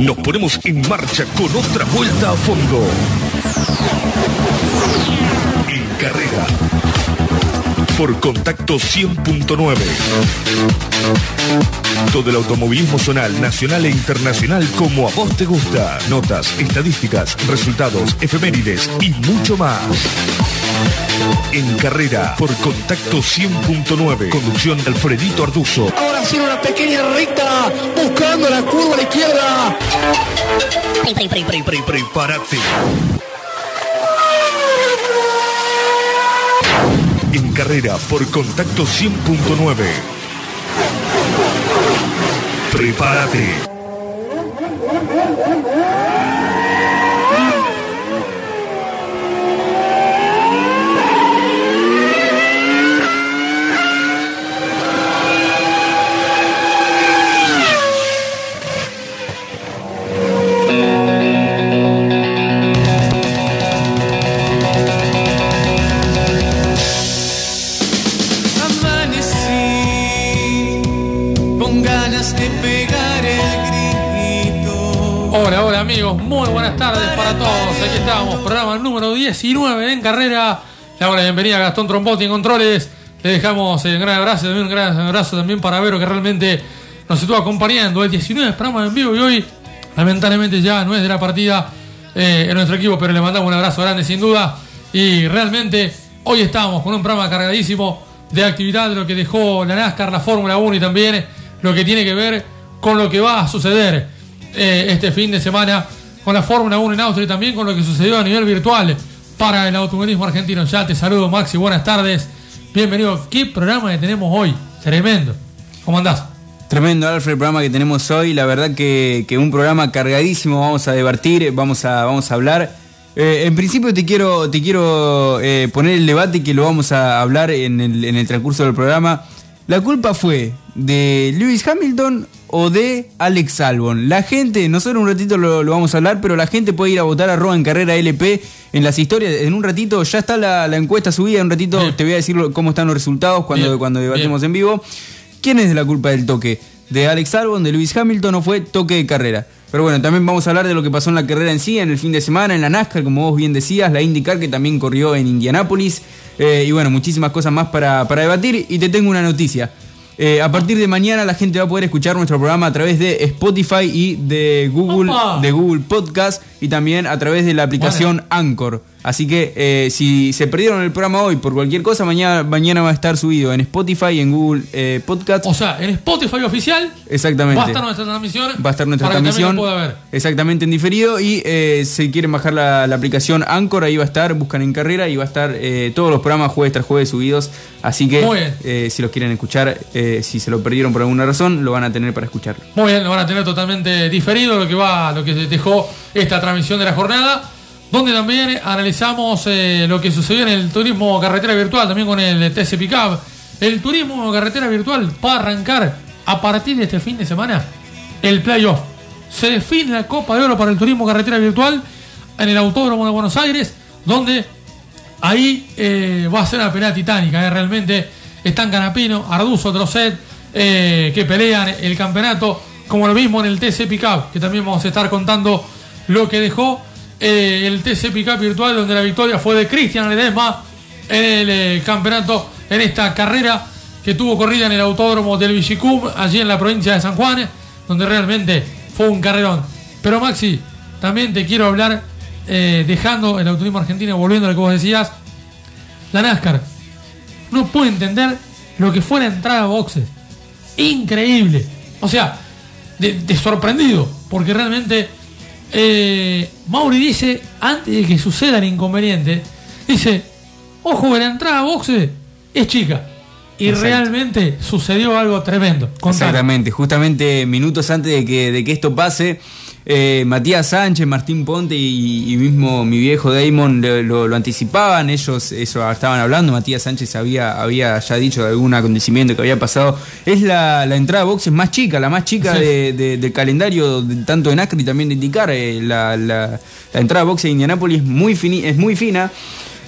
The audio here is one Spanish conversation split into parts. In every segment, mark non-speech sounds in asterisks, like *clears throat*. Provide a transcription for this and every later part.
Nos ponemos en marcha con otra vuelta a fondo. En carrera. Por contacto 100.9. Todo el automovilismo zonal, nacional e internacional como a vos te gusta. Notas, estadísticas, resultados, efemérides y mucho más. En carrera por contacto 100.9. Conducción Alfredito Arduzo. Ahora sí una pequeña recta buscando la curva a la izquierda. Pre, pre, pre, pre, prepárate. En carrera por contacto 100.9. Prepárate. Muy buenas tardes para todos. Aquí estamos, programa número 19 en carrera. Le damos la bienvenida a Gastón Trompotti en controles. Le dejamos un gran abrazo, también un gran abrazo también para Vero que realmente nos estuvo acompañando. El 19 programa en vivo y hoy, lamentablemente ya no es de la partida eh, en nuestro equipo, pero le mandamos un abrazo grande sin duda. Y realmente hoy estamos con un programa cargadísimo de actividad de lo que dejó la NASCAR, la Fórmula 1 y también lo que tiene que ver con lo que va a suceder eh, este fin de semana con la Fórmula 1 en Austria y también con lo que sucedió a nivel virtual para el automovilismo argentino. Ya te saludo, Maxi, buenas tardes. Bienvenido. ¿Qué programa que tenemos hoy? Tremendo. ¿Cómo andás? Tremendo, Alfred, el programa que tenemos hoy. La verdad que, un programa cargadísimo. Vamos a debatir, vamos a, vamos a hablar. Eh, en principio te quiero, te quiero eh, poner el debate que lo vamos a hablar en el, en el transcurso del programa. ¿La culpa fue de Lewis Hamilton o de Alex Albon? La gente, nosotros un ratito lo, lo vamos a hablar, pero la gente puede ir a votar a Roa en Carrera LP en las historias. En un ratito ya está la, la encuesta subida, en un ratito Bien. te voy a decir cómo están los resultados cuando, Bien, cuando debatemos bien. en vivo. ¿Quién es la culpa del toque? ¿De Alex Albon, de Lewis Hamilton o fue toque de carrera? Pero bueno, también vamos a hablar de lo que pasó en la carrera en sí, en el fin de semana, en la NASCAR, como vos bien decías, la IndyCar que también corrió en Indianápolis. eh, y bueno, muchísimas cosas más para, para debatir. Y te tengo una noticia. Eh, a partir de mañana la gente va a poder escuchar nuestro programa a través de Spotify y de Google, ¡Opa! de Google Podcast y también a través de la aplicación Anchor. Así que eh, si se perdieron el programa hoy por cualquier cosa, mañana, mañana va a estar subido en Spotify en Google eh, Podcast. O sea, en Spotify oficial Exactamente. va a estar nuestra transmisión. Va a estar nuestra para que transmisión. también lo pueda ver. Exactamente en diferido. Y eh, si quieren bajar la, la aplicación Anchor, ahí va a estar, buscan en carrera y va a estar eh, todos los programas jueves tras jueves subidos. Así que Muy bien. si los quieren escuchar, si se lo perdieron por alguna razón, lo van a tener para escucharlo. Muy bien, lo van a tener totalmente diferido lo que va, lo que dejó esta transmisión de la jornada, donde también analizamos eh, lo que sucedió en el turismo carretera virtual, también con el TC Pickup. El turismo carretera virtual va a arrancar a partir de este fin de semana el playoff. Se define la Copa de Oro para el turismo carretera virtual en el Autódromo de Buenos Aires, donde ahí eh, va a ser una pelea titánica. eh, realmente están Canapino, Arduzo, Trocet, eh, que pelean el campeonato, como lo mismo en el TC Pickup, que también vamos a estar contando lo que dejó eh, el TC Pickup virtual, donde la victoria fue de Cristian Ledesma en el eh, campeonato, en esta carrera que tuvo corrida en el autódromo del Villicum, allí en la provincia de San Juan, donde realmente fue un carrerón. Pero Maxi, también te quiero hablar, eh, dejando el automovilismo argentino, volviendo a lo que vos decías, la NASCAR no puede entender lo que fue la entrada a boxes. Increíble. O sea, de sorprendido, porque realmente eh, Mauri dice, antes de que suceda el inconveniente, dice, ojo, que la entrada a boxes es chica. Y Exacto. realmente sucedió algo tremendo. Contame. Exactamente, justamente minutos antes de que, de que esto pase, eh, Matías Sánchez, Martín Ponte y, y mismo mi viejo Damon lo, lo- lo anticipaban, ellos eso estaban hablando, Matías Sánchez había, había ya dicho de algún acontecimiento que había pasado. Es la, la entrada a boxes más chica, la más chica Sí. de- de- del calendario, de- tanto de NASCAR y también de indicar. la, la- la entrada a boxes de Indianápolis es muy, fini- es muy fina.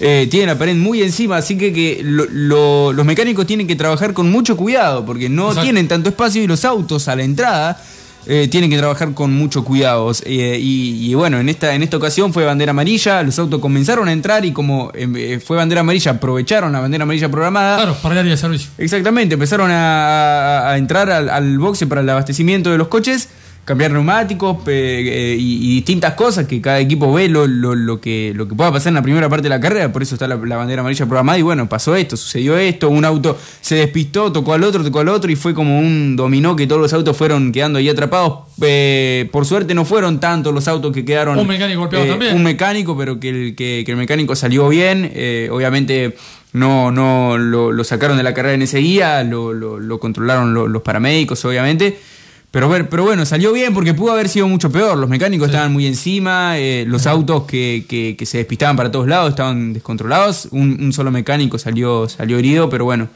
eh, tiene la pared muy encima, así que, que lo- lo- los mecánicos tienen que trabajar con mucho cuidado, porque no Exacto. tienen tanto espacio y los autos a la entrada eh, tienen que trabajar con mucho cuidado. Eh, y, y bueno, en esta, en esta ocasión fue bandera amarilla, los autos comenzaron a entrar y como eh, fue bandera amarilla, aprovecharon la bandera amarilla programada. Claro, para el área de servicio. Exactamente, empezaron a, entrar al, al boxe para el abastecimiento de los coches, cambiar neumáticos eh, y, y distintas cosas que cada equipo ve lo, lo- lo que, lo que pueda pasar en la primera parte de la carrera, por eso está la, la bandera amarilla programada y bueno, pasó esto, sucedió esto, un auto se despistó, tocó al otro, tocó al otro y fue como un dominó que todos los autos fueron quedando ahí atrapados. Eh, por suerte no fueron tantos los autos que quedaron... Un mecánico golpeado eh, también. Un mecánico, pero que el, que, que el mecánico salió bien. eh, obviamente no, no lo, lo sacaron de la carrera en ese día, lo, lo- lo controlaron lo- los paramédicos, obviamente. Pero, pero bueno, salió bien porque pudo haber sido mucho peor. Los mecánicos estaban muy encima, eh, los autos que, que- que se despistaban para todos lados estaban descontrolados. Un, un solo mecánico salió, salió herido, pero bueno,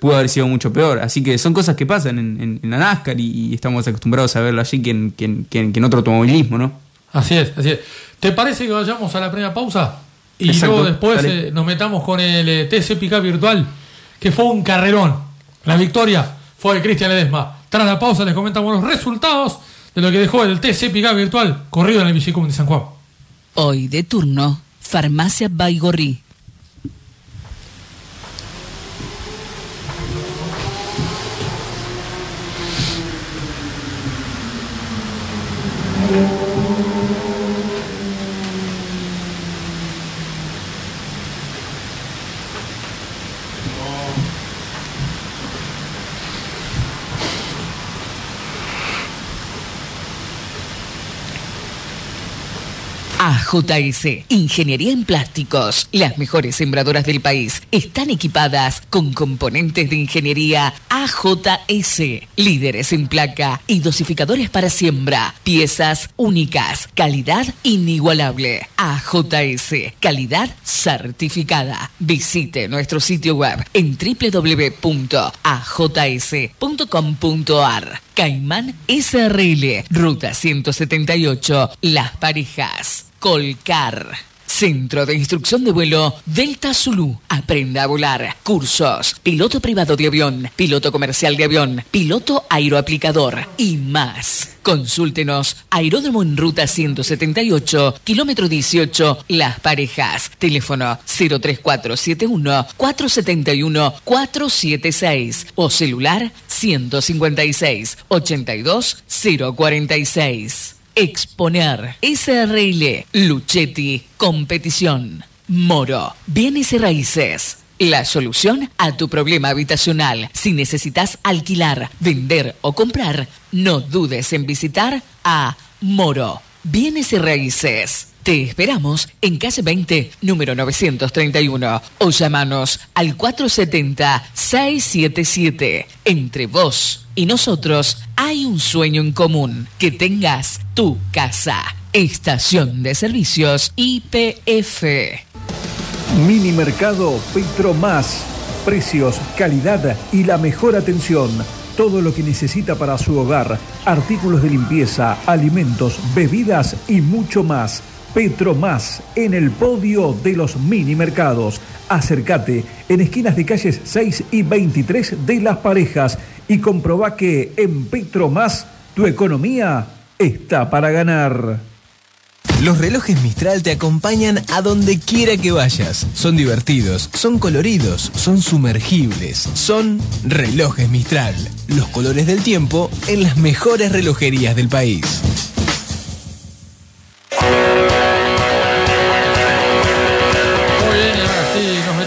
pudo haber sido mucho peor. Así que son cosas que pasan en, en- en la NASCAR y, y estamos acostumbrados a verlo allí que en, que en- otro automovilismo, ¿no? Así es, así es. ¿Te parece que vayamos a la primera pausa? Y Exacto, luego después eh, nos metamos con el eh, TC Pickup virtual, que fue un carrerón. La victoria fue de Cristian Ledesma. Tras la pausa les comentamos los resultados de lo que dejó el TC virtual corrido en el Villicum de San Juan. Hoy de turno, Farmacia Baigorri. AJS, Ingeniería en Plásticos. Las mejores sembradoras del país están equipadas con componentes de ingeniería AJS. Líderes en placa y dosificadores para siembra. Piezas únicas. Calidad inigualable. AJS, calidad certificada. Visite nuestro sitio web en www.ajs.com.ar. Caimán SRL, Ruta 178, Las Parejas, Colcar. Centro de Instrucción de Vuelo Delta Zulu. Aprenda a volar. Cursos. Piloto privado de avión. Piloto comercial de avión. Piloto aeroaplicador. Y más. Consúltenos. Aeródromo en Ruta 178, kilómetro 18, Las Parejas. Teléfono 03471 471 476 o celular 156 82 046. Exponer. SRL. Luchetti. Competición. Moro. Bienes y raíces. La solución a tu problema habitacional. Si necesitas alquilar, vender o comprar, no dudes en visitar a Moro. Bienes y raíces. Te esperamos en calle 20, número 931 o llamanos al 470-677. Entre vos y nosotros hay un sueño en común, que tengas tu casa. Estación de Servicios IPF. Mini Mercado Petromás. Precios, calidad y la mejor atención. Todo lo que necesita para su hogar. Artículos de limpieza, alimentos, bebidas y mucho más. Petromás en el podio de los mini mercados. Acércate en esquinas de calles 6 y 23 de Las Parejas y comprobá que en Petromás tu economía está para ganar. Los relojes Mistral te acompañan a donde quiera que vayas. Son divertidos, son coloridos, son sumergibles, son relojes Mistral. Los colores del tiempo en las mejores relojerías del país.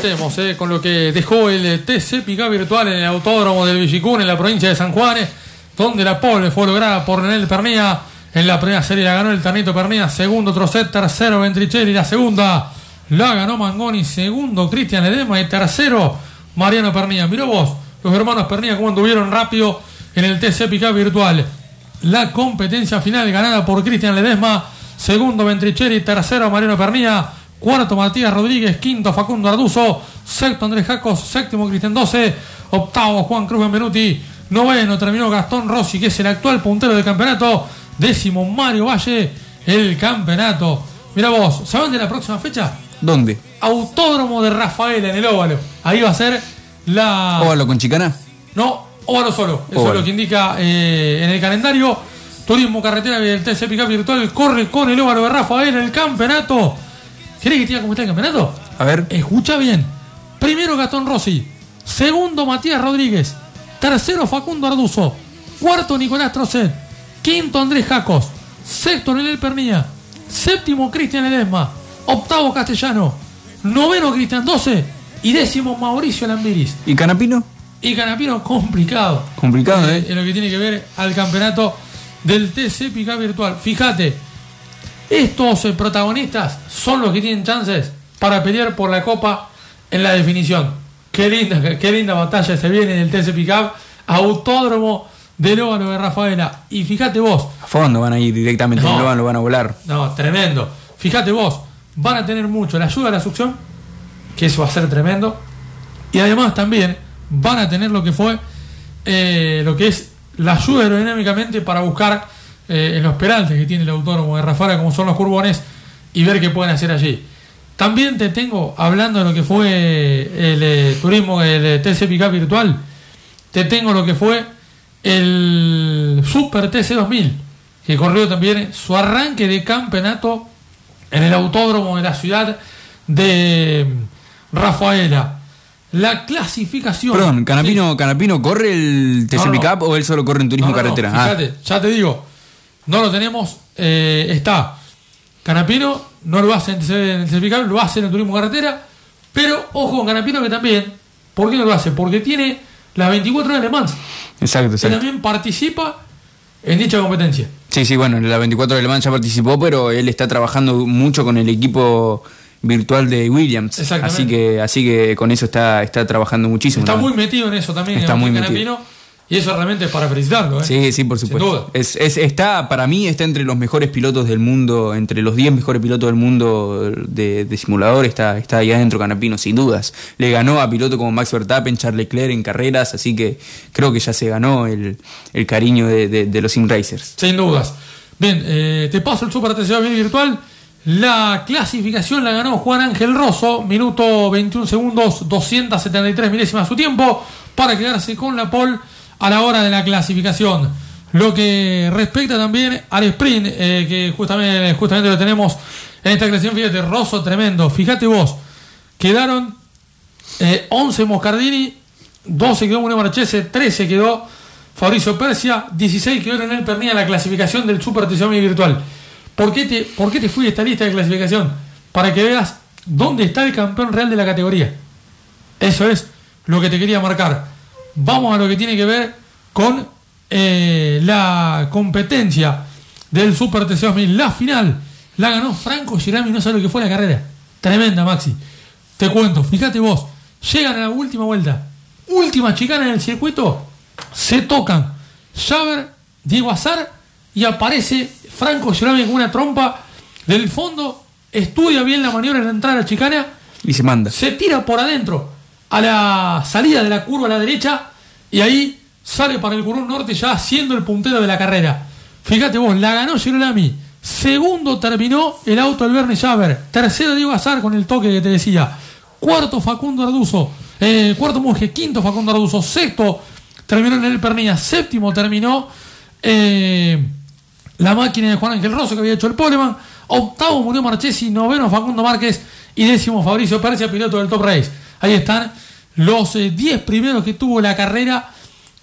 Eh, con lo que dejó el eh, TC Pickup virtual en el autódromo del Villicún en la provincia de San Juan, eh, donde la pole fue lograda por Nenel Pernía. En la primera serie la ganó el Ternito Pernía, segundo Trocet, tercero Ventricelli, la segunda la ganó Mangoni, segundo Cristian Ledema y tercero Mariano Pernía. Miró vos, los hermanos Pernía, cómo anduvieron rápido en el TC Pickup virtual. La competencia final ganada por Cristian Ledesma, segundo Ventricelli, tercero Mariano Pernía, cuarto Matías Rodríguez, quinto Facundo Arduzo, sexto Andrés Jacos, séptimo Cristian 12, octavo Juan Cruz Benvenuti, noveno terminó Gastón Rossi, que es el actual puntero del campeonato, décimo Mario Valle, el campeonato. Mira vos, ¿saben de la próxima fecha? ¿Dónde? Autódromo de Rafaela en el óvalo. Ahí va a ser la. Óvalo con Chicaná. No, óvalo solo. Eso Óvalo. es lo que indica eh, en el calendario. Turismo Carretera del TC Pickup Virtual corre con el óvalo de Rafael en el campeonato. ¿Querés que te diga cómo está el campeonato? A ver. Escucha bien. Primero Gastón Rossi. Segundo Matías Rodríguez. Tercero Facundo Arduzo. Cuarto Nicolás Trocet. Quinto Andrés Jacos. Sexto Leonel Pernilla. Séptimo Cristian Edesma. Octavo Castellano. Noveno Cristian 12. Y décimo Mauricio Lambiris. ¿Y Canapino? Y Canapino complicado. Complicado, ¿eh? En lo que tiene que ver al campeonato del TC Pica Virtual. Fíjate, estos eh, protagonistas son los que tienen chances para pelear por la copa en la definición. Qué linda, qué linda batalla se viene del TC Pickup. Autódromo del óvalo de Rafaela. Y fíjate vos. A fondo van a ir directamente, No. no lo van, a volar. No, tremendo. Fíjate vos, van a tener mucho la ayuda a la succión, que eso va a ser tremendo. Y además también van a tener lo que fue, eh, lo que es la ayuda aerodinámicamente para buscar eh, en los peraltes que tiene el autónomo de Rafaela, como son los curbones, y ver qué pueden hacer allí. También te tengo, hablando de lo que fue el eh, turismo, el eh, TC Pickup virtual, te tengo lo que fue el Super TC 2000, que corrió también su arranque de campeonato en el autódromo de la ciudad de Rafaela. La clasificación. Perdón, ¿Canapino, ¿Canapino corre el TC No, o él solo corre en turismo no, carretera? Ah, Fíjate, ya te digo, no lo tenemos. eh, está Canapino, no lo hace en el Pickup, lo hace en el turismo carretera. Pero ojo con Canapino que también. ¿Por qué no lo hace? Porque tiene las 24 horas de Le Mans. exacto, Que exacto. también participa en dicha competencia. Sí, sí, bueno, en la 24 de Le Mans ya participó, pero él está trabajando mucho con el equipo virtual de Williams. Exactamente. Así que, así que con eso está, está trabajando muchísimo. Está muy metido en eso también. Está muy metido. Canapino, Y eso realmente es para felicitarlo. ¿eh? Sí, sí, por Sin supuesto. duda. Es, es- está, para mí, está entre los mejores pilotos del mundo, entre los 10 mejores pilotos del mundo de, de simulador, está, está ahí adentro Canapino, sin dudas. Le ganó a pilotos como Max Verstappen, Charles Leclerc en carreras, así que creo que ya se ganó el, el cariño de, de- de los sim racers. Sin dudas. Bien, eh, te paso el Super bien virtual. La clasificación la ganó Juan Ángel Rosso, minuto 21 segundos, 273 milésimas su tiempo, para quedarse con la pole a la hora de la clasificación. Lo que respecta también al sprint, eh, que justamente, justamente lo tenemos en esta clasificación, fíjate, Rosso tremendo. Fíjate vos, quedaron eh, 11 Moscardini, 12 quedó Mune Marchese, 13 quedó Fabricio Persia, 16 quedó Leonel Pernilla en la clasificación del Super TCM virtual. ¿Por qué, te, ¿Por qué te fui a esta lista de clasificación? Para que veas dónde está el campeón real de la categoría. Eso es lo que te quería marcar. Vamos a lo que tiene que ver con eh, la competencia del Super TC 2000. La final la ganó Franco Girami, no sé lo que fue la carrera. Tremenda, Maxi. Te cuento, fíjate vos, llegan a la última vuelta, última chicana en el circuito, se tocan Javer, Diego Azar y aparece Franco Girami con una trompa del fondo, estudia bien la maniobra de entrar a la chicana Y se manda. se tira por adentro a la salida de la curva a la derecha y ahí sale para el curón norte ya siendo el puntero de la carrera. Fíjate vos, la ganó Girolami. Segundo terminó el auto del Verne Javer. Tercero Diego Azar con el toque que te decía. Cuarto Facundo Arduzo. Eh, cuarto Monje. Quinto Facundo Arduzo. Sexto terminó en el Pernilla. Séptimo terminó eh, la máquina de Juan Ángel Rosso que había hecho el Poleman. Octavo murió Marchesi, noveno Facundo Márquez y décimo Fabricio Persia, piloto del Top Race. Ahí están los 10 primeros que tuvo la carrera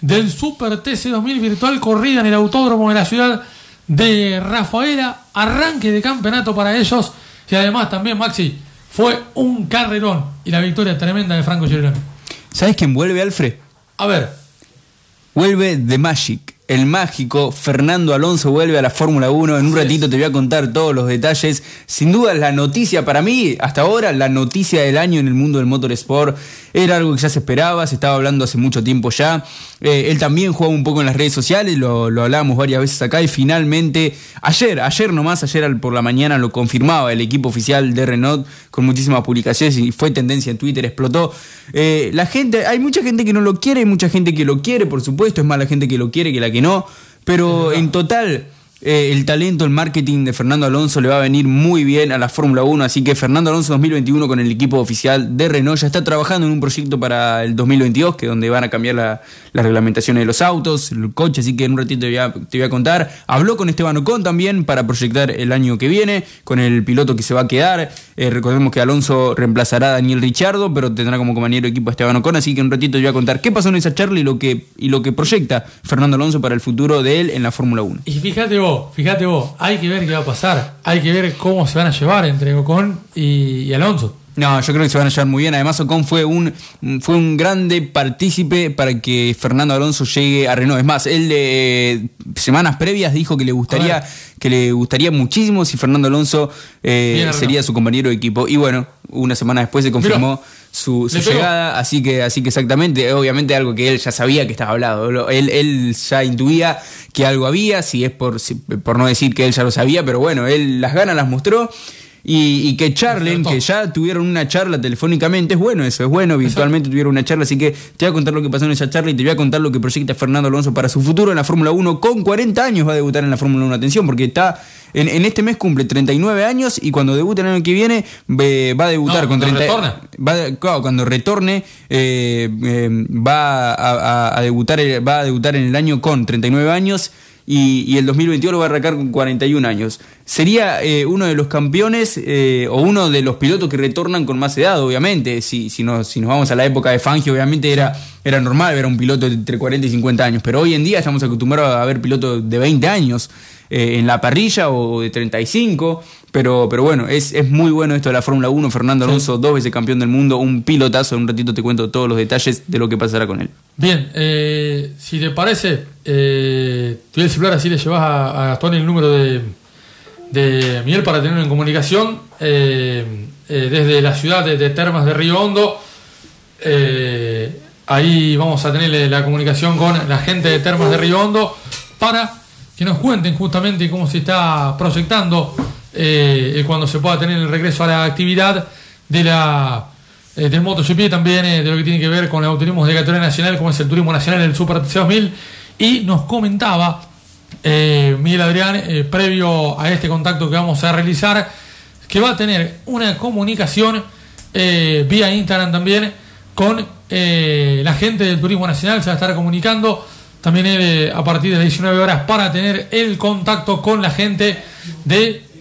del Super TC 2000 virtual corrida en el autódromo de la ciudad de Rafaela. Arranque de campeonato para ellos y además también Maxi fue un carrerón y la victoria tremenda de Franco Girolami. ¿Sabes quién vuelve, Alfred? A ver, Vuelve The Magic. El mágico Fernando Alonso vuelve a la Fórmula 1. En un ratito te voy a contar todos los detalles. Sin duda la noticia para mí, hasta ahora, la noticia del año en el mundo del motorsport. Era algo que ya se esperaba, se estaba hablando hace mucho tiempo ya. Eh, él también jugaba un poco en las redes sociales, lo, lo hablábamos varias veces acá y finalmente, ayer, ayer nomás, ayer por la mañana lo confirmaba el equipo oficial de Renault con muchísimas publicaciones y fue tendencia en Twitter, explotó. Eh, la gente, hay mucha gente que no lo quiere, hay mucha gente que lo quiere, por supuesto, es más la gente que lo quiere que la que no, pero en total eh, el talento, el marketing de Fernando Alonso le va a venir muy bien a la Fórmula 1, así que Fernando Alonso 2021 con el equipo oficial de Renault ya está trabajando en un proyecto para el 2022, que donde van a cambiar la, las reglamentaciones de los autos, el coche, así que en un ratito te voy a, contar. Habló con Esteban Ocon también para proyectar el año que viene, con el piloto que se va a quedar. Eh, recordemos que Alonso reemplazará a Daniel Richardo, pero tendrá como compañero equipo a Esteban Ocon, así que en un ratito te voy a contar qué pasó en esa charla y lo que, y lo que proyecta Fernando Alonso para el futuro de él en la Fórmula 1. Y fíjate vos, fíjate vos, hay que ver qué va a pasar. Hay que ver cómo se van a llevar entre Ocon y Alonso. No, yo creo que se van a llevar muy bien. Además, Ocon fue un, fue un grande partícipe para que Fernando Alonso llegue a Renault. Es más, él eh, semanas previas dijo que le gustaría, que le gustaría muchísimo si Fernando Alonso eh, sería su compañero de equipo. Y bueno, una semana después se confirmó su, su llegada, así que, así que exactamente, obviamente algo que él ya sabía que estaba hablado. Él, él ya intuía que algo había, si es por, si- por no decir que él ya lo sabía, pero bueno, él las ganas las mostró. Y, y que charlen, que ya tuvieron una charla telefónicamente, es bueno eso, es bueno, virtualmente tuvieron una charla, así que te voy a contar lo que pasó en esa charla y te voy a contar lo que proyecta Fernando Alonso para su futuro en la Fórmula 1. Con 40 años va a debutar en la Fórmula 1, atención, porque está en, en este mes cumple 39 años y cuando debute el año que viene va a debutar No, con cuando 30 retorna. va- claro, cuando retorne eh, eh, va a, a- a debutar va a debutar en el año con 39 años y, y el 2021 lo va a arrancar con 41 años. Sería eh, uno de los campeones eh, o uno de los pilotos que retornan con más edad, obviamente. Si, si, nos, si nos vamos a la época de Fangio, obviamente era, era normal ver a un piloto de entre 40 y 50 años, pero hoy en día estamos acostumbrados a ver pilotos de 20 años eh, en la parrilla o de 35. Pero, pero bueno, es, es muy bueno esto de la Fórmula 1. Fernando Alonso, dos veces campeón del mundo, un pilotazo. En un ratito te cuento todos los detalles de lo que pasará con él. Bien, eh, si te parece, eh, te voy a celular así le llevas a, a Gastón el número de, de Miguel para tenerlo en comunicación eh, eh, desde la ciudad de, de Termas de Río Hondo. Eh, ahí vamos a tener la comunicación con la gente de Termas de Río Hondo para que nos cuenten justamente cómo se está proyectando eh, cuando se pueda tener el regreso a la actividad de la eh, del MotoGP también eh, de lo que tiene que ver con los autorismos de categoría nacional como es el turismo nacional el Super TC 2000 y nos comentaba eh, Miguel Adrián eh, previo a este contacto que vamos a realizar que va a tener una comunicación eh, vía Instagram también con eh, la gente del Turismo Nacional, se va a estar comunicando también eh, a partir de las 19 horas para tener el contacto con la gente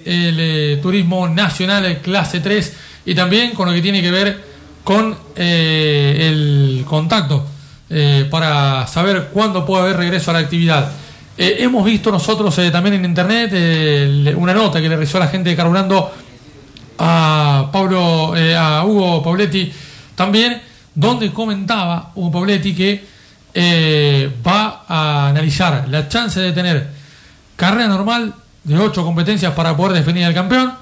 del Turismo Nacional eh, Clase 3 y también con lo que tiene que ver con eh, el contacto eh, para saber cuándo puede haber regreso a la actividad. Eh, hemos visto nosotros eh, también en internet eh, una nota que le realizó la gente de Carburando a Pablo, eh, a Hugo Pauletti también, donde comentaba Hugo Pauletti que eh, va a analizar la chance de tener carrera normal de ocho competencias para poder definir al campeón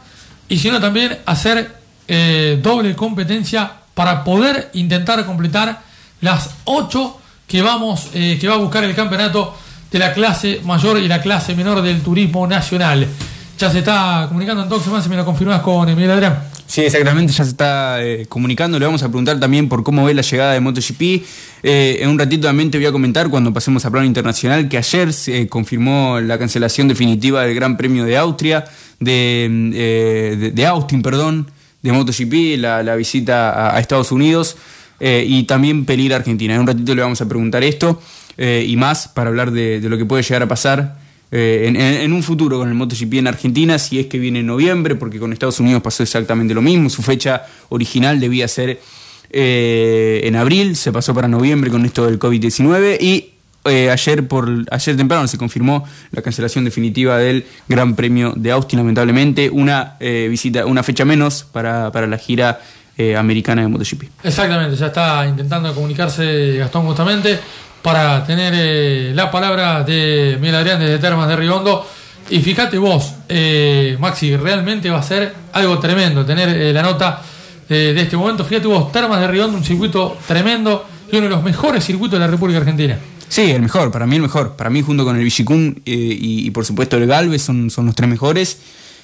y si no también hacer eh, doble competencia para poder intentar completar las ocho que vamos eh, que va a buscar el campeonato de la clase mayor y la clase menor del turismo nacional. Ya se está comunicando entonces más si me lo confirmas con Emilio Adrián. Sí, exactamente, ya se está eh, comunicando. Le vamos a preguntar también por cómo ve la llegada de MotoGP. Eh, en un ratito también te voy a comentar, cuando pasemos a plano internacional, que ayer se confirmó la cancelación definitiva del Gran Premio de Austria, de, eh, de, de Austin, perdón, de MotoGP, la, visita a, Estados Unidos eh, y también peligro Argentina. En un ratito le vamos a preguntar esto eh, y más para hablar de lo que puede llegar a pasar eh, en, un futuro con el MotoGP en Argentina, si es que viene en noviembre, porque con Estados Unidos pasó exactamente lo mismo. Su fecha original debía ser eh, en abril, se pasó para noviembre con esto del COVID-19 y eh, ayer, por, ayer temprano se confirmó la cancelación definitiva del Gran Premio de Austin, lamentablemente. Una, eh, visita, una fecha menos para, para la gira eh, americana de MotoGP. Exactamente, ya está intentando comunicarse Gastón justamente para tener eh, la palabra de Miguel Adrián desde Termas de Riondo. Y fíjate vos, eh, Maxi, realmente va a ser algo tremendo tener eh, la nota eh, de este momento. Fíjate vos, Termas de Riondo, un circuito tremendo y uno de los mejores circuitos de la República Argentina. Sí, el mejor, para mí el mejor. Para mí junto con el Villicún eh, y, y por supuesto el Galvez son, son los tres mejores.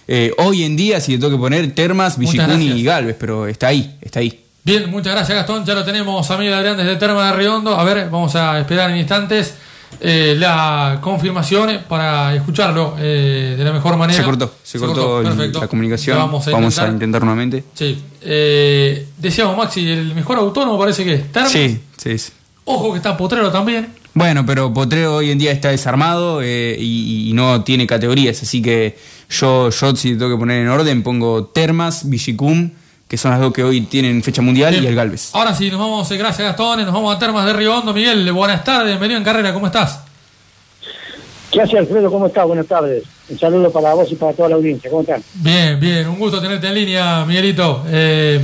Eh, hoy en día, si le tengo que poner Termas, gracias. y Galvez, pero está ahí, está ahí. Bien, muchas gracias Gastón. Ya lo tenemos a Miguel Adrián desde Termas de Riondo. A ver, vamos a esperar en instantes eh, la confirmación para escucharlo eh, de la mejor manera. Se cortó, se, cortó, perfecto. la comunicación. Vamos, a, intentar. nuevamente. Sí. Eh, decíamos, Maxi, el mejor autónomo parece que es Termas. Sí, sí, sí. Ojo que está Potrero también. Bueno, pero Potrero hoy en día está desarmado eh, y, y no tiene categorías, así que yo, yo si tengo que poner en orden, pongo Termas, Villicum, que son las dos que hoy tienen fecha mundial, Bien. y el Galvez. Ahora sí, nos vamos, eh, gracias Gastón, nos vamos a Termas de Río Hondo. Miguel, buenas tardes, bienvenido en carrera, ¿cómo estás? ¿Qué hace Alfredo? ¿Cómo estás? Buenas tardes. Un saludo para vos y para toda la audiencia. ¿Cómo están? Bien, bien, un gusto tenerte en línea, Miguelito. Eh,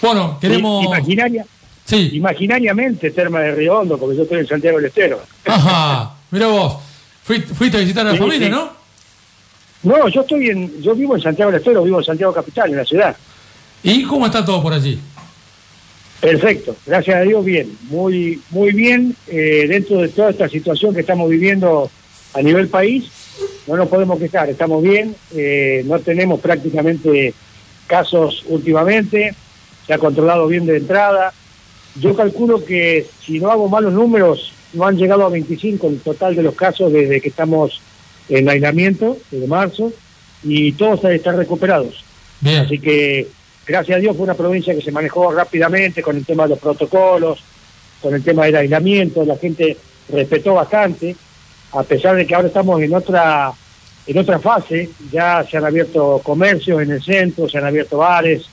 bueno, queremos... Imaginaria, Sí. Imaginariamente Terma de Río Hondo, porque yo estoy en Santiago del Estero. Ajá, mira vos, fuiste, fuiste a visitar a la Sí, familia, sí. ¿no? No, yo estoy en, yo vivo en Santiago del Estero, vivo en Santiago Capital, en la ciudad. ¿Y cómo está todo por allí? Perfecto, gracias a Dios bien, muy muy bien eh, dentro de toda esta situación que estamos viviendo a nivel país, no nos podemos quejar, estamos bien, eh, no tenemos prácticamente casos últimamente, se ha controlado bien de entrada. Yo calculo que si no hago malos números, no han llegado a 25 el total de los casos desde que estamos en aislamiento, desde marzo, y todos están recuperados. Bien. Así que, gracias a Dios, fue una provincia que se manejó rápidamente con el tema de los protocolos, con el tema del aislamiento, la gente respetó bastante, a pesar de que ahora estamos en otra en otra fase, ya se han abierto comercios en el centro, se han abierto bares,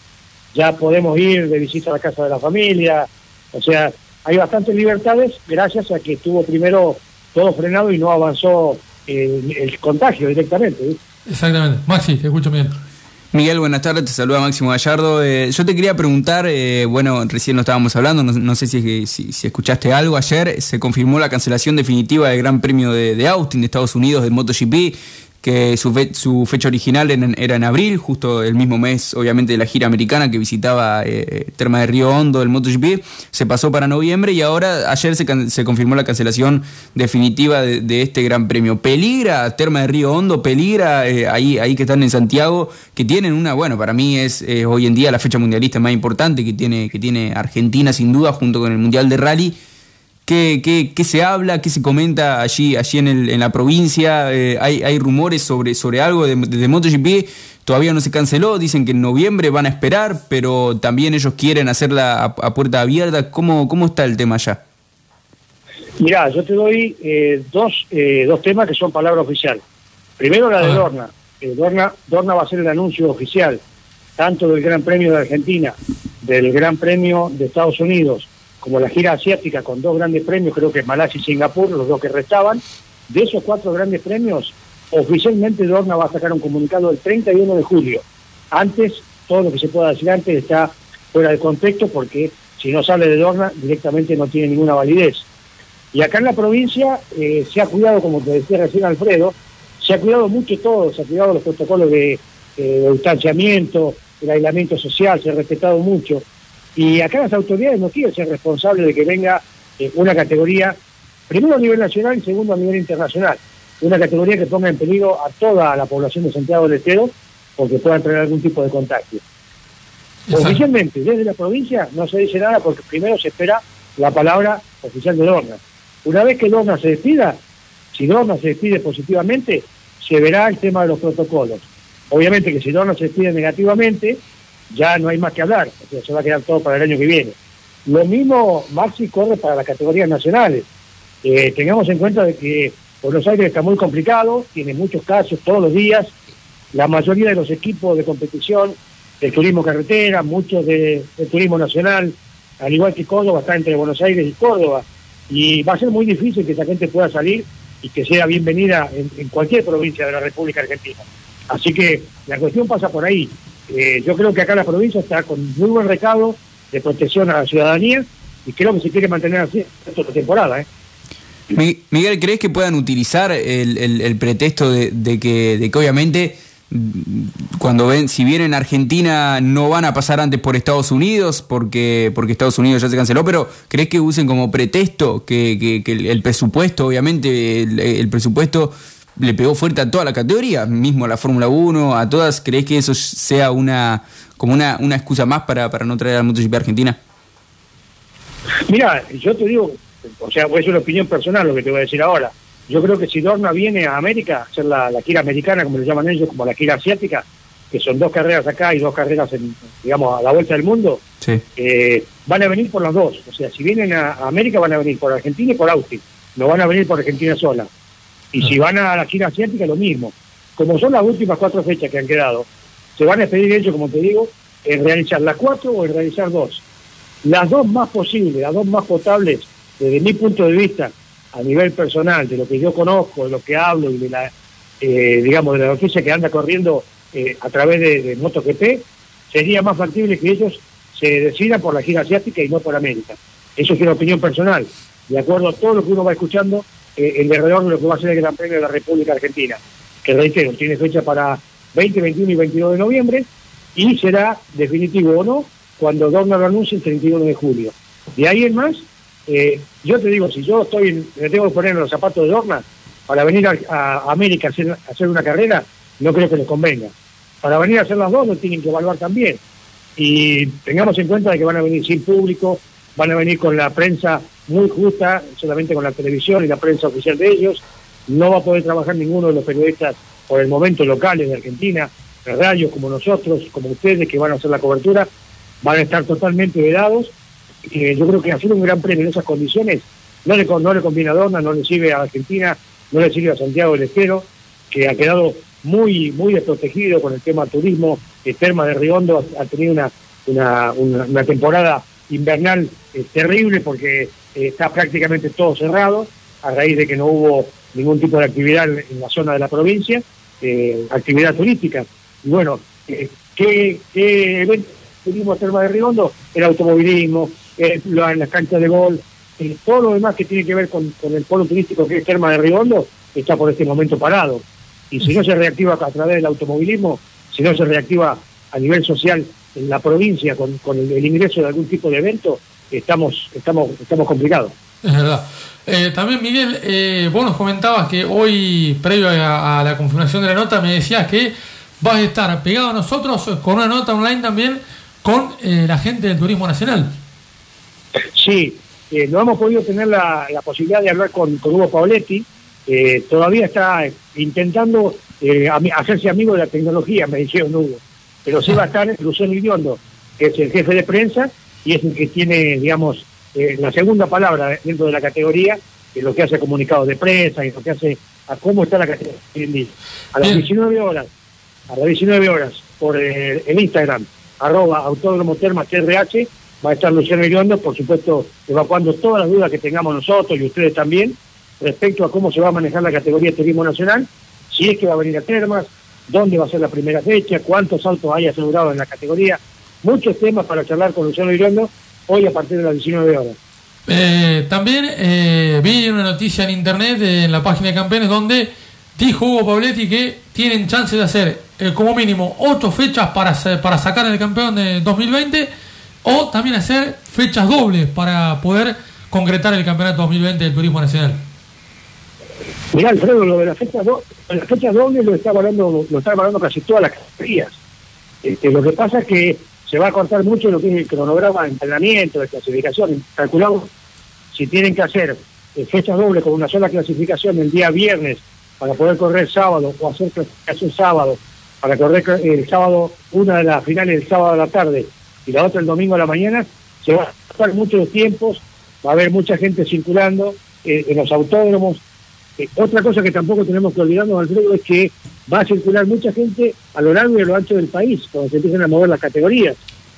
ya podemos ir de visita a la casa de la familia, o sea, hay bastantes libertades gracias a que estuvo primero todo frenado y no avanzó el, el contagio directamente. Exactamente. Maxi, te escucho bien. Miguel, buenas tardes, te saluda Máximo Gallardo. Eh, yo te quería preguntar, eh, bueno, recién lo estábamos hablando, no, sé si, si, si escuchaste algo ayer, se confirmó la cancelación definitiva del Gran Premio de, de Austin de Estados Unidos, del MotoGP, que su, fe- su fecha original en, era en abril, justo el mismo mes, obviamente, de la gira americana que visitaba eh, Terma de Río Hondo del MotoGP, se pasó para noviembre y ahora ayer se, se confirmó la cancelación definitiva de, de este Gran Premio. ¿Peligra Terma de Río Hondo? ¿Peligra eh, ahí, ahí que están en Santiago? Que tienen una, bueno, para mí es eh, hoy en día la fecha mundialista más importante que tiene, que tiene Argentina sin duda junto con el Mundial de Rally. ¿Qué, qué, qué se habla? ¿Qué se comenta allí, allí en, el- en la provincia? Eh, hay, ¿Hay rumores sobre, sobre algo de, de MotoGP? Todavía no se canceló, dicen que en noviembre van a esperar, pero también ellos quieren hacerla a, a puerta abierta. ¿Cómo, ¿Cómo está el tema allá? Mirá, yo te doy eh, dos, eh, dos temas que son palabra oficial. Primero la de Ah. Dorna. Eh, Dorna. Dorna va a ser el anuncio oficial, tanto del Gran Premio de Argentina, del Gran Premio de Estados Unidos, como la gira asiática con dos grandes premios, creo que Malasia y Singapur, los dos que restaban. De esos cuatro grandes premios, oficialmente Dorna va a sacar un comunicado el 31 de julio. Antes, todo lo que se pueda decir antes está fuera de contexto porque si no sale de Dorna directamente no tiene ninguna validez. Y acá en la provincia eh, se ha cuidado, como te decía recién Alfredo, se ha cuidado mucho todo, se ha cuidado los protocolos de, eh, de distanciamiento, el aislamiento social, se ha respetado mucho. Y acá las autoridades no quieren ser responsables de que venga eh, una categoría, primero a nivel nacional y segundo a nivel internacional. Una categoría que ponga en peligro a toda la población de Santiago del Estero porque puedan tener algún tipo de contagio. Exacto. Oficialmente, desde la provincia no se dice nada porque primero se espera la palabra oficial de Dorna. Una vez que Dorna se despida, si Dorna se despide positivamente, se verá el tema de los protocolos. Obviamente que si Dorna se despide negativamente, ya no hay más que hablar, se va a quedar todo para el año que viene. Lo mismo Maxi corre para las categorías nacionales. Eh, tengamos en cuenta de que Buenos Aires está muy complicado, tiene muchos casos todos los días, la mayoría de los equipos de competición del turismo carretera, muchos de- turismo nacional, al igual que Córdoba, está entre Buenos Aires y Córdoba. Y va a ser muy difícil que esa gente pueda salir y que sea bienvenida en, en cualquier provincia de la República Argentina. Así que la cuestión pasa por ahí. Eh, yo creo que acá la provincia está con muy buen recado de protección a la ciudadanía y creo que se quiere mantener así toda la temporada. ¿eh? Mi- Miguel, ¿crees que puedan utilizar el, pretexto de, que, de que obviamente mm, cuando ven, si vienen a Argentina no van a pasar antes por Estados Unidos porque, porque Estados Unidos ya se canceló, pero ¿crees que usen como pretexto que, que- el, presupuesto, obviamente el presupuesto le pegó fuerte a toda la categoría, mismo a la Fórmula 1, a todas, ¿crees que eso sea una como una, una excusa más para, para no traer al MotoGP a Argentina? Mira, yo te digo o sea, es una opinión personal lo que te voy a decir ahora. Yo creo que si Dorna viene a América, a hacer la, la gira americana, como le llaman ellos, como la gira asiática, que son dos carreras acá y dos carreras, en, digamos, a la vuelta del mundo, Sí. eh, van a venir por las dos. O sea, si vienen a, a América, van a venir por Argentina y por Austin. No van a venir por Argentina sola. Y si van a la gira asiática, lo mismo. Como son las últimas cuatro fechas que han quedado, se van a pedir ellos, como te digo, en realizar las cuatro o en realizar dos. Las dos más posibles, las dos más potables, desde mi punto de vista, a nivel personal, de lo que yo conozco, de lo que hablo y de la, eh, digamos, de la noticia que anda corriendo eh, a través de, de MotoGP, sería más factible que ellos se decidan por la gira asiática y no por América. Eso es una opinión personal, de acuerdo a todo lo que uno va escuchando eh, en alrededor de lo que va a ser el Gran Premio de la República Argentina, que reitero, tiene fecha para 20, 21 y 22 de noviembre y será definitivo o no cuando Dorna lo anuncie el 31 de julio. De ahí en más, eh, yo te digo, si yo estoy, en- me tengo que poner en los zapatos de Dorna para venir a, a América a hacer, a hacer una carrera, no creo que les convenga. Para venir a hacer las dos lo tienen que evaluar también. Y tengamos en cuenta de que van a venir sin público, van a venir con la prensa muy justa, solamente con la televisión y la prensa oficial de ellos. No va a poder trabajar ninguno de los periodistas por el momento locales de Argentina, de radios como nosotros, como ustedes que van a hacer la cobertura, van a estar totalmente vedados. Eh, yo creo que hacer un gran premio en esas condiciones no le, no le conviene a Dorna, no le sirve a Argentina, no le sirve a Santiago del Estero, que ha quedado muy muy desprotegido con el tema turismo. El Terma de Riondo ha, ha tenido una, una- una temporada invernal eh, terrible porque eh, está prácticamente todo cerrado a raíz de que no hubo ningún tipo de actividad en, la zona de la provincia, eh, actividad turística. Y bueno, eh, ¿qué, qué evento turismo Terma de Riondo? El automovilismo, la- las canchas de gol, todo lo demás que tiene que ver con, el polo turístico que es Terma de Riondo está por este momento parado. Y si no se reactiva a través del automovilismo, si no se reactiva a nivel social en la provincia con, con el, el ingreso de algún tipo de evento, estamos, estamos, estamos complicados. Es verdad. Eh, también, Miguel, eh, vos nos comentabas que hoy, previo a, a la confirmación de la nota, me decías que vas a estar pegado a nosotros con una nota online también con eh, la gente del Turismo Nacional. Sí, eh, no hemos podido tener la, la posibilidad de hablar con, con Hugo Pauletti. eh, todavía está intentando eh, hacerse amigo de la tecnología, me dijeron Hugo. Pero sí va a estar Luciano Iriondo, que es el jefe de prensa y es el que tiene, digamos, eh, la segunda palabra dentro de la categoría, en lo que hace comunicados de prensa y lo que hace a cómo está la categoría. A las Bien. 19 horas, a las 19 horas, por eh, el Instagram, arroba autódromo terma TRH, va a estar Luciano Iriondo, por supuesto, evacuando todas las dudas que tengamos nosotros y ustedes también, respecto a cómo se va a manejar la categoría de turismo nacional, si es que va a venir a Termas, dónde va a ser la primera fecha, cuántos autos hay asegurados en la categoría, muchos temas para charlar con Luciano Iriondo hoy a partir de las 19 horas. Eh, también eh, vi una noticia en internet, eh, en la página de campeones, donde dijo Hugo Pauletti que tienen chance de hacer eh, como mínimo ocho fechas para, para sacar el campeón de 2020 o también hacer fechas dobles para poder concretar el campeonato 2020 del Turismo Nacional. Mirá, Alfredo, lo de las fechas, do- las fechas dobles lo está evaluando, lo está evaluando casi todas las categorías. Este, lo que pasa es que se va a cortar mucho lo que es el cronograma de entrenamiento, de clasificación. Calculamos si tienen que hacer eh, fechas dobles con una sola clasificación el día viernes para poder correr sábado o hacer clasificación sábado para correr eh, el sábado, una de las finales el sábado a la tarde y la otra el domingo a la mañana, se va a cortar mucho los tiempos, va a haber mucha gente circulando eh, en los autódromos, eh, otra cosa que tampoco tenemos que olvidarnos, Alfredo, es que va a circular mucha gente a lo largo y a lo ancho del país cuando se empiezan a mover las categorías.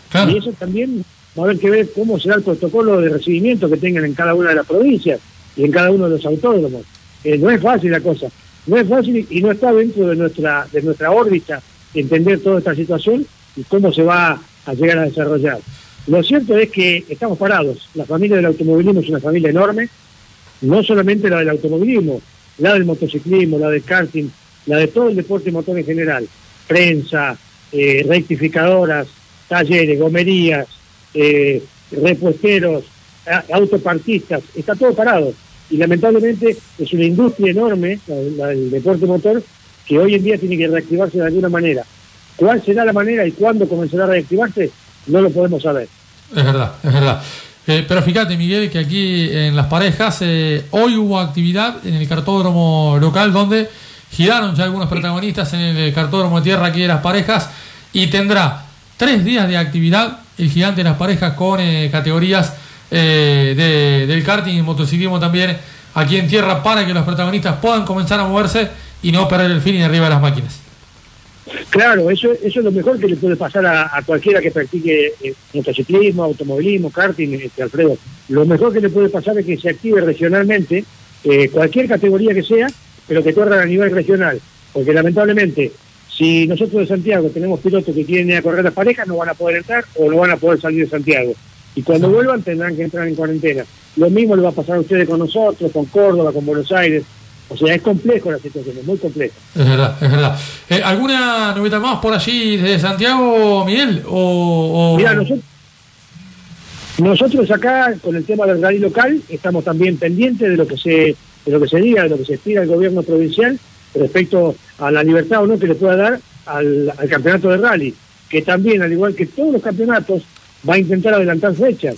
Claro. Y eso también va a haber que ver cómo será el protocolo de recibimiento que tengan en cada una de las provincias y en cada uno de los autódromos. Eh, no es fácil la cosa, no es fácil y no está dentro de nuestra de nuestra órbita entender toda esta situación y cómo se va a llegar a desarrollar. Lo cierto es que estamos parados. La familia del automovilismo es una familia enorme, no solamente la del automovilismo, la del motociclismo, la del karting, la de todo el deporte motor en general, prensa, eh, rectificadoras, talleres, gomerías, eh, repuesteros, autopartistas, está todo parado. Y lamentablemente es una industria enorme, la, la del deporte motor, que hoy en día tiene que reactivarse de alguna manera. ¿Cuál será la manera y cuándo comenzará a reactivarse? No lo podemos saber. Es verdad, es verdad. Eh, pero fíjate, Miguel, que aquí en las parejas, eh, hoy hubo actividad en el cartódromo local donde giraron ya algunos protagonistas en el cartódromo de tierra aquí de las parejas y tendrá tres días de actividad el gigante de las parejas con eh, categorías de, del karting y motociclismo también aquí en tierra para que los protagonistas puedan comenzar a moverse y no perder el fin y arriba de las máquinas. Claro, eso, eso es lo mejor que le puede pasar a, cualquiera que practique eh, motociclismo, automovilismo, karting, este, Alfredo. Lo mejor que le puede pasar es que se active regionalmente, eh, cualquier categoría que sea, pero que corra a nivel regional. Porque lamentablemente, si nosotros de Santiago tenemos pilotos que quieren ir a correr las parejas, no van a poder entrar o no van a poder salir de Santiago. Y cuando vuelvan tendrán que entrar en cuarentena. Lo mismo le va a pasar a ustedes con nosotros, con Córdoba, con Buenos Aires. O sea, es complejo la situación, es muy complejo. Es verdad, es verdad. Eh, ¿Alguna novedad más por allí de Santiago, Miguel? O, Mira, nosotros, nosotros acá, con el tema del rally local, estamos también pendientes de lo que se de lo que se diga, de lo que se expida el gobierno provincial respecto a la libertad o no que le pueda dar al, al campeonato de rally, que también, al igual que todos los campeonatos, va a intentar adelantar fechas.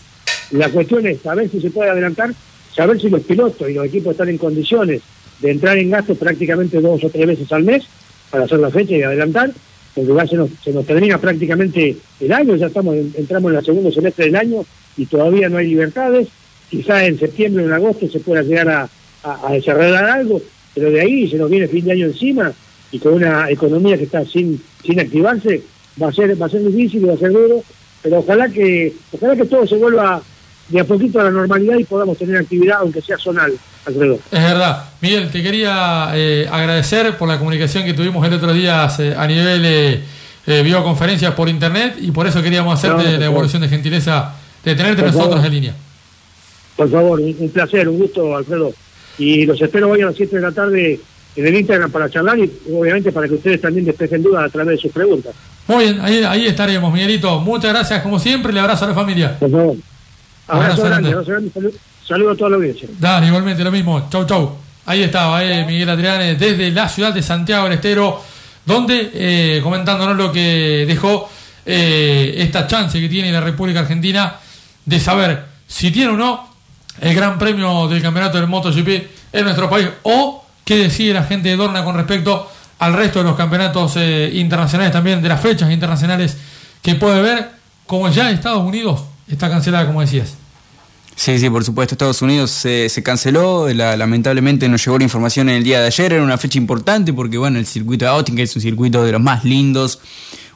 La cuestión es saber si se puede adelantar, saber si los pilotos y los equipos están en condiciones de entrar en gasto prácticamente dos o tres veces al mes para hacer la fecha y adelantar, porque ya se nos, se nos termina prácticamente el año, ya estamos entramos en el segundo semestre del año y todavía no hay libertades, quizás en septiembre o en agosto se pueda llegar a, a, desarrollar algo, pero de ahí se nos viene fin de año encima y con una economía que está sin, sin activarse, va a ser, va a ser difícil va a ser duro, pero ojalá que, ojalá que todo se vuelva de a poquito a la normalidad y podamos tener actividad, aunque sea zonal, alrededor. Es verdad. Miguel, te quería eh, agradecer por la comunicación que tuvimos el otro día eh, a nivel eh, eh, videoconferencias por internet y por eso queríamos hacerte la evolución de gentileza de tenerte nosotros en línea. Por favor, un, placer, un gusto, Alfredo. Y los espero hoy a las 7 de la tarde en el Instagram para charlar y obviamente para que ustedes también despejen dudas a través de sus preguntas. Muy bien, ahí, ahí estaremos, Miguelito. Muchas gracias, como siempre, le abrazo a la familia. Por favor. Abrazo, grande, Saludos a toda la audiencia. Dale, igualmente lo mismo. Chau, chau. Ahí estaba eh, Miguel Adrián desde la ciudad de Santiago del Estero, donde eh, comentándonos lo que dejó eh, esta chance que tiene la República Argentina de saber si tiene o no el Gran Premio del Campeonato del MotoGP en nuestro país o qué decide la gente de Dorna con respecto al resto de los campeonatos internacionales también, de las fechas internacionales que puede ver, como ya Estados Unidos está cancelada, como decías. Sí, sí, por supuesto, Estados Unidos se, canceló, lamentablemente nos llegó la información en el día de ayer, era una fecha importante porque, bueno, el circuito de Austin, que es un circuito de los más lindos,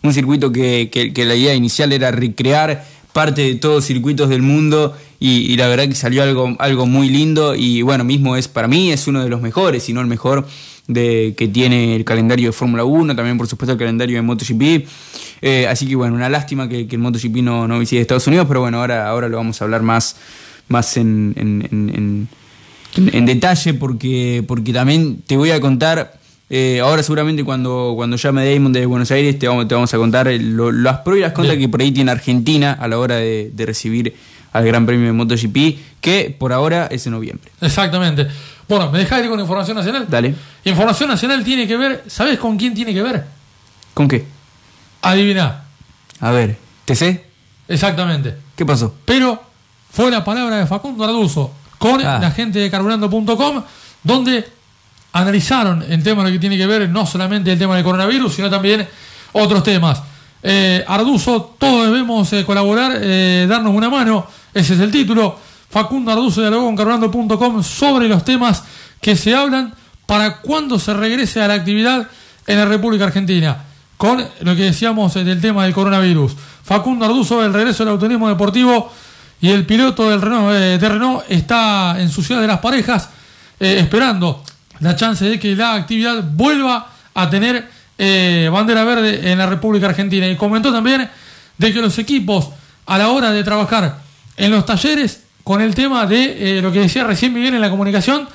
un circuito que, la idea inicial era recrear parte de todos los circuitos del mundo y, la verdad que salió algo, algo muy lindo y bueno, mismo es para mí es uno de los mejores, si no el mejor de, que tiene el calendario de Fórmula 1, también por supuesto el calendario de MotoGP. Eh, así que bueno, una lástima que, el MotoGP no, no visite Estados Unidos, pero bueno, ahora, ahora lo vamos a hablar más, más en, en, en, detalle porque, porque también te voy a contar... Eh, ahora seguramente cuando, cuando llame Damon de Buenos Aires te vamos, te vamos a contar las pros y las contras que por ahí tiene Argentina a la hora de, de recibir al Gran Premio de MotoGP, que por ahora es en noviembre. Exactamente. Bueno, ¿me dejas ir con Información Nacional? Dale. Información Nacional tiene que ver, ¿sabes con quién tiene que ver? ¿Con qué? Adivina. A ver, ¿te sé? Exactamente. ¿Qué pasó? Pero fue la palabra de Facundo Arduzo con ah. la gente de carburando.com, donde analizaron el tema lo que tiene que ver no solamente el tema del coronavirus, sino también otros temas. Eh, Arduzo, todos debemos eh, colaborar, eh, darnos una mano, ese es el título. Facundo Arduzo dialogó con carburando.com sobre los temas que se hablan para cuando se regrese a la actividad en la República Argentina, con lo que decíamos del tema del coronavirus. Facundo Arduzo, el regreso del autorismo deportivo y el piloto del Renault, eh, de Renault está en su ciudad de las parejas eh, esperando la chance de que la actividad vuelva a tener eh, bandera verde en la República Argentina. Y comentó también de que los equipos a la hora de trabajar en los talleres con el tema de eh, lo que decía recién Miguel en la comunicación,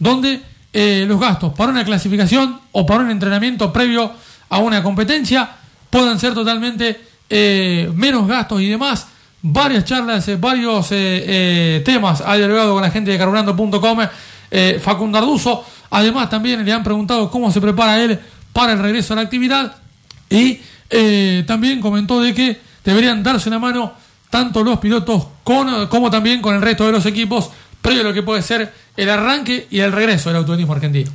donde los gastos para una clasificación o para un entrenamiento previo a una competencia puedan ser totalmente menos gastos y demás. Varias charlas, varios temas ha dialogado con la gente de carburando.com, Facundo Arduzo. Además, también le han preguntado cómo se prepara él para el regreso a la actividad y también comentó de que deberían darse una mano tanto los pilotos como también con el resto de los equipos, previo a lo que puede ser el arranque y el regreso del automovilismo argentino.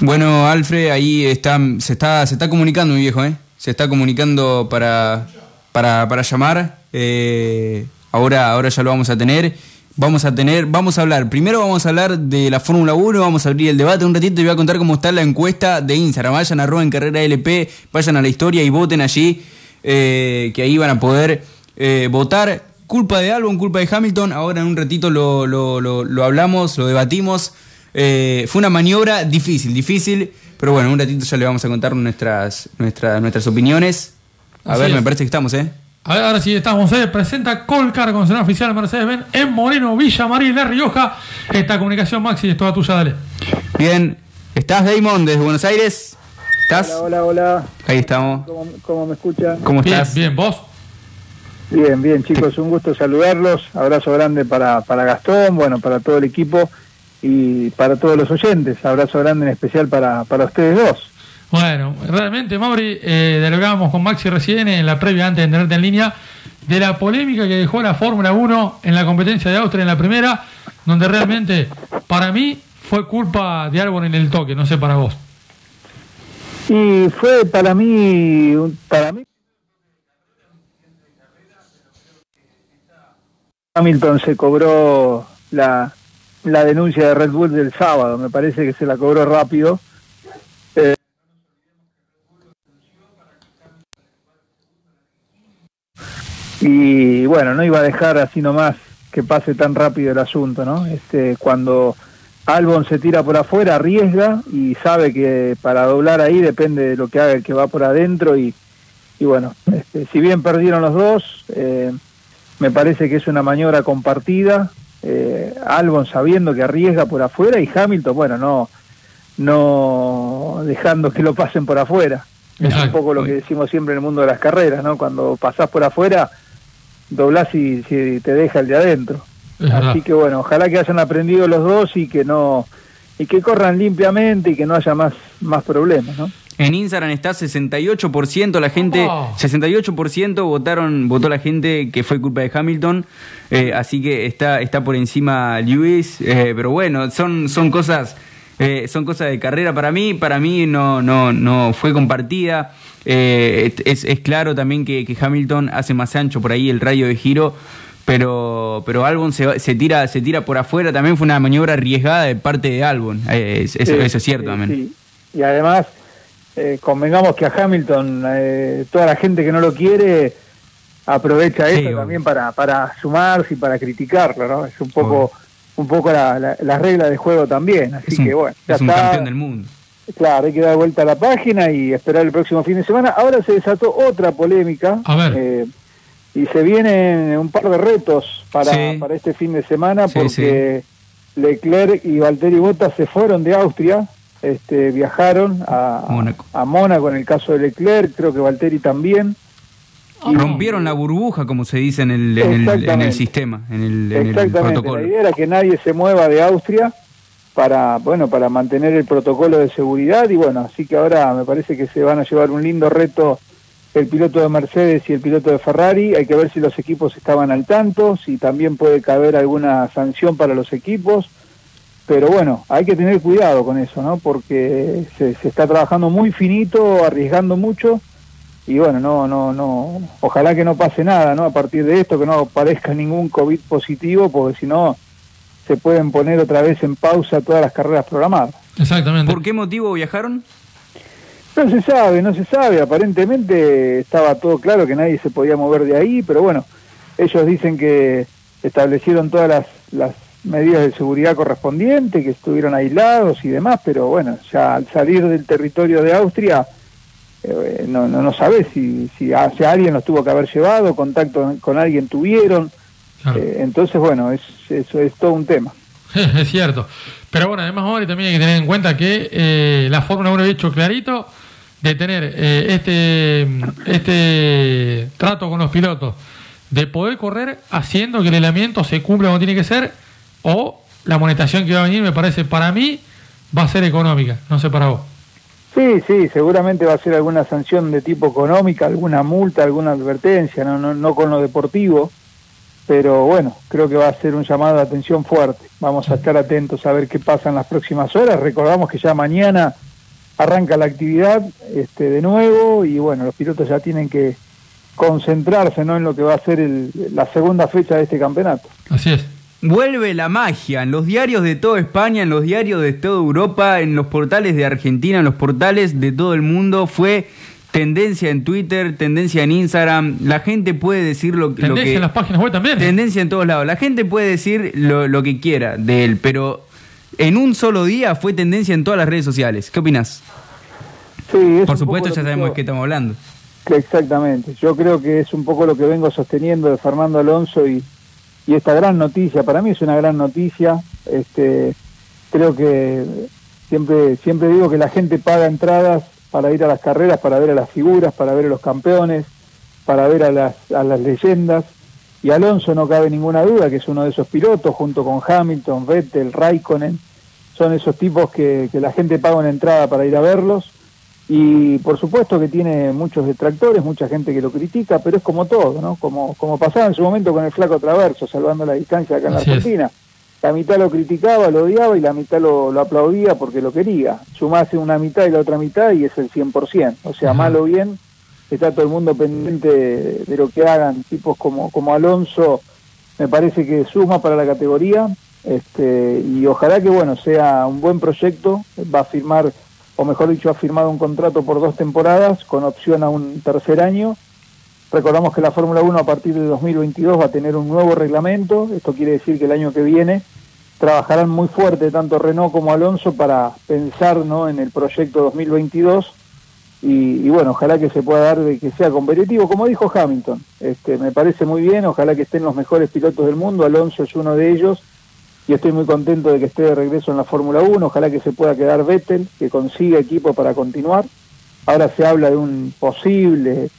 Bueno, Alfred, ahí está, se está, se está comunicando, mi viejo, ¿eh? Se está comunicando para, para, para llamar. eh, ahora, ahora ya lo vamos a tener. Vamos a tener, vamos a hablar. Primero vamos a hablar de la Fórmula 1, vamos a abrir el debate un ratito y voy a contar cómo está la encuesta de Instagram. Vayan a en carrera LP, vayan a la historia y voten allí, eh, que ahí van a poder eh, votar. Culpa de Albon, culpa de Hamilton. Ahora en un ratito lo, lo, lo, lo hablamos, lo debatimos. Eh, fue una maniobra difícil, difícil, pero bueno, en un ratito ya le vamos a contar nuestras, nuestras, nuestras opiniones. A Así ver, es. me parece que estamos, ¿eh? A ver, ahora sí estamos. Se presenta Colcar, concesionario oficial Mercedes-Benz en Moreno, Villa María, La Rioja. Esta comunicación, Maxi, es toda tuya, dale. Bien, ¿estás Damon desde Buenos Aires? ¿Estás? Hola, hola. Ahí estamos. ¿Cómo, cómo me escuchan? ¿Cómo Bien, estás? bien, vos. Bien, bien, chicos, un gusto saludarlos. Abrazo grande para, para Gastón, bueno, para todo el equipo y para todos los oyentes. Abrazo grande en especial para, para ustedes dos. Bueno, realmente, Mauri, eh, dialogábamos con Maxi recién en la previa antes de tenerte en línea de la polémica que dejó la Fórmula 1 en la competencia de Austria en la primera, donde realmente para mí fue culpa de Albon en el toque, no sé para vos. Y fue para mí, para mí. Hamilton se cobró la, la denuncia de Red Bull del sábado, me parece que se la cobró rápido. Eh, y bueno, no iba a dejar así nomás que pase tan rápido el asunto, ¿no? Este, cuando Albon se tira por afuera, arriesga y sabe que para doblar ahí depende de lo que haga el que va por adentro y, y bueno, este, si bien perdieron los dos, eh, me parece que es una maniobra compartida, eh, Albon sabiendo que arriesga por afuera y Hamilton, bueno, no, no dejando que lo pasen por afuera. Es un poco lo que decimos siempre en el mundo de las carreras, ¿no? Cuando pasás por afuera, doblás y, si te deja el de adentro. Así que bueno, ojalá que hayan aprendido los dos y que no y que corran limpiamente y que no haya más más problemas, ¿no? En Instagram está 68% la gente, Oh. 68% votaron, votó la gente que fue culpa de Hamilton, eh, así que está, está por encima Lewis, eh, pero bueno, son, son cosas, eh, son cosas de carrera para mí, para mí no, no, no fue compartida. Eh, es, es claro también que, que Hamilton hace más ancho por ahí el radio de giro, pero, pero Albon se, se tira, se tira por afuera, también fue una maniobra arriesgada de parte de Albon, eh, es- eso, eso es cierto también. sí. Y además, eh, convengamos que a Hamilton, eh, toda la gente que no lo quiere, aprovecha Sí, eso obvio. también para, para sumarse y para criticarlo, ¿no? Es un poco, Obvio. un poco la, la, la regla de juego también. Así Es un, que bueno, ya es un está. campeón del mundo. Claro, hay que dar vuelta a la página y esperar el próximo fin de semana. Ahora se desató otra polémica. A ver. eh, y se vienen un par de retos para, Sí. para este fin de semana Sí, porque Leclerc y Valtteri Bottas se fueron de Austria, este, viajaron a Mónaco. a Mónaco en el caso de Leclerc, creo que Valtteri también. Y- Rompieron la burbuja, como se dice en el, en el, en el Exactamente. sistema, en el, en el protocolo. la idea era que nadie se mueva de Austria para, bueno, para mantener el protocolo de seguridad y bueno, así que ahora me parece que se van a llevar un lindo reto el piloto de Mercedes y el piloto de Ferrari, hay que ver si los equipos estaban al tanto, si también puede caber alguna sanción para los equipos, pero bueno, hay que tener cuidado con eso, ¿no? Porque se, está trabajando muy finito, arriesgando mucho y bueno, no, no, no, ojalá que no pase nada, ¿no? A partir de esto, que no aparezca ningún COVID positivo, porque si no, se pueden poner otra vez en pausa todas las carreras programadas. Exactamente. ¿Por qué motivo viajaron? No se sabe, no se sabe, aparentemente estaba todo claro que nadie se podía mover de ahí, pero bueno, ellos dicen que establecieron todas las, las medidas de seguridad correspondientes, que estuvieron aislados y demás, pero bueno, ya al salir del territorio de Austria, eh, no, no, no sabés si, si, si alguien los tuvo que haber llevado, contacto con alguien tuvieron, Claro. eh, entonces bueno, es, eso es todo un tema. *laughs* es cierto. Pero bueno, además ahora también hay que tener en cuenta que eh, la Fórmula 1 ha hecho clarito de tener eh, este, este trato con los pilotos, de poder correr haciendo que el elemento se cumpla como tiene que ser, o la monetación que va a venir, me parece, para mí, va a ser económica, no sé para vos. Sí, sí, seguramente va a ser alguna sanción de tipo económica, alguna multa, alguna advertencia, no, no, no con lo deportivo, pero bueno, creo que va a ser un llamado de atención fuerte. Vamos a estar atentos a ver qué pasa en las próximas horas. Recordamos que ya mañana arranca la actividad este, de nuevo y bueno, los pilotos ya tienen que concentrarse ¿no? en lo que va a ser el, la segunda fecha de este campeonato. Así es. Vuelve la magia en los diarios de toda España, en los diarios de toda Europa, en los portales de Argentina, en los portales de todo el mundo. Fue tendencia en Twitter, tendencia en Instagram. La gente puede decir lo, lo que. Tendencia en las páginas web también. Tendencia en todos lados. La gente puede decir lo, lo que quiera de él, pero en un solo día fue tendencia en todas las redes sociales. ¿Qué opinas? Sí, es Por supuesto, ya sabemos de qué estamos hablando. Exactamente. Yo creo que es un poco lo que vengo sosteniendo de Fernando Alonso y, y esta gran noticia. Para mí es una gran noticia. Este, creo que siempre siempre digo que la gente paga entradas para ir a las carreras, para ver a las figuras, para ver a los campeones, para ver a las, a las leyendas. Y Alonso no cabe ninguna duda que es uno de esos pilotos, junto con Hamilton, Vettel, Raikkonen. Son esos tipos que, que la gente paga una entrada para ir a verlos. Y por supuesto que tiene muchos detractores, mucha gente que lo critica, pero es como todo, ¿no? Como, como pasaba en su momento con el flaco Traverso, salvando la distancia acá en la es. La mitad lo criticaba, lo odiaba y la mitad lo, lo aplaudía porque lo quería. Sumase una mitad y la otra mitad y es el 100%. O sea, mal o bien, está todo el mundo pendiente de, de lo que hagan. Tipos como, como Alonso, me parece que suma para la categoría. Este, y ojalá que, bueno, sea un buen proyecto. Va a firmar, o mejor dicho, ha firmado un contrato por dos temporadas con opción a un tercer año. Recordamos que la Fórmula 1 a partir de 2022 va a tener un nuevo reglamento. Esto quiere decir que el año que viene trabajarán muy fuerte tanto Renault como Alonso para pensar ¿no? en el proyecto 2022 y, y bueno, ojalá que se pueda dar de que sea competitivo, como dijo Hamilton, este, me parece muy bien, ojalá que estén los mejores pilotos del mundo, Alonso es uno de ellos. Y estoy muy contento de que esté de regreso en la Fórmula 1, ojalá que se pueda quedar Vettel, que consiga equipo para continuar, ahora se habla de un posible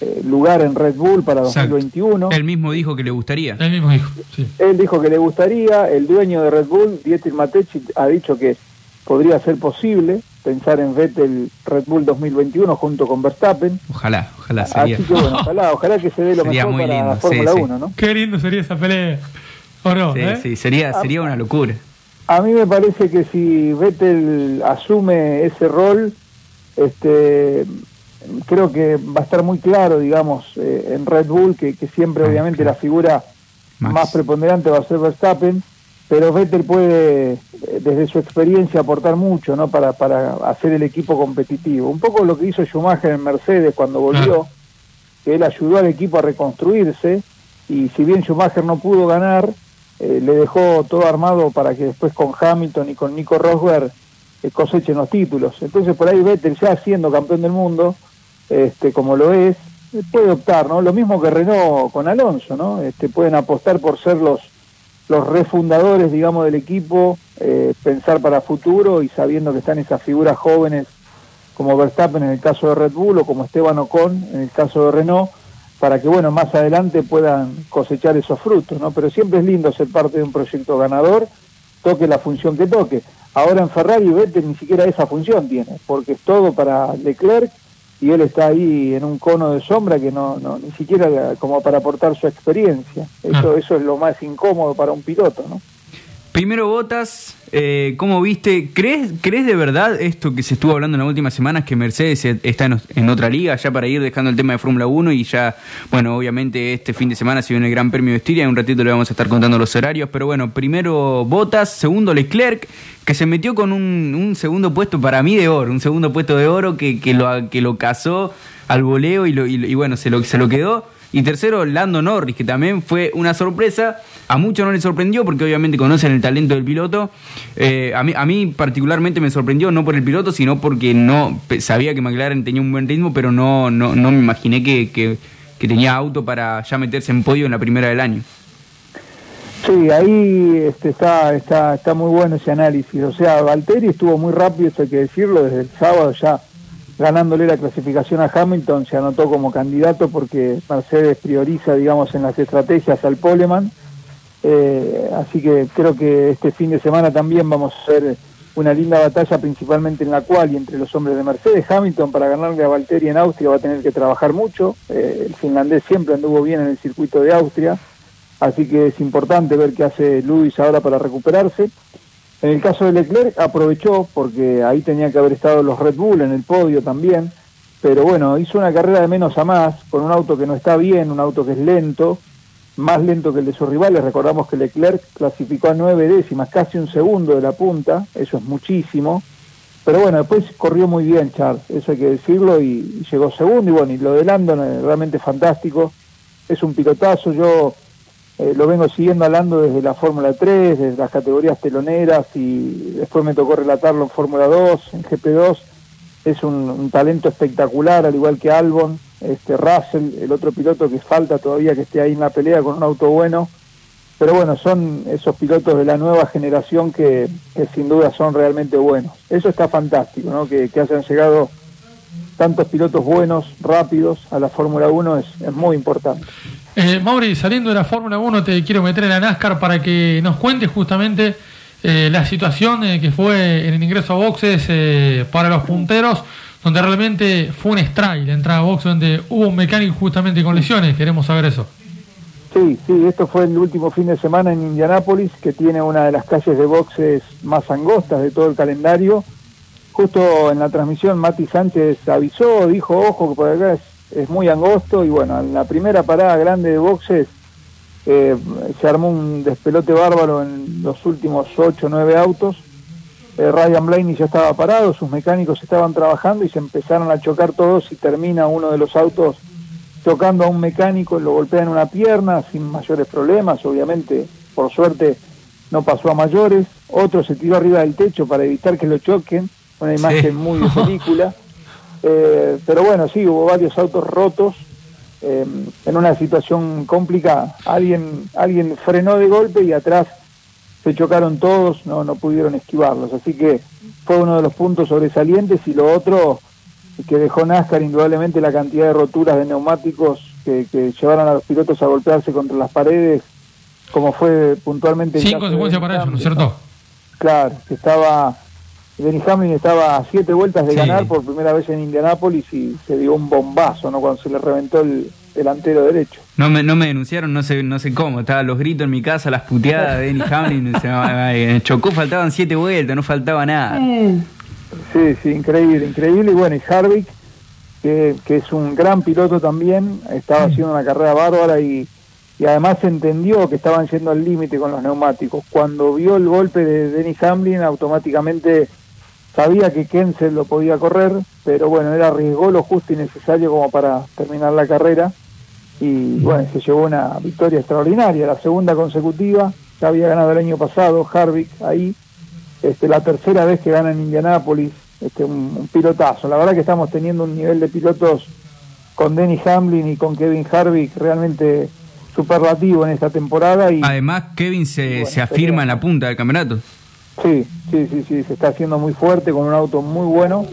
eh, lugar en Red Bull para Exacto. 2021. Él mismo dijo que le gustaría. Él mismo dijo, sí. Él dijo que le gustaría, el dueño de Red Bull, Dieter Matechi, ha dicho que podría ser posible pensar en Vettel Red Bull 2021 junto con Verstappen. Ojalá, ojalá sería. Así que bueno, ojalá, *laughs* ojalá que se dé lo Sería mejor muy para lindo, Fórmula sí. 1, ¿no? Qué lindo sería esa pelea. ¿O no? Sí, eh? sí, sería, sería una locura. A mí me parece que si Vettel asume ese rol, este, creo que va a estar muy claro, digamos, eh, en Red Bull, que, que siempre Ah, obviamente la figura Max. más preponderante va a ser Verstappen, pero Vettel puede, eh, desde su experiencia, aportar mucho ¿no? para, para hacer el equipo competitivo. Un poco lo que hizo Schumacher en Mercedes cuando volvió, que él ayudó al equipo a reconstruirse, y si bien Schumacher no pudo ganar, eh, le dejó todo armado para que después con Hamilton y con Nico Rosberg eh, cosechen los títulos. Entonces por ahí Vettel ya siendo campeón del mundo, este, como lo es, puede optar, ¿no? Lo mismo que Renault con Alonso, ¿no? Este, pueden apostar por ser los los refundadores, digamos, del equipo, eh, pensar para futuro y sabiendo que están esas figuras jóvenes como Verstappen en el caso de Red Bull o como Esteban Ocon en el caso de Renault, para que, bueno, más adelante puedan cosechar esos frutos, ¿no? Pero siempre es lindo ser parte de un proyecto ganador, toque la función que toque. Ahora en Ferrari Vettel ni siquiera esa función tiene, porque es todo para Leclerc y él está ahí en un cono de sombra que no, no ni siquiera como para aportar su experiencia. Eso, Ah. eso es lo más incómodo para un piloto, ¿no? Primero Botas, eh, ¿cómo viste? ¿Crees, ¿Crees de verdad esto que se estuvo hablando en las últimas semanas, que Mercedes está en, otra liga, ya para ir dejando el tema de Fórmula 1 y ya, bueno, obviamente este fin de semana se viene el Gran Premio de Estiria, en un ratito le vamos a estar contando los horarios, pero bueno, primero Botas, segundo Leclerc, que se metió con un, un segundo puesto para mí de oro, un segundo puesto de oro que, que, lo, que lo cazó al voleo y, lo, y, y bueno, se lo, se lo quedó. Y tercero, Lando Norris, que también fue una sorpresa. A muchos no les sorprendió porque obviamente conocen el talento del piloto. Eh, a, mí, a mí particularmente me sorprendió, no por el piloto, sino porque no sabía que McLaren tenía un buen ritmo, pero no, no, no me imaginé que, que, tenía auto para ya meterse en podio en la primera del año. Sí, ahí este, está, está, está muy bueno ese análisis. O sea, Valtteri estuvo muy rápido, eso hay que decirlo, desde el sábado ya ganándole la clasificación a Hamilton, se anotó como candidato porque Mercedes prioriza, digamos, en las estrategias al Poleman. Eh, así que creo que este fin de semana también vamos a ver una linda batalla principalmente en la cual y entre los hombres de Mercedes. Hamilton para ganarle a Valtteri en Austria va a tener que trabajar mucho. Eh, el finlandés siempre anduvo bien en el circuito de Austria, así que es importante ver qué hace Luis ahora para recuperarse. En el caso de Leclerc aprovechó porque ahí tenía que haber estado los Red Bull en el podio también, pero bueno, hizo una carrera de menos a más con un auto que no está bien, un auto que es lento, más lento que el de sus rivales. Recordamos que Leclerc clasificó a nueve décimas, casi un segundo de la punta, eso es muchísimo. Pero bueno, después corrió muy bien Charles, eso hay que decirlo, y, llegó segundo. Y bueno, y lo de Landon es realmente fantástico, es un pilotazo. Yo eh, lo vengo siguiendo hablando desde la Fórmula 3, desde las categorías teloneras, y después me tocó relatarlo en Fórmula 2, en GP2. Es un, talento espectacular, al igual que Albon este Russell, el otro piloto que falta todavía que esté ahí en la pelea con un auto bueno. Pero bueno, son esos pilotos de la nueva generación que, sin duda son realmente buenos. Eso está fantástico, ¿no? que, que hayan llegado tantos pilotos buenos, rápidos a la Fórmula 1 es, es muy importante. Eh, Mauri, saliendo de la Fórmula 1 te quiero meter en la NASCAR para que nos cuentes justamente eh, la situación eh, que fue en el ingreso a boxes eh, para los punteros donde realmente fue un strike la entrada a box, donde hubo un mecánico justamente con lesiones. Queremos saber eso. Sí, sí, esto fue el último fin de semana en Indianápolis, que tiene una de las calles de boxes más angostas de todo el calendario. Justo en la transmisión Mati Sánchez avisó, dijo, ojo, que por acá es, es muy angosto, y bueno, en la primera parada grande de boxes eh, se armó un despelote bárbaro en los últimos 8 o 9 autos. Eh, Ryan Blaney ya estaba parado, sus mecánicos estaban trabajando y se empezaron a chocar todos y termina uno de los autos tocando a un mecánico, lo golpea en una pierna sin mayores problemas, obviamente, por suerte no pasó a mayores, otro se tiró arriba del techo para evitar que lo choquen, una imagen muy de película, *laughs* eh, pero bueno, sí, hubo varios autos rotos eh, en una situación complicada, alguien, alguien frenó de golpe y atrás se chocaron todos, no, no pudieron esquivarlos. Así que fue uno de los puntos sobresalientes y lo otro que dejó NASCAR indudablemente la cantidad de roturas de neumáticos que, llevaron a los pilotos a golpearse contra las paredes, como fue puntualmente... Sin consecuencia para eso, ¿no es cierto? Claro, que estaba... Denny Hamlin estaba a siete vueltas de ganar por primera vez en Indianápolis y se dio un bombazo, ¿no? Cuando se le reventó el, delantero derecho. No me, no me denunciaron, no sé, no sé cómo. Estaban los gritos en mi casa, las puteadas de Denny Hamlin. se, chocó, faltaban siete vueltas, no faltaba nada. Sí, sí, increíble, increíble. Y bueno, y Harvick, que, que es un gran piloto también, estaba haciendo una carrera bárbara y, y además entendió que estaban yendo al límite con los neumáticos. Cuando vio el golpe de Denny Hamlin, automáticamente sabía que Kensel lo podía correr, pero bueno, él arriesgó lo justo y necesario como para terminar la carrera y bueno, se llevó una victoria extraordinaria, la segunda consecutiva, ya había ganado el año pasado Harvick ahí, este, la tercera vez que gana en Indianápolis, este, un, pilotazo, la verdad que estamos teniendo un nivel de pilotos con Denny Hamlin y con Kevin Harvick realmente superlativo en esta temporada. y Además, Kevin se, se afirma en la punta del campeonato. Sí, sí, sí, sí, se está haciendo muy fuerte con un auto muy bueno.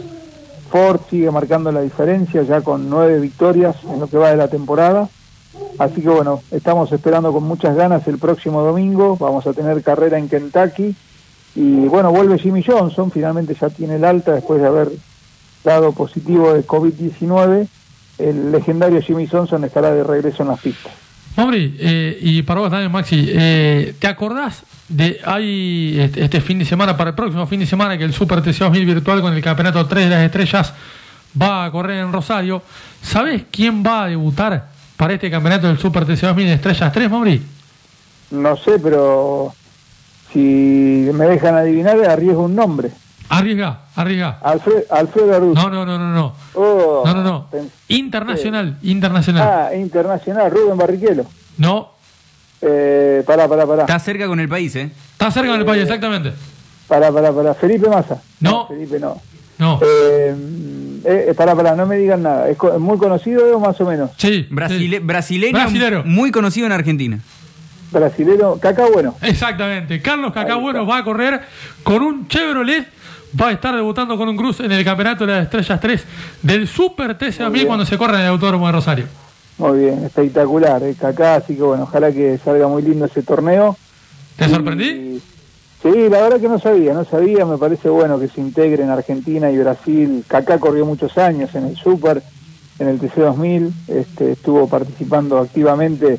Ford sigue marcando la diferencia ya con nueve victorias en lo que va de la temporada. Así que bueno, estamos esperando con muchas ganas el próximo domingo. Vamos a tener carrera en Kentucky. Y bueno, vuelve Jimmy Johnson, finalmente ya tiene el alta después de haber dado positivo de COVID-19. El legendario Jimmy Johnson estará de regreso en las pistas. Hombre, eh, y para vos también, Maxi, eh, ¿te acordás de hay este, este, fin de semana, para el próximo fin de semana, que el Super TC2000 virtual con el campeonato 3 de las estrellas va a correr en Rosario? ¿Sabes quién va a debutar para este campeonato del Super TC2000 de estrellas 3, Mauri? No sé, pero si me dejan adivinar, arriesgo un nombre. Arriesga, arriesga. Alfred, Alfredo No, no, no, no, no. Oh, no, no, no. Internacional, internacional. Ah, internacional, Rubén Barrichello. No. Eh, pará, pará, pará. Está cerca con el país, ¿eh? Está cerca con el país, exactamente. Pará, pará, pará. Felipe Massa. No. Felipe no. No. Eh, eh, pará, pará, no me digan nada. ¿Es muy conocido o más o menos? Sí. Brasile Brasileño. Muy conocido en Argentina. Brasilero, Cacá Bueno. Exactamente. Carlos Cacá Bueno va a correr con un Chevrolet va a estar debutando con un cruz en el campeonato de las estrellas 3 del Super TC2000 cuando se corre en el Autódromo de Rosario. Muy bien, espectacular, eh, Kaká, así que bueno, ojalá que salga muy lindo ese torneo. ¿Te sorprendí? Sí, la verdad que no sabía, no sabía, me parece bueno que se integren Argentina y Brasil. Kaká corrió muchos años en el Super, en el TC2000, este, estuvo participando activamente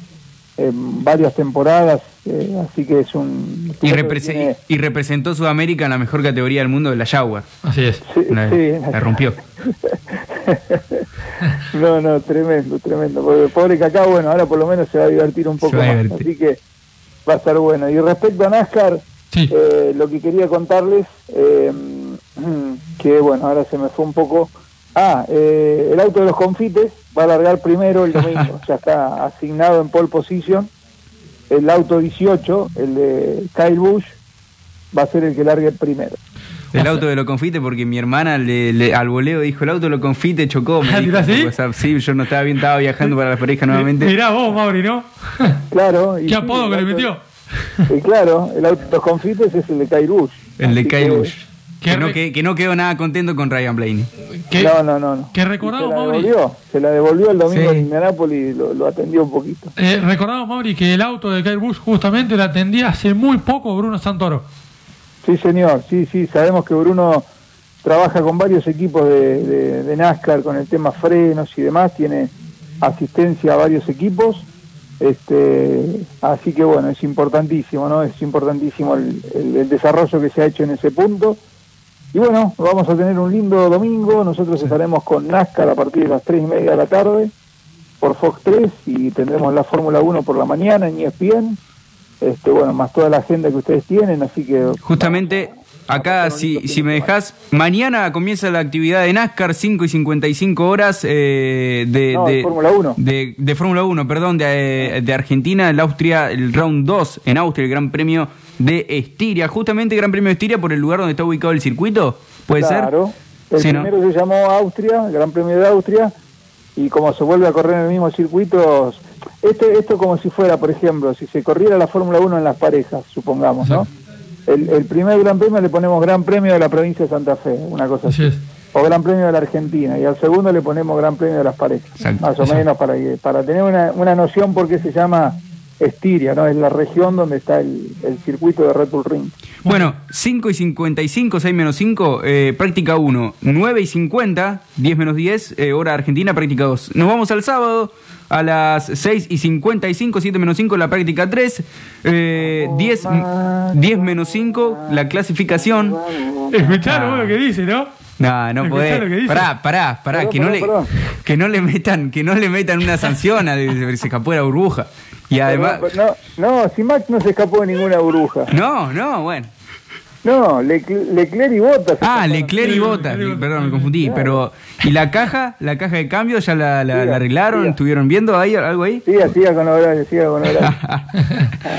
en varias temporadas, eh, así que es un... Y, represe- tiene- y representó Sudamérica en la mejor categoría del mundo de la Jaguar. Así es. Sí, La, sí. la rompió. *laughs* no, no, tremendo, tremendo. Porque pobre Kaká, bueno, ahora por lo menos se va a divertir un poco más, divertir. así que va a estar bueno. Y respecto a NASCAR, eh, lo que quería contarles, eh, *clears throat* que bueno, ahora se me fue un poco. Ah, eh, el auto de los confites va a largar primero el domingo, *laughs* ya está asignado en pole position. El auto 18, el de Kyle Busch, va a ser el que largue primero. El auto de lo confite porque mi hermana le, le- al voleo dijo el auto de lo confite chocó. Me *laughs* Ah, dijo, WhatsApp. Sí, yo no estaba bien, estaba viajando para la pareja nuevamente. *laughs* Mirá vos, Mauri, ¿no? Claro. y ¿Qué sí, apodo que le metió? Y claro, el auto de los confites es el de Kyle Busch. El de Kyle que- Busch. Que no, que, que no quedó nada contento con Ryan Blaney. No, no, no. no. Que Y recordamos, se la Mauri. devolvió, se la devolvió el domingo Sí. en Indianápolis y lo, lo atendió un poquito. Eh, recordamos, Mauri, que el auto de Kyle Busch justamente lo atendía hace muy poco Bruno Santoro. Sí, señor, sí, sí, sabemos que Bruno trabaja con varios equipos de, de- de NASCAR con el tema frenos y demás, tiene asistencia a varios equipos, este, así que bueno, es importantísimo, ¿no? Es importantísimo el, el- el desarrollo que se ha hecho en ese punto. Y bueno, vamos a tener un lindo domingo, nosotros estaremos con NASCAR a partir de las 3 y media de la tarde por Fox 3 y tendremos la Fórmula 1 por la mañana en ESPN, este, bueno, más toda la agenda que ustedes tienen, así que Justamente acá, si, si me dejas, mañana comienza la actividad de NASCAR, 5 y 55 horas eh, de, No, de de Fórmula 1. De, de Fórmula 1, perdón, de, de Argentina, el Austria, el round 2 en Austria, el Gran Premio de Estiria. Justamente Gran Premio de Estiria por el lugar donde está ubicado el circuito, ¿puede claro, ser? El Sí, ¿no? primero se llamó Austria, el Gran Premio de Austria, y como se vuelve a correr en el mismo circuito, esto, esto como si fuera, por ejemplo, si se corriera la Fórmula 1 en las parejas, supongamos, ¿no? El, el primer Gran Premio le ponemos Gran Premio de la provincia de Santa Fe, una cosa así. O Gran Premio de la Argentina, y al segundo le ponemos Gran Premio de las parejas, más o menos para, para tener una, una noción por qué se llama Estiria, ¿no? Es la región donde está el, el circuito de Red Bull Ring. Bueno, 5 y 55, 6 menos 5, eh, práctica 1. 9 y 50, 10 menos 10, eh, hora argentina, práctica 2. Nos vamos al sábado a las 6 y 55, 7 menos 5, la práctica 3. Eh, 10, 10 menos 5, la clasificación. Escucharon vos lo que dice, ¿no? No, no podés. lo que dice. Pará, pará, pará, Perdón, que, no perdón, le, perdón. que no le metan, que no le metan una sanción a *laughs* se escapó de la burbuja. Y además. No, no, si Max no se escapó de ninguna burbuja. No, no, bueno. No, Leclerc, Leclerc y Bottas. Ah, Leclerc y Botas, perdón, me confundí. Pero, ¿y la caja? ¿La caja de cambio ya la, la- Siga, la arreglaron? siga. ¿Estuvieron viendo ahí algo ahí? Siga, siga con horario, siga con horario.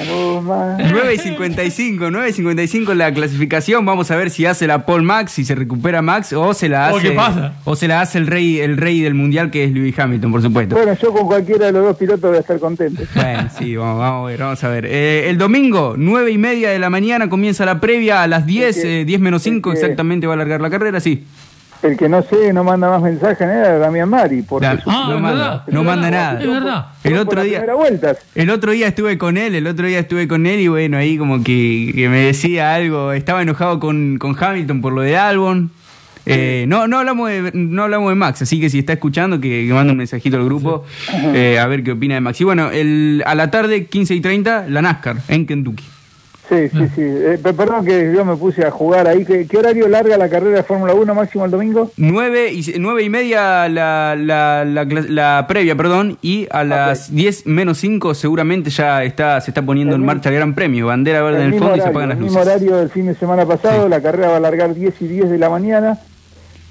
Vamos, Max. 9 y 55, 9 y 55 la clasificación. Vamos a ver si hace la Paul Max, si se recupera Max o se la ¿O hace. qué pasa? O se la hace el rey, el rey del mundial que es Lewis Hamilton, por supuesto. Bueno, yo con cualquiera de los dos pilotos voy a estar contento. Bueno, sí, vamos, vamos a ver, vamos a ver. Eh, el domingo, 9 y media de la mañana, comienza la previa a las 10, que- eh, 10 menos 5 es que- exactamente va a largar la carrera, sí. El que no sé, no manda más mensajes era Damián Mari. Porque Da- Ah, no manda, verdad, no manda verdad, nada. Es verdad. El otro día, el otro día estuve con él, el otro día estuve con él y bueno, ahí como que, que me decía algo, estaba enojado con, con Hamilton por lo de Albon. Eh, no, no hablamos de, no hablamos de Max, así que si está escuchando que, que mande un mensajito al grupo eh, a ver qué opina de Max. Y bueno, el, a la tarde, 15 y 30, la NASCAR en Kentucky. Sí, sí, sí. Eh, pe- perdón que yo me puse a jugar ahí. ¿Qué, qué horario larga la carrera de Fórmula 1 máximo el domingo? 9 y, nueve y media la, la, la, la previa, perdón, y a las 10 menos 5 seguramente ya está se está poniendo en marcha el Gran Premio. Bandera verde en el fondo y se horario, apagan las el mismo luces. horario del fin de semana pasado. La carrera va a alargar 10 y 10 de la mañana.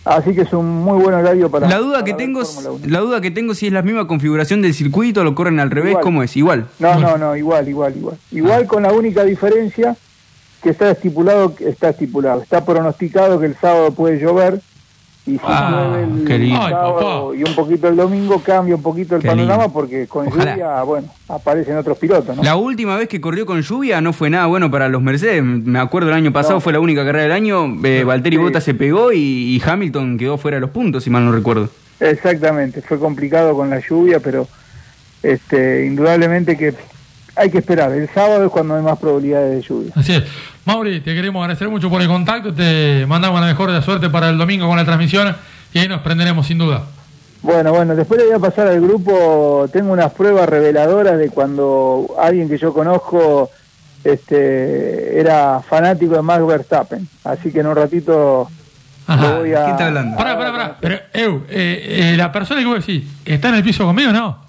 Así que es un muy buen horario para. La duda que para tengo es, Fórmula 1. la duda que tengo si es la misma configuración del circuito, lo corren al revés, Igual. ¿cómo es? Igual. No, no, no, igual, igual, igual. Igual con la única diferencia que está estipulado, está estipulado, está pronosticado que el sábado puede llover y si Ah, llueve el sábado y un poquito el domingo cambia un poquito el Qué panorama lindo. porque con Ojalá. lluvia, bueno, aparecen otros pilotos, ¿no? La última vez que corrió con lluvia no fue nada bueno para los Mercedes. Me acuerdo el año pasado, No. fue la única carrera del año. Eh, Valtteri Sí. Bottas se pegó y, y Hamilton quedó fuera de los puntos, si mal no recuerdo. Exactamente, fue complicado con la lluvia, pero este, indudablemente que hay que esperar. El sábado es cuando hay más probabilidades de lluvia. Así es. Mauri, te queremos agradecer mucho por el contacto. Te mandamos la mejor de la suerte para el domingo con la transmisión y ahí nos prenderemos sin duda. Bueno, bueno, después le voy a pasar al grupo, tengo unas pruebas reveladoras de cuando alguien que yo conozco este era fanático de Max Verstappen, así que en un ratito lo voy a... ¿Quién está hablando? Pará, pará, pará. Pero, Eu, eh, eh, la persona que vos decís, ¿está en el piso conmigo o no?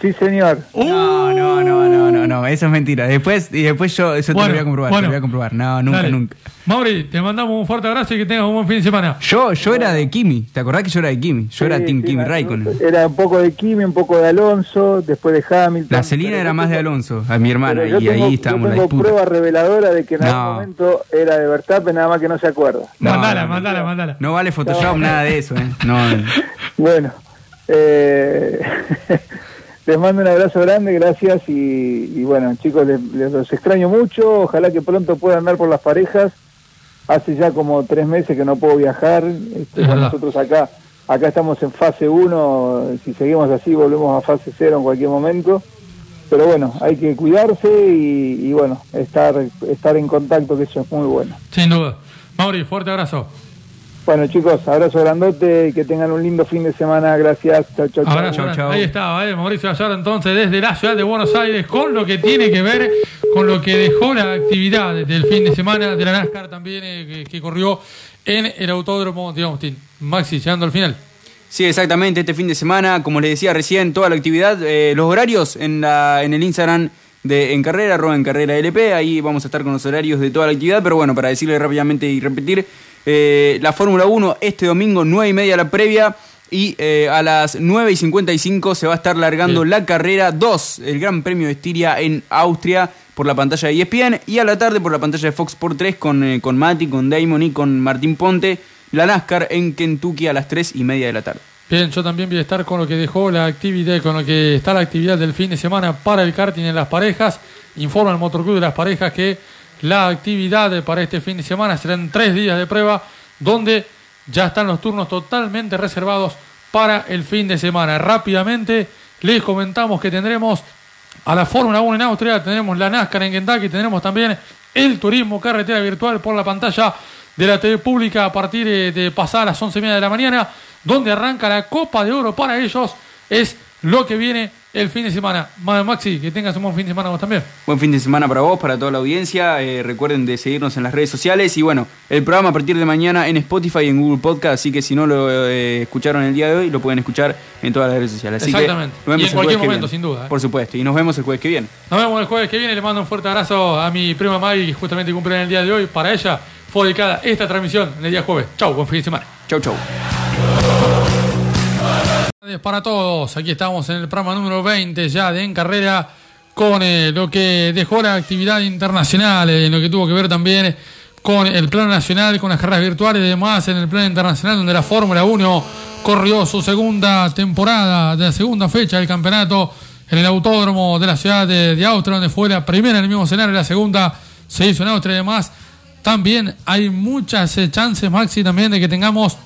Sí, señor. No, no, no, no, no, no, eso es mentira. Después, y después yo eso te Bueno, lo voy a comprobar, bueno. te lo voy a comprobar. No, nunca, Dale. nunca. Mauri, te mandamos un fuerte abrazo y que tengas un buen fin de semana. Yo, yo era de Kimi, ¿te acordás que yo era de Kimi? Yo era Team sí, Kimi la- Raikkonen. Era un poco de Kimi, un poco de Alonso, después de Hamilton. La Celina era yo más de Alonso, a mi hermana, pero y yo tengo- ahí estábamos yo en la tengo disputa. prueba reveladora de que en No. algún momento era de Verstappen, nada más que no se acuerda. No, mandala, no, no. mandala, mandala. No vale Photoshop, nada de eso, ¿eh? No, no. *laughs* Bueno, eh, *laughs* les mando un abrazo grande, gracias y, y bueno, chicos, les, les los extraño mucho, ojalá que pronto puedan andar por las parejas. Hace ya como tres meses que no puedo viajar, este, nosotros acá acá estamos en fase 1, si seguimos así volvemos a fase 0 en cualquier momento. Pero bueno, hay que cuidarse y, y bueno, estar estar en contacto, que eso es muy bueno. Sin duda. Mauri, fuerte abrazo. Bueno chicos, abrazo grandote y que tengan un lindo fin de semana, gracias, chao, chao, chao. Abrazo grande. Ahí estaba, eh, Mauricio Gallardo entonces desde la ciudad de Buenos Aires con lo que tiene que ver con lo que dejó la actividad del fin de semana de la NASCAR también eh, que, que corrió en el autódromo de Austin. Maxi, llegando al final. Sí, exactamente, este fin de semana, como les decía recién, toda la actividad, eh, los horarios en, la, en el Instagram de En Carrera, arroba En Carrera LP, ahí vamos a estar con los horarios de toda la actividad, pero bueno, para decirle rápidamente y repetir, eh, la Fórmula 1 este domingo, 9 y media la previa, y eh, a las 9 y 55 se va a estar largando la carrera 2, el Gran Premio de Estiria en Austria, por la pantalla de ESPN, y a la tarde por la pantalla de Fox Sport 3 con, eh, con Mati, con Damon y con Martín Ponte, la NASCAR en Kentucky a las 3 y media de la tarde. Bien, yo también voy a estar con lo que dejó la actividad, con lo que está la actividad del fin de semana para el karting en las parejas. Informa el Motorclub de las Parejas que la actividad para este fin de semana serán tres días de prueba, donde ya están los turnos totalmente reservados para el fin de semana. Rápidamente les comentamos que tendremos a la Fórmula 1 en Austria, tenemos la NASCAR en Kentucky, tenemos también el turismo carretera virtual por la pantalla de la TV pública a partir eh, de pasar las once y media de la mañana, donde arranca la Copa de Oro para ellos. Es lo que viene el fin de semana. Ma- Maxi, que tengas un buen fin de semana vos también. Buen fin de semana para vos, para toda la audiencia. Eh, recuerden de seguirnos en las redes sociales. Y bueno, el programa a partir de mañana en Spotify y en Google Podcast. Así que si no lo eh, escucharon el día de hoy, lo pueden escuchar en todas las redes sociales. Así Exactamente. Que nos vemos Y en cualquier momento, sin duda, eh. Por supuesto. Y nos vemos el jueves que viene. Nos vemos el jueves que viene. Le mando un fuerte abrazo a mi prima Maggie, que justamente cumple en el día de hoy. Para ella fue dedicada esta transmisión en el día jueves. Chau, buen fin de semana. Chau, chau. Para todos. Aquí estamos en el programa número 20 ya de En Carrera con eh, lo que dejó la actividad internacional, eh, lo que tuvo que ver también con el plano nacional, con las carreras virtuales y demás en el plano internacional, donde la Fórmula 1 corrió su segunda temporada, de la segunda fecha del campeonato en el autódromo de la ciudad de, de Austria, donde fue la primera en el mismo escenario, la segunda se hizo en Austria y demás. También hay muchas eh, chances, Maxi, también de que tengamos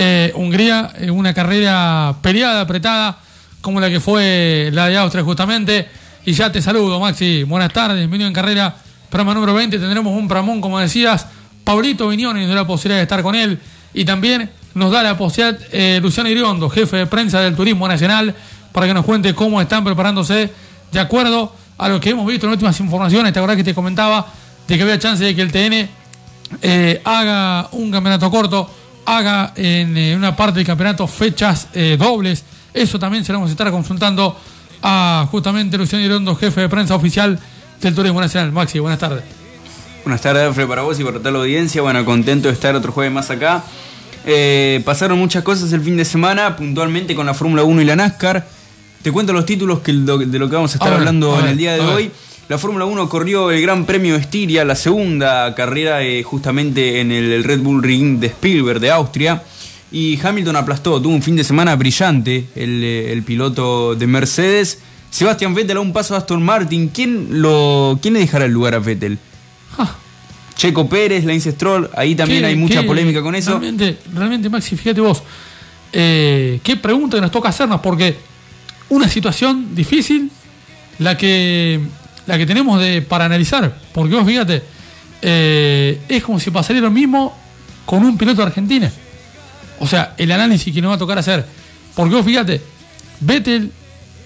eh, Hungría, eh, una carrera peleada, apretada, como la que fue la de Austria justamente. Y ya te saludo, Maxi. Buenas tardes, bienvenido en carrera. Programa número 20, tendremos un pramón, como decías. Pablito Viñoni nos da la posibilidad de estar con él. Y también nos da la posibilidad eh, Luciano Iriondo, jefe de prensa del Turismo Nacional, para que nos cuente cómo están preparándose de acuerdo a lo que hemos visto en últimas informaciones. ¿Te acordás que te comentaba de que había chance de que el TN eh, haga un campeonato corto, haga en eh, una parte del campeonato fechas eh, dobles. Eso también se lo vamos a estar consultando a justamente Luciano Irondo, jefe de prensa oficial del Turismo Nacional. Maxi, buenas tardes. Buenas tardes, Alfred, para vos y para toda la audiencia. Bueno, contento de estar otro jueves más acá. Eh, pasaron muchas cosas el fin de semana, puntualmente con la Fórmula 1 y la NASCAR. Te cuento los títulos que, de lo que vamos a estar A ver, hablando a en el día de ver. La Fórmula 1 corrió el Gran Premio de Estiria, la segunda carrera eh, justamente en el, Red Bull Ring de Spielberg de Austria. Y Hamilton aplastó, tuvo un fin de semana brillante el, eh, el piloto de Mercedes. Sebastián Vettel a un paso de Aston Martin. ¿Quién, lo, ¿Quién le dejará el lugar a Vettel? Checo Pérez, Lance Stroll, ahí también ¿Qué- hay mucha polémica con eso. Realmente, realmente, Maxi, fíjate vos, eh, qué pregunta que nos toca hacernos, porque una situación difícil la que, la que tenemos de, para analizar. Porque vos fíjate, eh, es como si pasaría lo mismo con un piloto de Argentina. O sea, el análisis que nos va a tocar hacer. Porque vos fíjate, Vettel,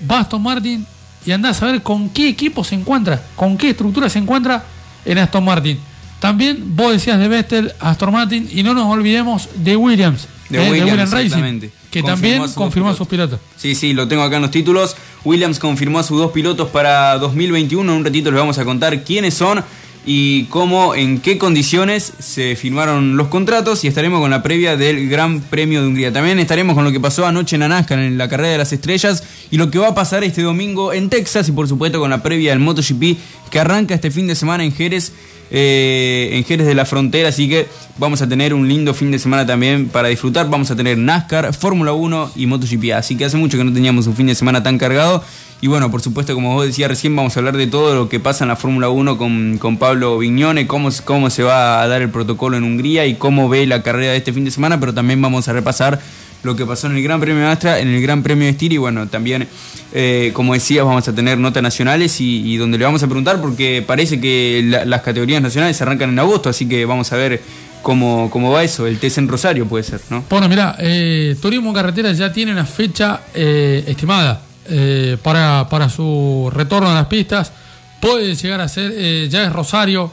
Aston Martin y andás a ver con qué equipo se encuentra, con qué estructura se encuentra en Aston Martin. También vos decías de Vettel, Aston Martin y no nos olvidemos de Williams, De eh, Williams, Racing, exactamente. que Confirmó también a confirmó a sus pilotos. Sí, sí, lo tengo acá en los títulos. Williams confirmó a sus dos pilotos para 2021. En un ratito les vamos a contar quiénes son y cómo, en qué condiciones se firmaron los contratos y estaremos con la previa del Gran Premio de Hungría. También estaremos con lo que pasó anoche en NASCAR en la carrera de las estrellas y lo que va a pasar este domingo en Texas y por supuesto con la previa del MotoGP que arranca este fin de semana en Jerez. Eh, en Jerez de la Frontera, así que vamos a tener un lindo fin de semana también para disfrutar. Vamos a tener NASCAR, Fórmula 1 y MotoGP. Así que hace mucho que no teníamos un fin de semana tan cargado. Y bueno, por supuesto, como vos decías recién, vamos a hablar de todo lo que pasa en la Fórmula 1 con, con Pablo Viñone, cómo, cómo se va a dar el protocolo en Hungría y cómo ve la carrera de este fin de semana, pero también vamos a repasar lo que pasó en el Gran Premio de Astra, en el Gran Premio de Estir y bueno, también, eh, como decías, vamos a tener notas nacionales y, donde le vamos a preguntar porque parece que la- las categorías nacionales arrancan en agosto, así que vamos a ver cómo, cómo va eso, el TC en Rosario puede ser, ¿no? Bueno, mira, eh, Turismo Carretera ya tiene una fecha eh, estimada eh, para, para su retorno a las pistas. Puede llegar a ser, ya es Rosario.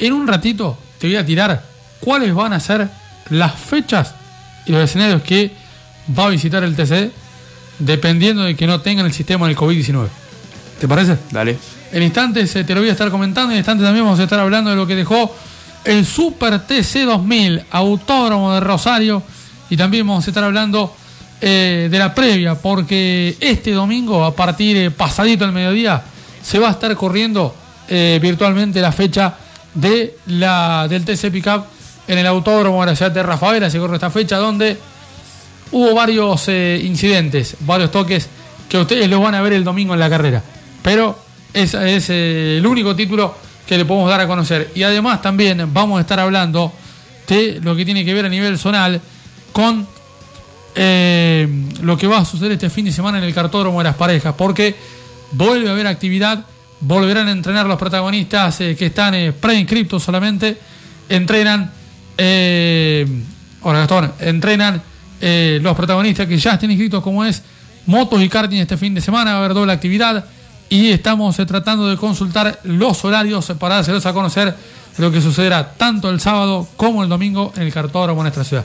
En un ratito te voy a tirar cuáles van a ser las fechas y los escenarios que va a visitar el TC dependiendo de que no tengan el sistema del COVID-19. ¿Te parece? Dale. En instantes eh, te lo voy a estar comentando. En instantes también vamos a estar hablando de lo que dejó el Super TC 2000 Autódromo de Rosario. Y también vamos a estar hablando eh, de la previa, porque este domingo, a partir eh, pasadito al mediodía, se va a estar corriendo eh, virtualmente la fecha de la, del TC Pickup en el Autódromo de la ciudad de Rafaela. Se corre esta fecha donde hubo varios eh, incidentes, varios toques que ustedes los van a ver el domingo en la carrera. Pero ese es eh, el único título que le podemos dar a conocer. Y además también vamos a estar hablando de lo que tiene que ver a nivel zonal con eh, lo que va a suceder este fin de semana en el cartódromo de las parejas. Porque vuelve a haber actividad, volverán a entrenar los protagonistas que están preinscriptos solamente. Entrenan, ahora Gastón, entrenan eh, los protagonistas que ya estén inscritos como es motos y karting este fin de semana, va a haber doble actividad y estamos eh, tratando de consultar los horarios para dárselos a conocer lo que sucederá tanto el sábado como el domingo en el cartódromo de nuestra ciudad.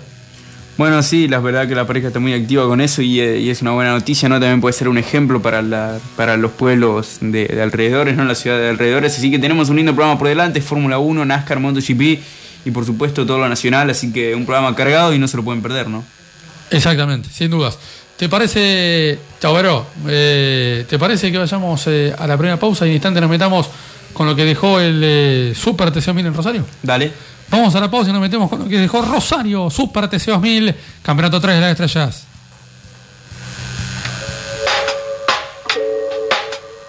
Bueno, sí, la verdad que la pareja está muy activa con eso y, eh, es una buena noticia, ¿no? También puede ser un ejemplo para, la, para los pueblos de, de alrededores, ¿no? La ciudad de alrededores. Así que tenemos un lindo programa por delante, Fórmula 1, NASCAR, MotoGP y por supuesto todo lo nacional, así que un programa cargado y no se lo pueden perder, ¿no? Exactamente, sin dudas. ¿Te parece, Chavero, eh, ¿te parece que vayamos eh, a la primera pausa y en instante nos metamos con lo que dejó el eh, Super TC 2000 en Rosario? Dale. Vamos a la pausa y nos metemos con lo que dejó Rosario, Super TC 2000, Campeonato 3 de las Estrellas.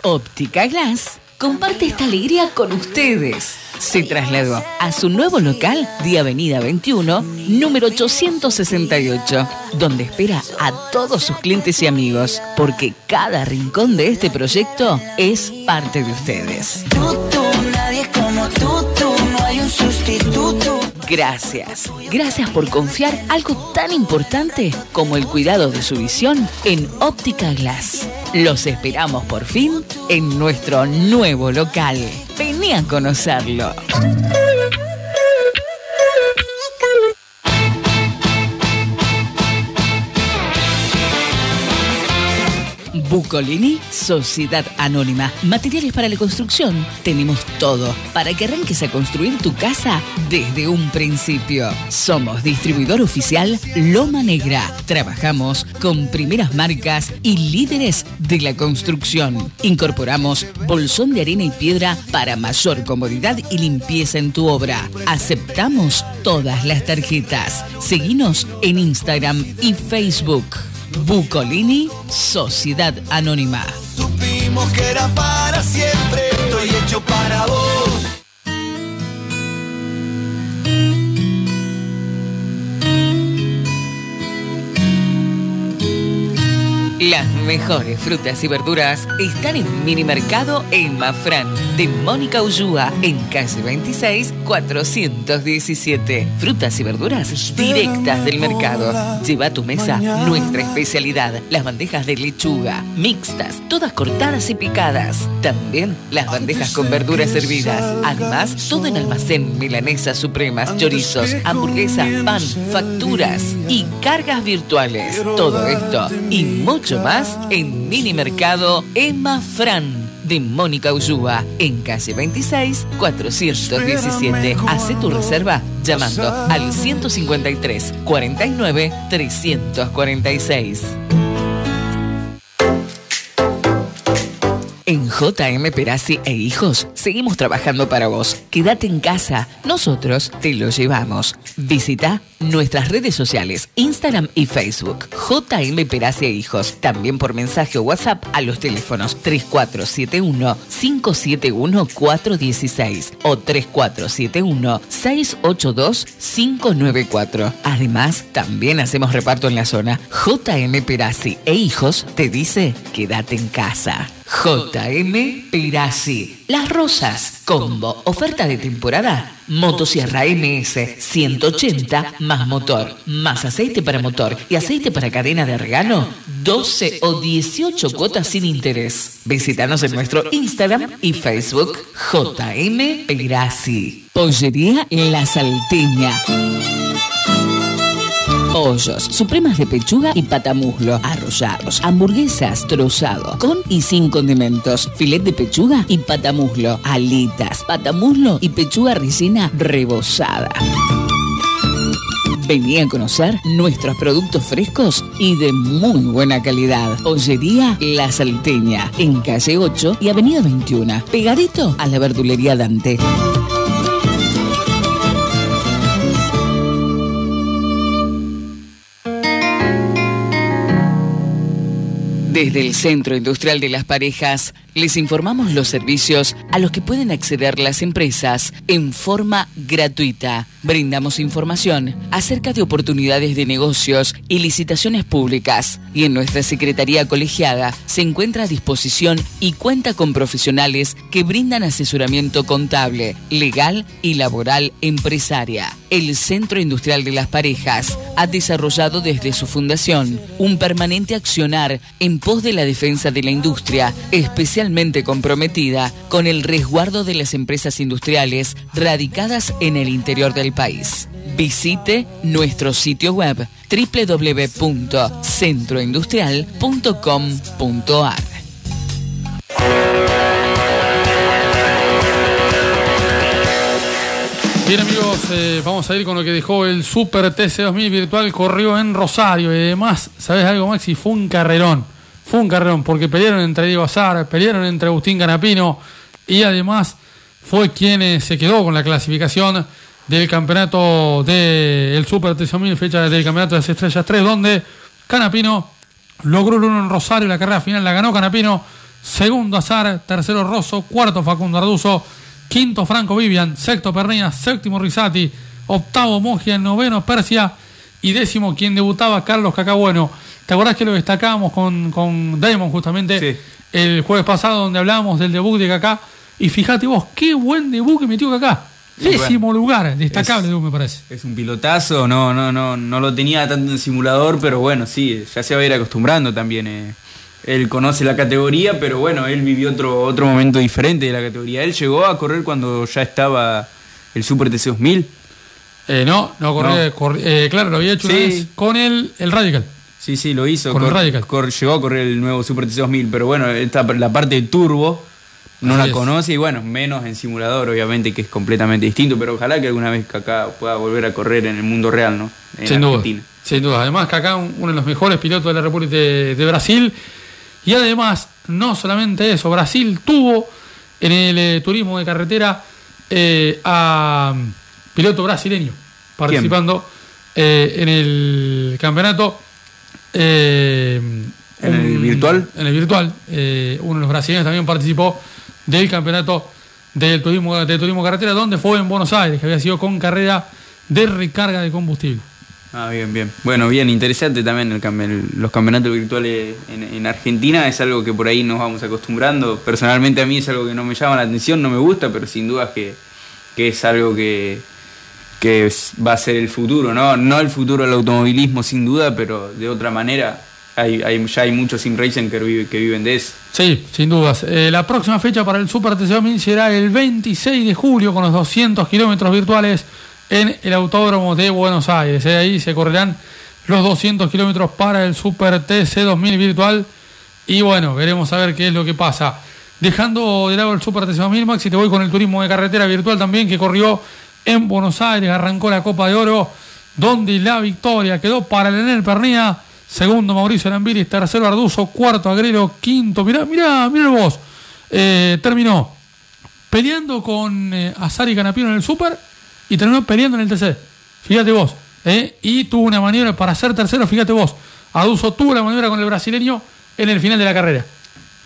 Óptica Glass comparte esta alegría con ustedes. Se trasladó a su nuevo local de Avenida 21, número 868, donde espera a todos sus clientes y amigos, porque cada rincón de este proyecto es parte de ustedes. Nadie es como tú, tú, no hay un sustituto. Gracias. Gracias por confiar algo tan importante como el cuidado de su visión en Óptica Glass. Los esperamos por fin en nuestro nuevo local. Vení a conocerlo. Bucolini, Sociedad Anónima. Materiales para la construcción. Tenemos todo para que arranques a construir tu casa desde un principio. Somos distribuidor oficial Loma Negra. Trabajamos con primeras marcas y líderes de la construcción. Incorporamos bolsón de arena y piedra para mayor comodidad y limpieza en tu obra. Aceptamos todas las tarjetas. Seguinos en Instagram y Facebook. Bucolini, Sociedad Anónima. Supimos que era para siempre, estoy hecho para vos. Las mejores frutas y verduras están en Mini Mercado en Mafran de Mónica Ullúa en calle 26 417. Frutas y verduras directas del mercado. Lleva a tu mesa nuestra especialidad, las bandejas de lechuga, mixtas, todas cortadas y picadas. También las bandejas con verduras servidas. Además, todo en almacén, milanesas supremas, chorizos, hamburguesas, pan, facturas y cargas virtuales. Todo esto y mucho más en Mini Mercado Emma Fran de Mónica Ullúa en calle 26 417. Hace tu reserva llamando al 153 49 346. En JM Perazzi e Hijos seguimos trabajando para vos. Quédate en casa, nosotros te lo llevamos. Visita nuestras redes sociales, Instagram y Facebook. JM Perazzi e Hijos, también por mensaje o WhatsApp a los teléfonos 3471-571-416 o 3471-682-594. Además, también hacemos reparto en la zona. JM Perazzi e Hijos te dice, quédate en casa. JM Perazzi. Las Rosas. Combo. Oferta de temporada. Motosierra MS 180 más motor, más aceite para motor y aceite para cadena de regalo. 12 o 18 cuotas sin interés. Visítanos en nuestro Instagram y Facebook JM Perazzi. Pollería La Salteña. Pollos, supremas de pechuga y patamuslo, arrollados, hamburguesas, trozado, con y sin condimentos, filet de pechuga y patamuslo, alitas, patamuslo y pechuga ricina rebozada. Vení a conocer nuestros productos frescos y de muy buena calidad. Pollería La Salteña, en calle 8 y avenida 21, pegadito a la verdulería Dante. Desde el Centro Industrial de las Parejas les informamos los servicios a los que pueden acceder las empresas en forma gratuita. Brindamos información acerca de oportunidades de negocios y licitaciones públicas. Y en nuestra Secretaría Colegiada se encuentra a disposición y cuenta con profesionales que brindan asesoramiento contable, legal y laboral empresaria. El Centro Industrial de las Parejas ha desarrollado desde su fundación un permanente accionar en pos de la defensa de la industria, especialmente comprometida con el resguardo de las empresas industriales radicadas en el interior del país. Visite nuestro sitio web www.centroindustrial.com.ar. Bien amigos, eh, vamos a ir con lo que dejó el Super TC2000 virtual, corrió en Rosario y además, ¿sabes algo Maxi? Fue un carrerón, fue un carrerón porque pelearon entre Diego Azar, pelearon entre Agustín Canapino y además fue quien eh, se quedó con la clasificación del campeonato del Super TC2000, fecha del campeonato de las Estrellas 3, donde Canapino logró el uno en Rosario, la carrera final la ganó Canapino, segundo Azar, tercero Rosso, cuarto Facundo Arduzo, quinto Franco Vivian, sexto Pernilla, séptimo Risati, octavo Mogia, noveno Persia y décimo quien debutaba Carlos Cacabueno. ¿Te acordás que lo destacábamos con, con Damon justamente el jueves pasado donde hablábamos del debut de Kaká? Y fíjate vos, qué buen debut que metió Kaká. Décimo bueno, lugar, destacable es- me parece. Es un pilotazo, no, no, no, no lo tenía tanto en simulador, pero bueno, sí, ya se va a ir acostumbrando también. eh. Él conoce la categoría, pero bueno, él vivió otro, otro momento diferente de la categoría. Él llegó a correr cuando ya estaba el Super TC 2000. Eh, no, no, corrí- eh, claro, lo había hecho una Sí. vez con el, el Radical. Sí, sí, lo hizo. Con el Cor- Radical. cor- llegó a correr el nuevo Super TC 2000, pero bueno, esta, la parte de turbo no Así la es. conoce y bueno, menos en simulador, obviamente, que es completamente distinto, pero ojalá que alguna vez acá pueda volver a correr en el mundo real, ¿no? En Sin duda. Sin duda. Además, Kaká, un- uno de los mejores pilotos de la República de, de Brasil. Y además, no solamente eso, Brasil tuvo en el eh, turismo de carretera eh, a mm, piloto brasileño participando eh, en el campeonato. Eh, ¿En el virtual? En el virtual. eh, uno de los brasileños también participó del campeonato del turismo, de turismo carretera, donde fue en Buenos Aires, que había sido con carrera de recarga de combustible. Ah, bien, bien. Bueno, bien, interesante también el, los campeonatos virtuales en, en Argentina. Es algo que por ahí nos vamos acostumbrando. Personalmente a mí es algo que no me llama la atención, no me gusta, pero sin duda que, que es algo que, que va a ser el futuro, ¿no? No el futuro del automovilismo sin duda, pero de otra manera hay, ya hay muchos sim racing que, vive- que viven de eso. Sí, sin dudas. Eh, la próxima fecha para el Super TC 2000 será el 26 de julio con los 200 kilómetros virtuales en el Autódromo de Buenos Aires. Eh, ahí se correrán los 200 kilómetros para el Super TC 2000 virtual. Y bueno, veremos a ver qué es lo que pasa. Dejando de lado el Super TC 2000, Maxi, te voy con el turismo de carretera virtual también que corrió en Buenos Aires. Arrancó la Copa de Oro, donde la victoria quedó para Leonel Pernía. Segundo, Mauricio Lambiris. Tercero, Arduzo. Cuarto, Agrelo. Quinto, mirá, mirá, mirá vos. Eh, terminó peleando con eh, Azar y Canapino en el Super y terminó peleando en el TC. Fíjate vos. eh, Y tuvo una maniobra para ser tercero, fíjate vos. Aduso tuvo la maniobra con el brasileño en el final de la carrera.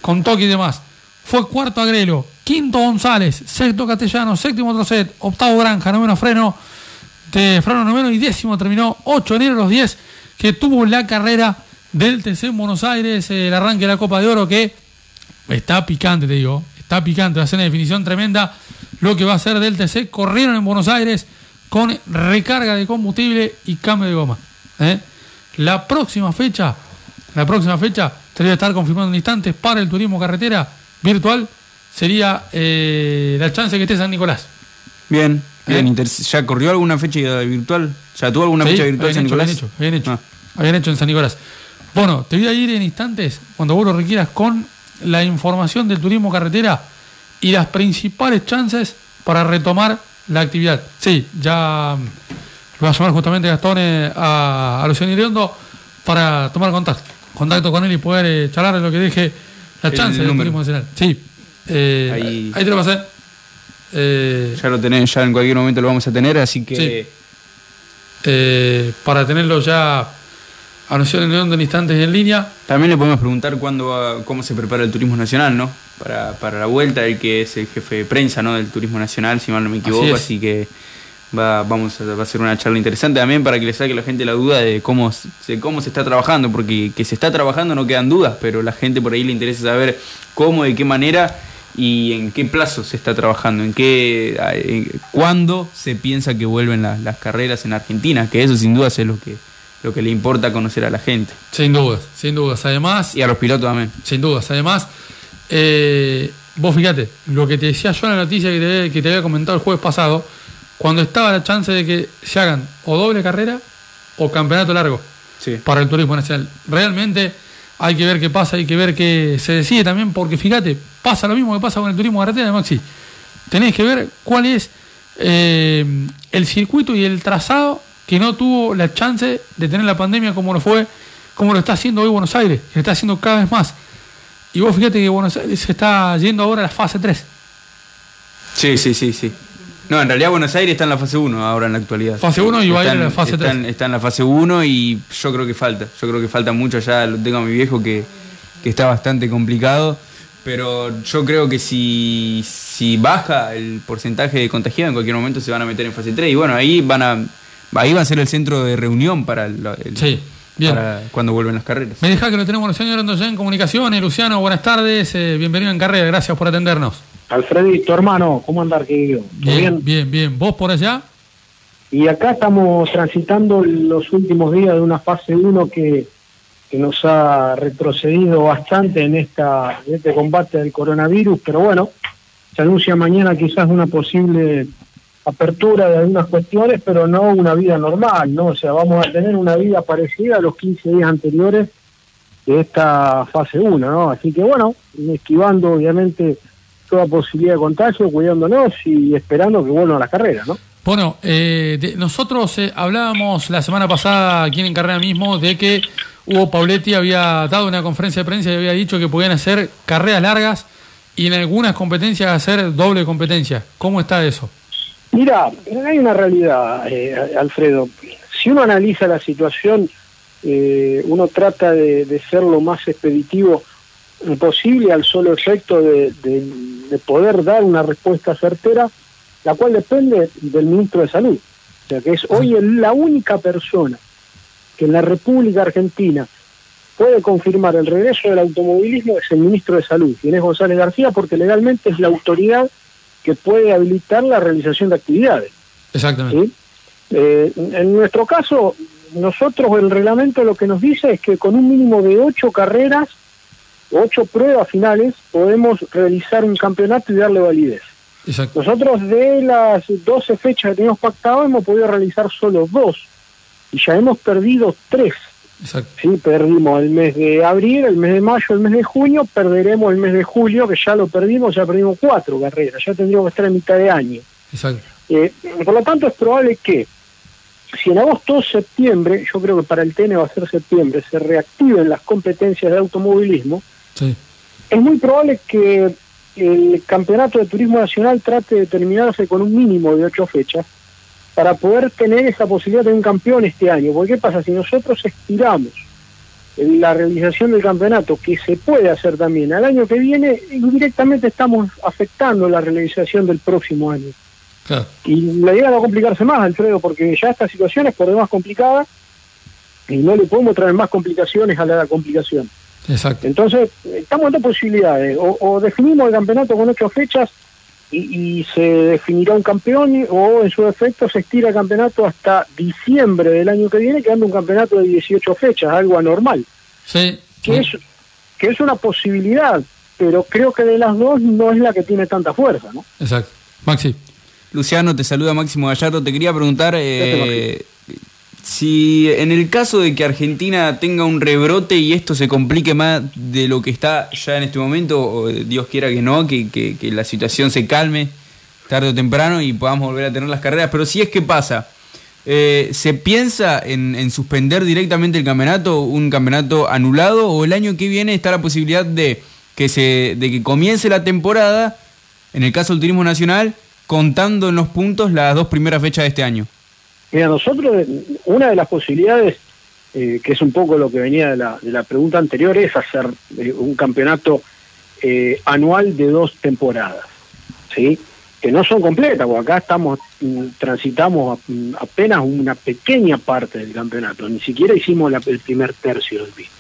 Con toque y demás. Fue cuarto Agrelo, quinto González, sexto Castellano, séptimo Trocet, octavo Granja, noveno Freno, de Freno noveno y décimo terminó 8 de enero los 10 que tuvo la carrera del TC en Buenos Aires, el arranque de la Copa de Oro que está picante, te digo, está picante, va a ser una definición tremenda lo que va a ser del TC. Corrieron en Buenos Aires con recarga de combustible y cambio de goma. ¿eh? La próxima fecha, la próxima fecha, te voy a estar confirmando en instantes para el turismo carretera virtual, sería eh, la chance que esté San Nicolás. Bien, bien. ¿Ya corrió alguna fecha virtual? ¿Ya tuvo alguna Sí, fecha virtual San hecho, Nicolás? habían hecho, habían hecho. Ah. Habían hecho en San Nicolás. Bueno, te voy a ir en instantes, cuando vos lo requieras, con la información del turismo carretera y las principales chances para retomar la actividad. Sí, ya lo va a llamar justamente Gastón eh, a, a Luciano Iriondo para tomar contacto, contacto con él y poder eh, charlar de lo que dije, la chance del turismo nacional. Sí, eh, Ahí- ahí te lo pasé. Eh, Ya lo tenés, ya en cualquier momento lo vamos a tener, así que Sí. eh, para tenerlo ya anunciado en León en instantes en línea. también le podemos preguntar cuándo va- cómo se prepara el turismo nacional, ¿no? Para, para la vuelta, el que es el jefe de prensa, ¿no? Del turismo nacional, si mal no me equivoco, así, que va, vamos a, va a ser una charla interesante también para que le saque a la gente la duda de cómo, se- cómo se está trabajando, porque que se está trabajando no quedan dudas, pero la gente por ahí le interesa saber cómo, de qué manera y en qué plazo se está trabajando, en qué, en- cuándo se piensa que vuelven las, las carreras en Argentina, que eso sin duda es lo que, lo que le importa conocer a la gente. Sin dudas, sin dudas. Además, Y a los pilotos también. sin dudas. Además, eh, vos fíjate, lo que te decía yo en la noticia que te, que te había comentado el jueves pasado, cuando estaba la chance de que se hagan o doble carrera o campeonato largo Sí. para el turismo nacional. Realmente hay que ver qué pasa, hay que ver qué se decide también, porque fíjate, pasa lo mismo que pasa con el turismo carretera, Maxi. Tenés que ver cuál es eh, el circuito y el trazado que no tuvo la chance de tener la pandemia como lo fue, como lo está haciendo hoy Buenos Aires, que lo está haciendo cada vez más. Y vos fíjate que Buenos Aires se está yendo ahora a la fase 3. Sí, sí, sí, sí. No, en realidad Buenos Aires está en la fase 1 ahora en la actualidad. Fase 1 y va a ir a la fase están- 3. Está en la fase 1 y yo creo que falta. Yo creo que falta mucho. Ya lo tengo a mi viejo que, que está bastante complicado. Pero yo creo que si, si baja el porcentaje de contagiados, en cualquier momento se van a meter en fase 3. Y bueno, ahí van a, ahí va a ser el centro de reunión para, el- el- Sí, bien. para cuando vuelven las carreras. Me deja que lo tenemos Luciano Orlando ya en comunicaciones. Luciano, buenas tardes, eh, bienvenido en carrera, gracias por atendernos. Alfredito, hermano, ¿cómo andar, querido? ¿Todo Bien, bien? bien, bien. ¿Vos por allá? Y acá estamos transitando los últimos días de una fase 1 que, que nos ha retrocedido bastante en, esta, en este combate del coronavirus, pero bueno, se anuncia mañana quizás una posible apertura de algunas cuestiones, pero no una vida normal, ¿no? O sea, vamos a tener una vida parecida a los 15 días anteriores de esta fase 1, ¿no? Así que bueno, esquivando obviamente toda posibilidad de contagio, cuidándonos y esperando que vuelvan las carreras, ¿no? Bueno, eh, de- nosotros eh, hablábamos la semana pasada aquí en Carrera mismo de que Hugo Pauletti había dado una conferencia de prensa y había dicho que podían hacer carreras largas y en algunas competencias hacer doble competencia. ¿Cómo está eso? Mira, hay una realidad, eh, Alfredo. Si uno analiza la situación, eh, uno trata de, ser lo más expeditivo posible al solo efecto de, de- de poder dar una respuesta certera, la cual depende del ministro de Salud. O sea, que es hoy la única persona que en la República Argentina puede confirmar el regreso del automovilismo es el ministro de Salud, Inés González García, porque legalmente es la autoridad que puede habilitar la realización de actividades. Exactamente. ¿sí? Eh, en nuestro caso, nosotros el reglamento lo que nos dice es que con un mínimo de ocho carreras, ocho pruebas finales, podemos realizar un campeonato y darle validez. Exacto. Nosotros de las 12 fechas que teníamos pactado hemos podido realizar solo dos y ya hemos perdido tres. Exacto. Sí, perdimos el mes de abril, el mes de mayo, el mes de junio, perderemos el mes de julio, que ya lo perdimos, ya perdimos cuatro carreras, ya tendríamos que estar en mitad de año. Exacto. Eh, por lo tanto, es probable que si en agosto o septiembre, yo creo que para el TN va a ser septiembre, se reactiven las competencias de automovilismo, Sí. es muy probable que el Campeonato de Turismo Nacional trate de terminarse con un mínimo de ocho fechas para poder tener esa posibilidad de un campeón este año. Porque ¿qué pasa? Si nosotros estiramos la realización del campeonato, que se puede hacer también al año que viene, indirectamente estamos afectando la realización del próximo año. Claro. Y la idea no complicarse más, Alfredo, porque ya esta situación es por demás complicada y no le podemos traer más complicaciones a la complicación. Exacto. Entonces, estamos en dos posibilidades. O, o definimos el campeonato con ocho fechas y, y se definirá un campeón, o en su defecto se estira el campeonato hasta diciembre del año que viene, quedando un campeonato de 18 fechas, algo anormal. Sí. Que, es, que es una posibilidad, pero creo que de las dos no es la que tiene tanta fuerza, ¿no? Exacto. Maxi. Luciano, te saluda Máximo Gallardo. Te quería preguntar eh, si en el caso de que Argentina tenga un rebrote y esto se complique más de lo que está ya en este momento, o Dios quiera que no, que, que- que la situación se calme tarde o temprano y podamos volver a tener las carreras, pero si es que pasa, eh, ¿se piensa en, en suspender directamente el campeonato, un campeonato anulado, o el año que viene está la posibilidad de que, se, de que comience la temporada, en el caso del turismo nacional, contando en los puntos las dos primeras fechas de este año? Mira, nosotros, una de las posibilidades, eh, que es un poco lo que venía de la, de la pregunta anterior, es hacer eh, un campeonato eh, anual de dos temporadas, ¿sí? Que no son completas, porque acá estamos, mm, transitamos mm, apenas una pequeña parte del campeonato, ni siquiera hicimos la- el primer tercio del mismo.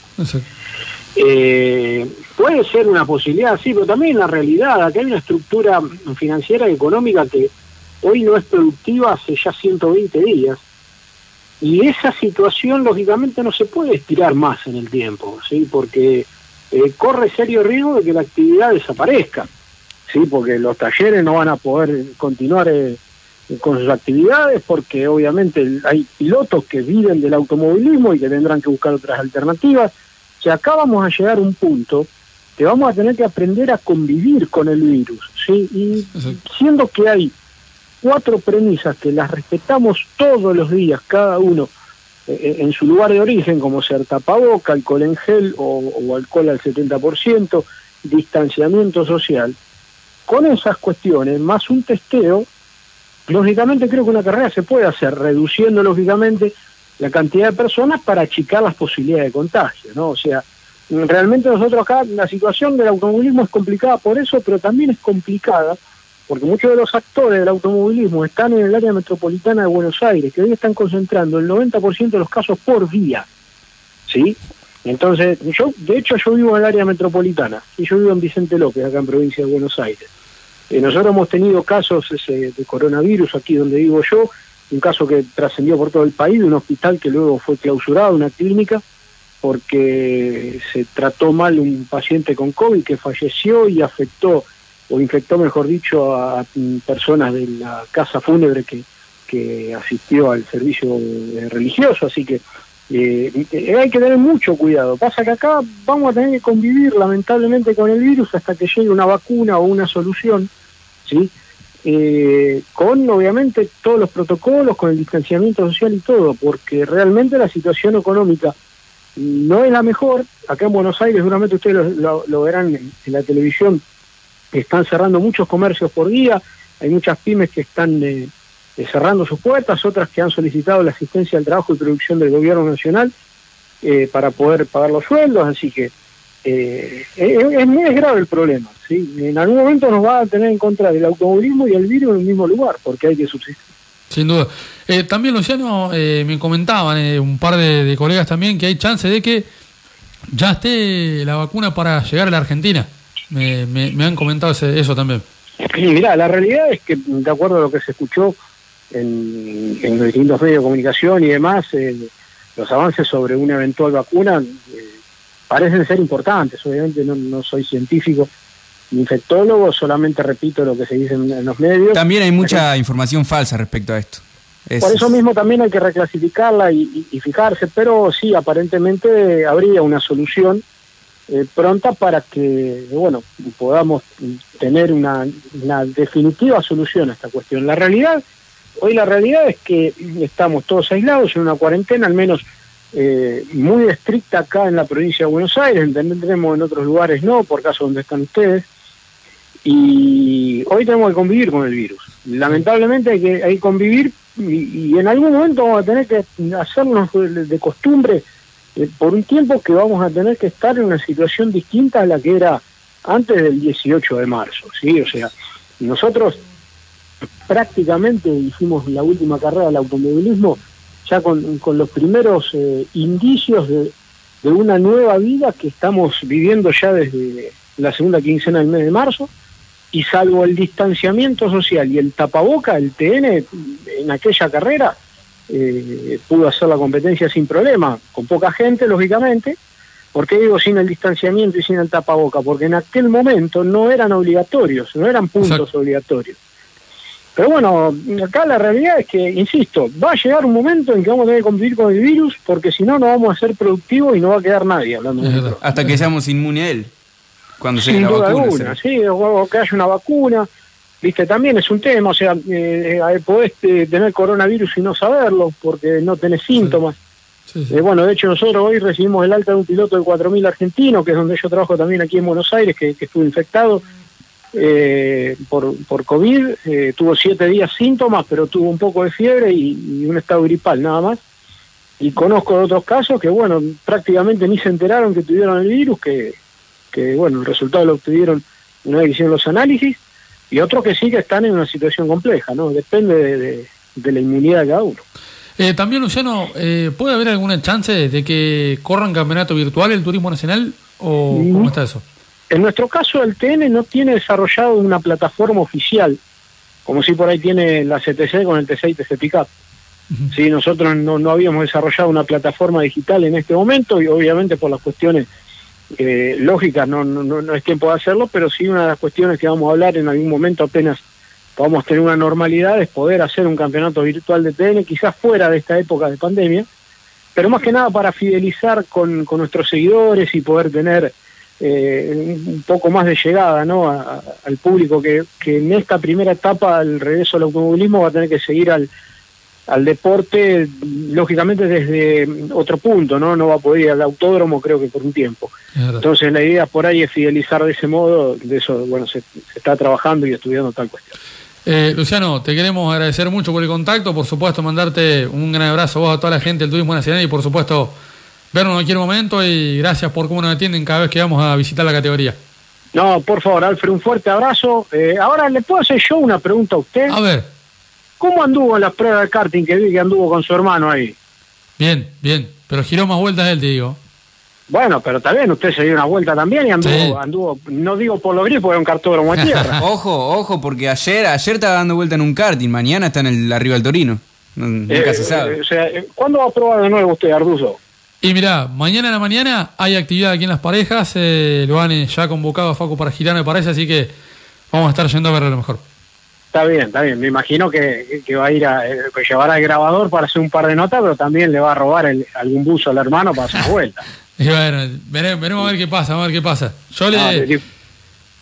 Eh, puede ser una posibilidad, sí, pero también la realidad, acá hay una estructura financiera y económica que hoy no es productiva hace ya 120 días. Y esa situación, lógicamente, no se puede estirar más en el tiempo, ¿sí? Porque eh, corre serio riesgo de que la actividad desaparezca, ¿sí? Porque los talleres no van a poder continuar eh, con sus actividades, porque obviamente hay pilotos que viven del automovilismo y que tendrán que buscar otras alternativas. O sea, acá vamos a llegar a un punto que vamos a tener que aprender a convivir con el virus, ¿sí? Y siendo que hay cuatro premisas que las respetamos todos los días, cada uno eh, en su lugar de origen, como ser tapaboca, alcohol en gel o, o alcohol al 70%, distanciamiento social, con esas cuestiones, más un testeo, lógicamente creo que una carrera se puede hacer, reduciendo lógicamente la cantidad de personas para achicar las posibilidades de contagio, ¿no? O sea, realmente nosotros acá, la situación del automovilismo es complicada por eso, pero también es complicada porque muchos de los actores del automovilismo están en el área metropolitana de Buenos Aires, que hoy están concentrando el 90% de los casos por día, ¿sí? Entonces, yo, de hecho, yo vivo en el área metropolitana, y yo vivo en Vicente López, acá en provincia de Buenos Aires. Eh, nosotros hemos tenido casos ese, de coronavirus aquí donde vivo yo, un caso que trascendió por todo el país, de un hospital que luego fue clausurado, una clínica, porque se trató mal un paciente con COVID que falleció y afectó, o infectó, mejor dicho, a personas de la casa fúnebre que, que asistió al servicio eh, religioso, así que eh, hay que tener mucho cuidado. Pasa que acá vamos a tener que convivir lamentablemente con el virus hasta que llegue una vacuna o una solución, ¿sí? Eh, con obviamente todos los protocolos, con el distanciamiento social y todo, porque realmente la situación económica no es la mejor. Acá en Buenos Aires, seguramente ustedes lo, lo- lo verán en, en la televisión, están cerrando muchos comercios por día, hay muchas pymes que están eh, eh, cerrando sus puertas, otras que han solicitado la asistencia al trabajo y producción del gobierno nacional eh, para poder pagar los sueldos, así que eh, es, muy grave el problema. En algún momento nos va a tener en contra del automovilismo y el virus en el mismo lugar, porque hay que subsistir. Sin duda. Eh, también, Luciano, eh, me comentaban eh, un par de colegas también que hay chance de que ya esté la vacuna para llegar a la Argentina. Me, me- me han comentado ese- eso también. *clears throat* Mirá, la realidad es que, de acuerdo a lo que se escuchó en, en los distintos medios de comunicación y demás, eh, los avances sobre una eventual vacuna eh, parecen ser importantes. Obviamente no, no soy científico ni infectólogo, solamente repito lo que se dice en, en los medios. También hay mucha información falsa respecto a esto. Es- Por eso mismo también hay que reclasificarla y, y- y fijarse, pero sí, aparentemente habría una solución eh, pronta para que, bueno, podamos tener una, definitiva solución a esta cuestión. La realidad, hoy la realidad es que estamos todos aislados en una cuarentena, al menos eh, muy estricta acá en la provincia de Buenos Aires, entendemos en otros lugares no, por caso donde están ustedes, y hoy tenemos que convivir con el virus. Lamentablemente hay que, hay convivir y, en algún momento vamos a tener que hacernos de costumbre eh, por un tiempo que vamos a tener que estar en una situación distinta a la que era antes del 18 de marzo, ¿sí? O sea, nosotros prácticamente hicimos la última carrera del automovilismo ya con, con los primeros eh, indicios de, de una nueva vida que estamos viviendo ya desde la segunda quincena del mes de marzo y salvo el distanciamiento social y el tapaboca, el TN en aquella carrera eh, pudo hacer la competencia sin problema, con poca gente, lógicamente. ¿Por qué digo sin el distanciamiento y sin el tapaboca? Porque en aquel momento no eran obligatorios, no eran puntos obligatorios. Pero bueno, acá la realidad es que, insisto, va a llegar un momento en que vamos a tener que convivir con el virus, porque si no, no vamos a ser productivos y no va a quedar nadie hablando de. Hasta que seamos inmunes a él. Cuando llegue Sin la vacuna. alguna, sí, o que haya una vacuna, viste, también es un tema, o sea, eh, eh, podés eh, tener coronavirus y no saberlo, porque no tenés síntomas. Eh, bueno, de hecho nosotros hoy recibimos el alta de un piloto de 4.000 argentino, que es donde yo trabajo también aquí en Buenos Aires, que, que estuvo infectado eh, por, por COVID, tuvo siete días síntomas, pero tuvo un poco de fiebre y, y un estado gripal, nada más. Y conozco de otros casos que, bueno, prácticamente ni se enteraron que tuvieron el virus, que, que bueno, el resultado lo obtuvieron una vez que hicieron los análisis, y otros que sí que están en una situación compleja, ¿no? Depende de, de- de la inmunidad de cada uno. Eh, también, Luciano, eh, ¿puede haber alguna chance de que corran campeonato virtual el turismo nacional? ¿O cómo está eso? En nuestro caso, el TN no tiene desarrollado una plataforma oficial, como si por ahí tiene la CTC con el T6 y TC Pickup. Sí, nosotros no, no habíamos desarrollado una plataforma digital en este momento y obviamente por las cuestiones eh, lógicas no, no, no, es tiempo de hacerlo, pero sí una de las cuestiones que vamos a hablar en algún momento apenas podamos tener una normalidad es poder hacer un campeonato virtual de TN, quizás fuera de esta época de pandemia, pero más que nada para fidelizar con, con nuestros seguidores y poder tener eh, un poco más de llegada ¿no? a- a- al público que, que en esta primera etapa al regreso al automovilismo va a tener que seguir al, al deporte lógicamente desde otro punto, ¿no? No va a poder ir al autódromo creo que por un tiempo. Entonces la idea por ahí es fidelizar de ese modo, de eso, bueno, se, se está trabajando y estudiando tal cuestión. Eh, Luciano, te queremos agradecer mucho por el contacto, por supuesto mandarte un gran abrazo a vos, a toda la gente del Turismo Nacional y por supuesto vernos en cualquier momento y gracias por cómo nos atienden cada vez que vamos a visitar la categoría. No, por favor, Alfred, un fuerte abrazo. Eh, ahora, ¿le puedo hacer yo una pregunta a usted? A ver. ¿Cómo anduvo en las pruebas de karting que vi que anduvo con su hermano ahí? Bien, bien, pero giró más vueltas él, te digo. Bueno, pero también usted se dio una vuelta también y anduvo, anduvo no digo por lo gris porque era un cartódromo de tierra. *laughs* ojo, ojo, porque ayer, ayer estaba dando vuelta en un karting, mañana está en el arriba del Torino. No- nunca Eh, se sabe. eh, o sea, eh, ¿cuándo va a probar de nuevo usted, Arduzo? Y mirá, mañana en la mañana hay actividad aquí en las parejas, eh, lo han eh, ya convocado a Facu para girar, me parece, así que vamos a estar yendo a ver a lo mejor. Está bien, está bien. Me imagino que, que va a ir a eh, que llevará el grabador para hacer un par de notas, pero también le va a robar el- algún buzo al hermano para hacer vuelta. *laughs* Y bueno, veremos, veremos a ver qué pasa, a ver qué pasa. Yo le, Ah,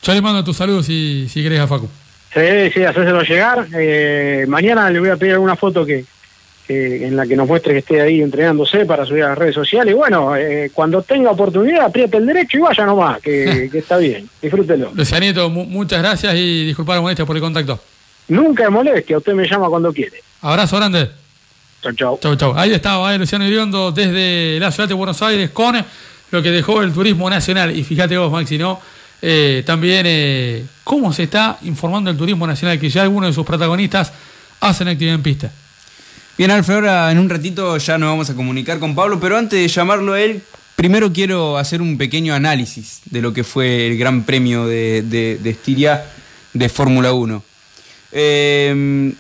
yo le mando tus saludos si, si querés a Facu. Sí, sí, hacérselo llegar. Eh, mañana le voy a pedir alguna foto que, en la que nos muestre que esté ahí entrenándose para subir a las redes sociales. Y bueno, eh, cuando tenga oportunidad, apriete el derecho y vaya nomás, que, *laughs* que está bien. Disfrútelo. Lucianito, mu- muchas gracias y disculpar la molestia por el contacto. Nunca es molestia, usted me llama cuando quiere. Abrazo grande. Chau, chau. Chau, chau. Ahí estaba eh, Luciano Iriondo desde la ciudad de Buenos Aires con lo que dejó el turismo nacional. Y fíjate vos, Maxi, ¿no? Eh, también eh, cómo se está informando el turismo nacional, que ya algunos de sus protagonistas hacen actividad en pista. Bien, Alfred, ahora en un ratito ya nos vamos a comunicar con Pablo, pero antes de llamarlo a él, primero quiero hacer un pequeño análisis de lo que fue el Gran Premio de, de, de Estiria de Fórmula 1. Eh,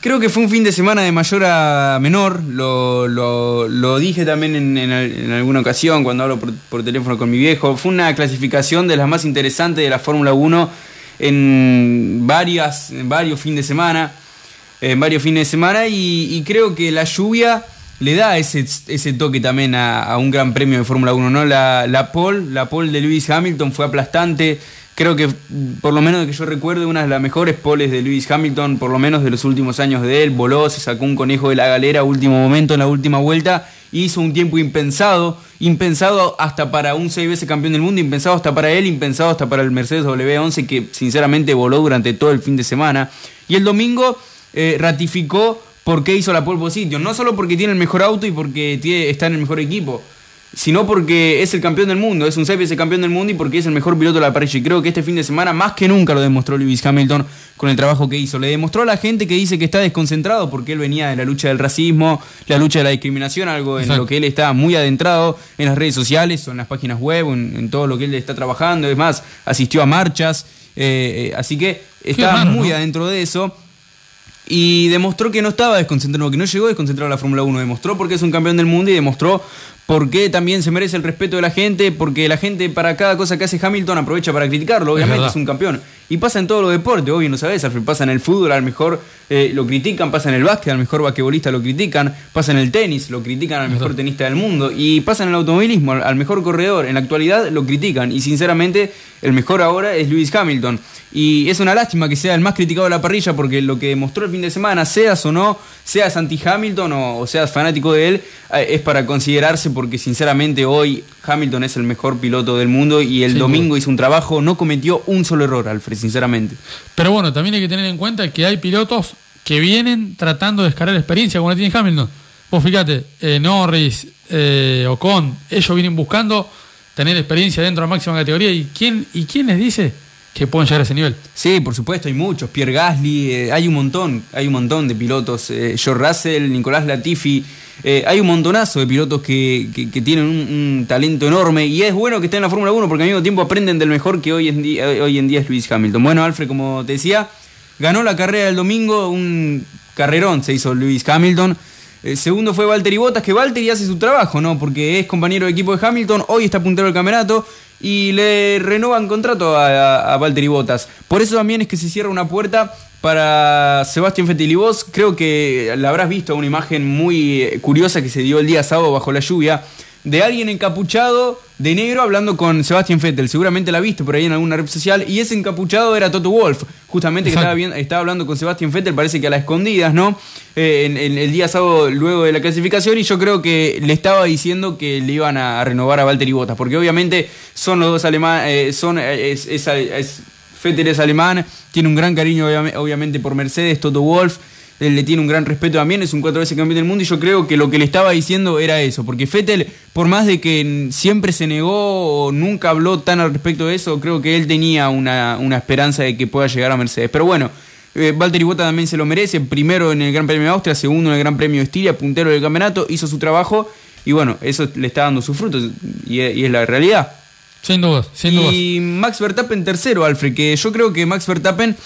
creo que fue un fin de semana de mayor a menor, lo, dije también en, alguna ocasión cuando hablo por, teléfono con mi viejo, fue una clasificación de las más interesantes de la Fórmula 1 en, varios fines de semana, en varios fines de semana y, creo que la lluvia le da ese, toque también a, a un gran premio de Fórmula 1, ¿no? La, la pole, la pole de Lewis Hamilton fue aplastante, creo que por lo menos que yo recuerdo una de las mejores poles de Lewis Hamilton, por lo menos de los últimos años de él, voló, se sacó un conejo de la galera último momento en la última vuelta, hizo un tiempo impensado, impensado hasta para un seis veces campeón del mundo, impensado hasta para él, impensado hasta para el Mercedes W11 que sinceramente voló durante todo el fin de semana. Y el domingo eh, ratificó por qué hizo la pole position, no solo porque tiene el mejor auto y porque tiene, está en el mejor equipo, sino porque es el campeón del mundo, es un veces campeón del mundo y porque es el mejor piloto de la parrilla. Y creo que este fin de semana más que nunca lo demostró Lewis Hamilton con el trabajo que hizo. Le demostró a la gente que dice que está desconcentrado porque él venía de la lucha del racismo, la lucha de la discriminación, algo en Exacto. lo que él está muy adentrado en las redes sociales o en las páginas web, en, en todo lo que él está trabajando. Es más, asistió a marchas, eh, eh, así que está raro, muy ¿no? adentro de eso y demostró que no estaba desconcentrado, que no llegó desconcentrado a la Fórmula 1, demostró porque es un campeón del mundo y demostró por qué también se merece el respeto de la gente, porque la gente para cada cosa que hace Hamilton aprovecha para criticarlo, obviamente es, es un campeón. Y pasa en todos los deportes, obvio, no sabes, pasa en el fútbol, al mejor eh, lo critican, pasa en el básquet, al mejor basquetbolista lo critican, pasa en el tenis, lo critican al mejor tenista del mundo, y pasa en el automovilismo, al mejor corredor, en la actualidad lo critican, y sinceramente el mejor ahora es Lewis Hamilton. Y es una lástima que sea el más criticado de la parrilla porque lo que demostró el fin de semana, seas o no, seas anti-Hamilton o, o, seas fanático de él, eh, es para considerarse porque sinceramente hoy Hamilton es el mejor piloto del mundo y el domingo hizo un trabajo, no cometió un solo error, Alfred, sinceramente. Pero bueno, también hay que tener en cuenta que hay pilotos que vienen tratando de escalar experiencia como la tiene Hamilton. Vos fíjate, eh, Norris, eh, Ocon, ellos vienen buscando tener experiencia dentro de la máxima categoría. ¿Y quién, y quién les dice que pueden llegar a ese nivel. Sí, por supuesto, hay muchos. Pierre Gasly, eh, hay un montón, hay un montón de pilotos. Eh, George Russell, Nicolás Latifi. Eh, hay un montonazo de pilotos que, que, tienen un, talento enorme y es bueno que estén en la Fórmula 1 porque al mismo tiempo aprenden del mejor que hoy en, día, hoy en día es Luis Hamilton. Bueno, Alfred, como te decía, ganó la carrera del domingo, un carrerón se hizo Luis Hamilton. El segundo fue Valtteri Bottas, que Valtteri hace su trabajo, ¿no? Porque es compañero de equipo de Hamilton, hoy está puntero del campeonato y le renovan contrato a, a, a Valtteri Bottas. Por eso también es que se cierra una puerta para Sebastián Vettel y vos creo que la habrás visto una imagen muy curiosa que se dio el día sábado bajo la lluvia de alguien encapuchado de negro hablando con Sebastián Vettel. Seguramente la viste por ahí en alguna red social. Y ese encapuchado era Toto Wolf, justamente que estaba, bien, estaba, hablando con Sebastián Vettel, parece que a las escondidas, ¿no? Eh, en, en, el día sábado luego de la clasificación. Y yo creo que le estaba diciendo que le iban a renovar a Valtteri Bottas, porque obviamente son los dos alemanes, eh, son, es, es, es, Vettel es alemán, tiene un gran cariño obviamente por Mercedes, Toto Wolf él le tiene un gran respeto también, es un cuatro veces campeón del mundo y yo creo que lo que le estaba diciendo era eso, porque Fettel, por más de que siempre se negó o nunca habló tan al respecto de eso, creo que él tenía una, una esperanza de que pueda llegar a Mercedes. Pero bueno, eh, Valtteri Bota también se lo merece, primero en el Gran Premio de Austria, segundo en el Gran Premio de Estiria, puntero del campeonato, hizo su trabajo y bueno, eso le está dando sus frutos y, y es la realidad. Sin dudas, sin dudas. Y Max Verstappen tercero, Alfred, que yo creo que Max Verstappen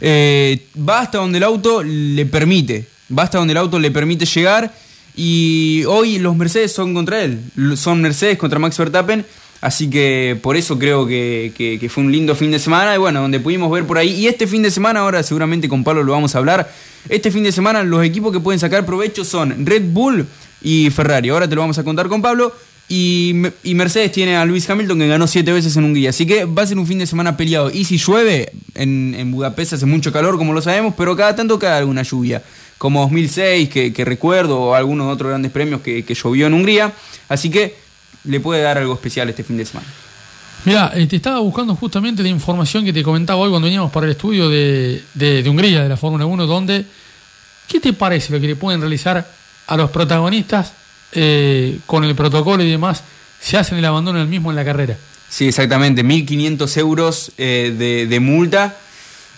eh, va hasta donde el auto le permite, va hasta donde el auto le permite llegar y hoy los Mercedes son contra él, son Mercedes contra Max Verstappen, así que por eso creo que, que, que, fue un lindo fin de semana y bueno, donde pudimos ver por ahí y este fin de semana, ahora seguramente con Pablo lo vamos a hablar, este fin de semana los equipos que pueden sacar provecho son Red Bull y Ferrari, ahora te lo vamos a contar con Pablo. Y, Mercedes tiene a Luis Hamilton que ganó siete veces en un día. Así que va a ser un fin de semana peleado. Y si llueve, en, Budapest hace mucho calor, como lo sabemos, pero cada tanto cae alguna lluvia. Como 2006, que, recuerdo, o algunos otros grandes premios que, que, llovió en Hungría. Así que le puede dar algo especial este fin de semana. Mira, eh, te estaba buscando justamente la información que te comentaba hoy cuando veníamos para el estudio de, de, de Hungría, de la Fórmula 1, donde, ¿qué te parece lo que le pueden realizar a los protagonistas eh, con el protocolo y demás, se hacen el abandono del mismo en la carrera. Sí, exactamente, 1.500 euros eh, de, de, multa.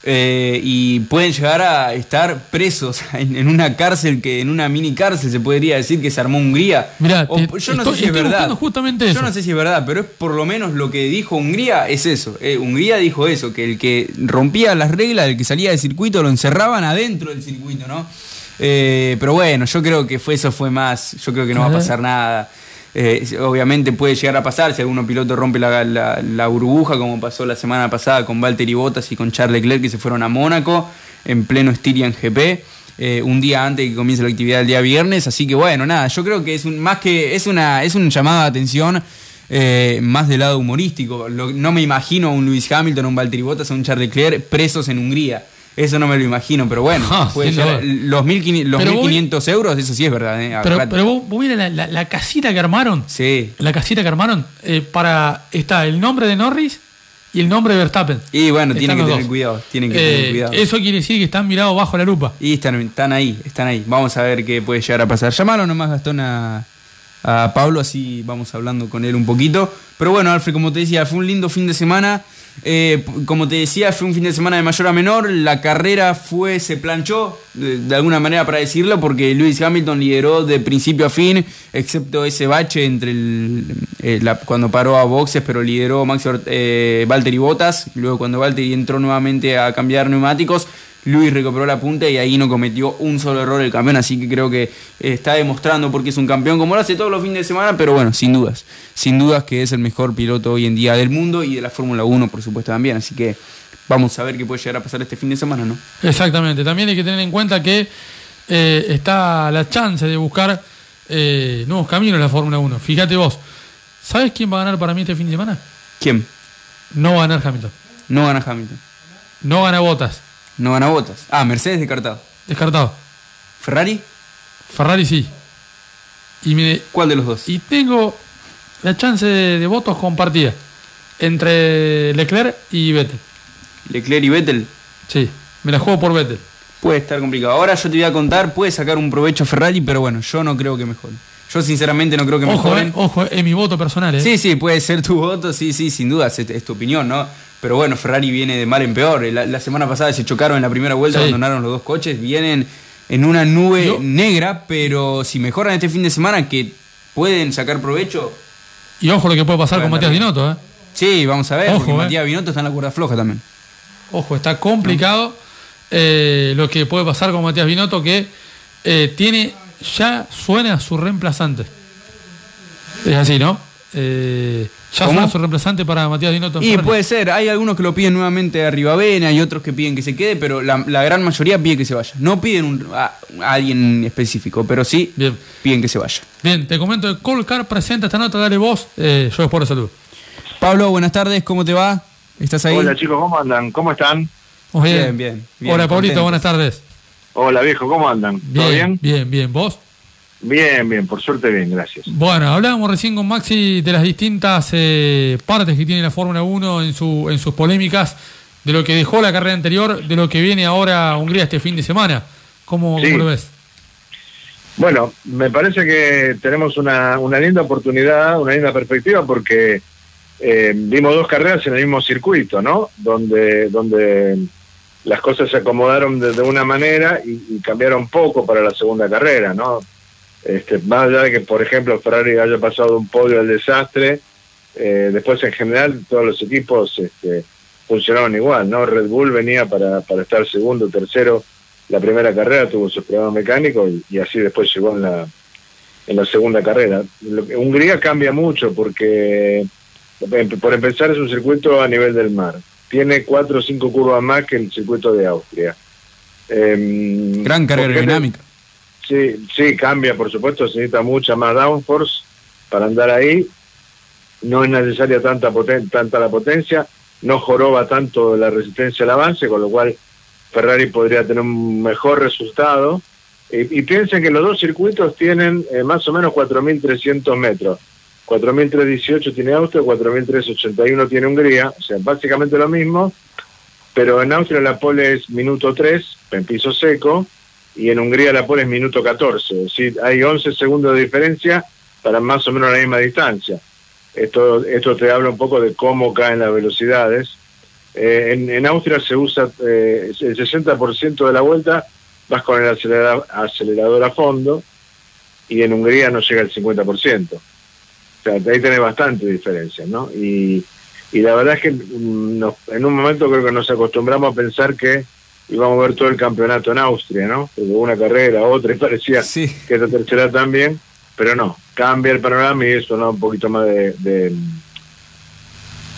eh, y pueden llegar a estar presos *laughs* en, en una cárcel que en una mini cárcel se podría decir que se armó Hungría. Mirá, O- te- yo no sé si es verdad. justamente Yo no sé si es verdad, pero es por lo menos lo que dijo Hungría es eso. Eh, Hungría dijo eso, que el que rompía las reglas, el que salía del circuito, lo encerraban adentro del circuito, ¿no? Eh, pero bueno, yo creo que fue eso fue más. Yo creo que no va a pasar nada. Eh, obviamente puede llegar a pasar si alguno piloto rompe la, la- la burbuja, como pasó la semana pasada con Valtteri Bottas y con Charles Leclerc, que se fueron a Mónaco en pleno Styrian GP. eh, un día antes de que comience la actividad el día viernes, así que bueno, nada, yo creo que es un, más que es una es un llamado de atención eh, más del lado humorístico. Lo- no me imagino a un Lewis Hamilton, a un Valtteri Bottas, a un Charles Leclerc presos en Hungría. Eso no me lo imagino, pero bueno, Ah, puede llegar- los 1.500 los Pero voy- 1.500 euros, eso sí es verdad. eh, Pero, pero vos, vos mirá la, la- la casita que armaron. Sí. La casita que armaron. eh, para Está el nombre de Norris y el nombre de Verstappen. Y bueno, tienen que tener cuidado, tienen que Eh, tener cuidado. Eso quiere decir que están mirados bajo la lupa. Y están, están ahí, están ahí. Vamos a ver qué puede llegar a pasar. Llamalo nomás, Gastón, a, a Pablo, así vamos hablando con él un poquito. Pero bueno, Alfred, como te decía, fue un lindo fin de semana. Eh, como te decía, fue un fin de semana de mayor a menor. La carrera fue, se planchó, de, alguna manera para decirlo, porque Lewis Hamilton lideró de principio a fin, excepto ese bache entre el, eh, cuando paró a boxes, pero lideró Max eh, Valtteri Bottas. Luego, cuando Valtteri entró nuevamente a cambiar neumáticos, Luis recuperó la punta y ahí no cometió un solo error el campeón, así que creo que está demostrando porque es un campeón como lo hace todos los fines de semana, pero bueno, sin dudas, sin dudas que es el mejor piloto hoy en día del mundo y de la Fórmula 1, por supuesto, también, así que vamos a ver qué puede llegar a pasar este fin de semana, ¿no? Exactamente. También hay que tener en cuenta que eh, está la chance de buscar eh, nuevos caminos en la Fórmula 1. Fíjate vos. ¿Sabes quién va a ganar para mí este fin de semana? ¿Quién? No va a ganar Hamilton. No gana Hamilton. No gana Bottas. No gana Botas. Ah, Mercedes descartado. Descartado. ¿Ferrari? Ferrari sí. Y mire, ¿Cuál de los dos? Y tengo la chance de, de votos compartida entre Leclerc y Vettel. Leclerc y Vettel. Sí, me la juego por Vettel. Puede estar complicado. Ahora yo te voy a contar, puede sacar un provecho a Ferrari, pero bueno, yo no creo que mejore. Yo sinceramente no creo que Ojo, mejoren. eh, ojo, es mi voto personal. Eh. Sí, sí, puede ser tu voto, sí, sí, sin duda, es, es tu opinión, ¿no? Pero bueno, Ferrari viene de mal en peor. La, la semana pasada se chocaron en la primera vuelta, Sí. abandonaron los dos coches, vienen en una nube Yo- negra, pero si mejoran este fin de semana, que pueden sacar provecho. Y ojo lo que puede pasar con Matías Binotto. Eh. Sí, vamos a ver, Ojo, porque eh. Matías Binotto está en la cuerda floja también. Ojo, está complicado eh, lo que puede pasar con Matías Binotto, que eh, tiene ya suena su reemplazante. Es así, ¿no? Eh, ya ¿Cómo? suena su reemplazante para Matías Binotto. Y puede ser, hay algunos que lo piden nuevamente a Rivavena y otros que piden que se quede, pero la, la gran mayoría pide que se vaya. No piden un- a, a alguien específico, pero sí Bien. piden que se vaya. Bien, te comento que Colcar presenta esta nota, dale vos, eh, yo después de salud. Pablo, buenas tardes, ¿cómo te va? ¿Estás ahí? Hola chicos, ¿cómo andan? ¿Cómo están? Bien. Bien, bien, bien, Hola, Paulito, contentos. buenas tardes. Hola viejo, ¿cómo andan? ¿Todo Bien, bien? bien, bien. ¿Vos? Bien, bien, por suerte bien, gracias. Bueno, hablábamos recién con Maxi de las distintas eh, partes que tiene la Fórmula 1 en, su, en sus polémicas, de lo que dejó la carrera anterior, de lo que viene ahora Hungría este fin de semana. ¿Cómo, Sí. cómo lo ves? Bueno, me parece que tenemos una, una linda oportunidad, una linda perspectiva, porque eh, vimos dos carreras en el mismo circuito, ¿no? Donde, donde las cosas se acomodaron de, de una manera y, cambiaron poco para la segunda carrera, ¿no? Este, más allá de que, por ejemplo, Ferrari haya pasado un podio al desastre, eh, después en general todos los equipos este, funcionaron igual, ¿no? Red Bull venía para, para estar segundo, tercero la primera carrera, tuvo sus problemas mecánicos y, así después llegó en la, en la segunda carrera. Lo Hungría cambia mucho porque, em- por empezar, es un circuito a nivel del mar. Tiene cuatro o cinco curvas más que el circuito de Austria. Em, Gran carga ¿por qué te- aerodinámica. Sí, sí, cambia, por supuesto, se necesita mucha más downforce para andar ahí. No es necesaria tanta, poten- tanta la potencia, no joroba tanto la resistencia al avance, con lo cual Ferrari podría tener un mejor resultado. Y, y piensen que los dos circuitos tienen eh, más o menos 4.300 metros. 4.318 tiene Austria, 4.381 tiene Hungría, o sea, básicamente lo mismo, pero en Austria la pole es minuto 3 en piso seco y en Hungría la pole es minuto 14, es decir, hay 11 segundos de diferencia para más o menos la misma distancia. Esto, esto te habla un poco de cómo caen las velocidades. eh, en, Austria se usa eh, el 60% de la vuelta, vas con el acelerador, acelerador a fondo, y en Hungría no llega al 50%. O sea, ahí tenés bastante diferencia, ¿no? Y, y la verdad es que mm, nos- en un momento creo que nos acostumbramos a pensar que íbamos a ver todo el campeonato en Austria, ¿no? Porque una carrera, otra, y parecía que esta tercera también, pero no, cambia el panorama y eso da un poquito más de, de,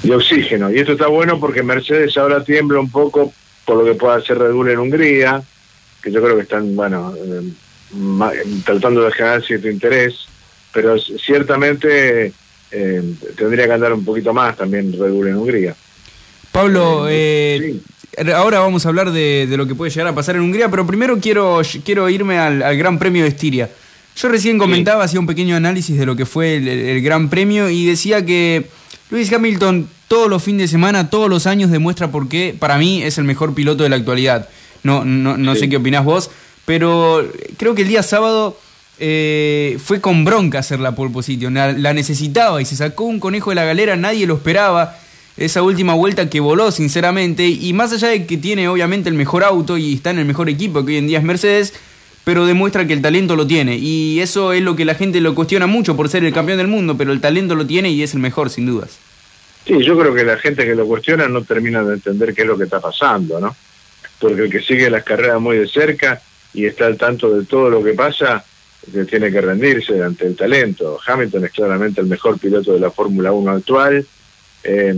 de oxígeno. Y esto está bueno porque Mercedes ahora tiembla un poco por lo que pueda hacer Red Bull en Hungría, que yo creo que están, bueno, eh, tratando de generar cierto interés, pero ciertamente eh, tendría que andar un poquito más también Red Bull en Hungría. Pablo, eh, ahora vamos a hablar de, de lo que puede llegar a pasar en Hungría, pero primero quiero, quiero irme al, al Gran Premio de Estiria. Yo recién comentaba, hacía un pequeño análisis de lo que fue el, el Gran Premio y decía que Lewis Hamilton todos los fines de semana, todos los años demuestra por qué para mí es el mejor piloto de la actualidad. No, no, no sé qué opinás vos, pero creo que el día sábado eh, fue con bronca hacer la pole position, la, necesitaba y se sacó un conejo de la galera, nadie lo esperaba. Esa última vuelta que voló, sinceramente, y más allá de que tiene obviamente el mejor auto y está en el mejor equipo que hoy en día es Mercedes, pero demuestra que el talento lo tiene. Y eso es lo que la gente lo cuestiona mucho por ser el campeón del mundo, pero el talento lo tiene y es el mejor, sin dudas. Sí, yo creo que la gente que lo cuestiona no termina de entender qué es lo que está pasando, ¿no? Porque el que sigue las carreras muy de cerca y está al tanto de todo lo que pasa, que tiene que rendirse ante el talento. Hamilton es claramente el mejor piloto de la Fórmula 1 actual. Eh,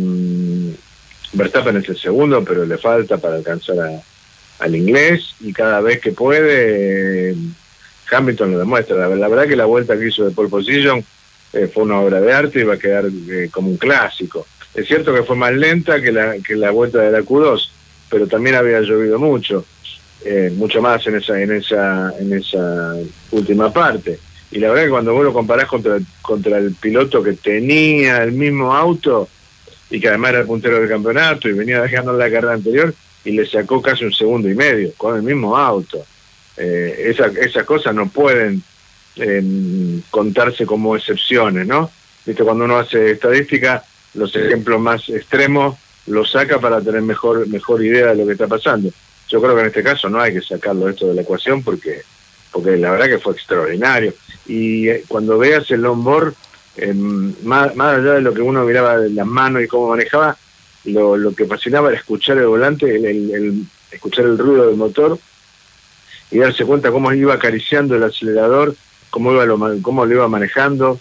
Verstappen es el segundo, pero le falta para alcanzar al inglés y cada vez que puede, eh, Hamilton lo demuestra. La, verdad que la vuelta que hizo de pole position eh, fue una obra de arte y va a quedar eh, como un clásico. Es cierto que fue más lenta que la, que la vuelta de la Q2, pero también había llovido mucho, eh, mucho más en esa, en esa, en esa última parte. Y la verdad que cuando vos lo comparás contra, contra el piloto que tenía el mismo auto y que además era puntero del campeonato y venía dejando la carrera anterior y le sacó casi un segundo y medio con el mismo auto. Eh, esa- esas cosas no pueden eh, contarse como excepciones, ¿no? Viste, cuando uno hace estadística, los ejemplos más extremos los saca para tener mejor, mejor idea de lo que está pasando. Yo creo que en este caso no hay que sacarlo esto de la ecuación porque, porque la verdad que fue extraordinario. Y eh, cuando veas el onboard, eh, más, más allá de lo que uno miraba de las manos y cómo manejaba, lo, lo que fascinaba era escuchar el volante, el, escuchar el ruido del motor y darse cuenta cómo iba acariciando el acelerador, cómo, iba lo, cómo lo iba manejando,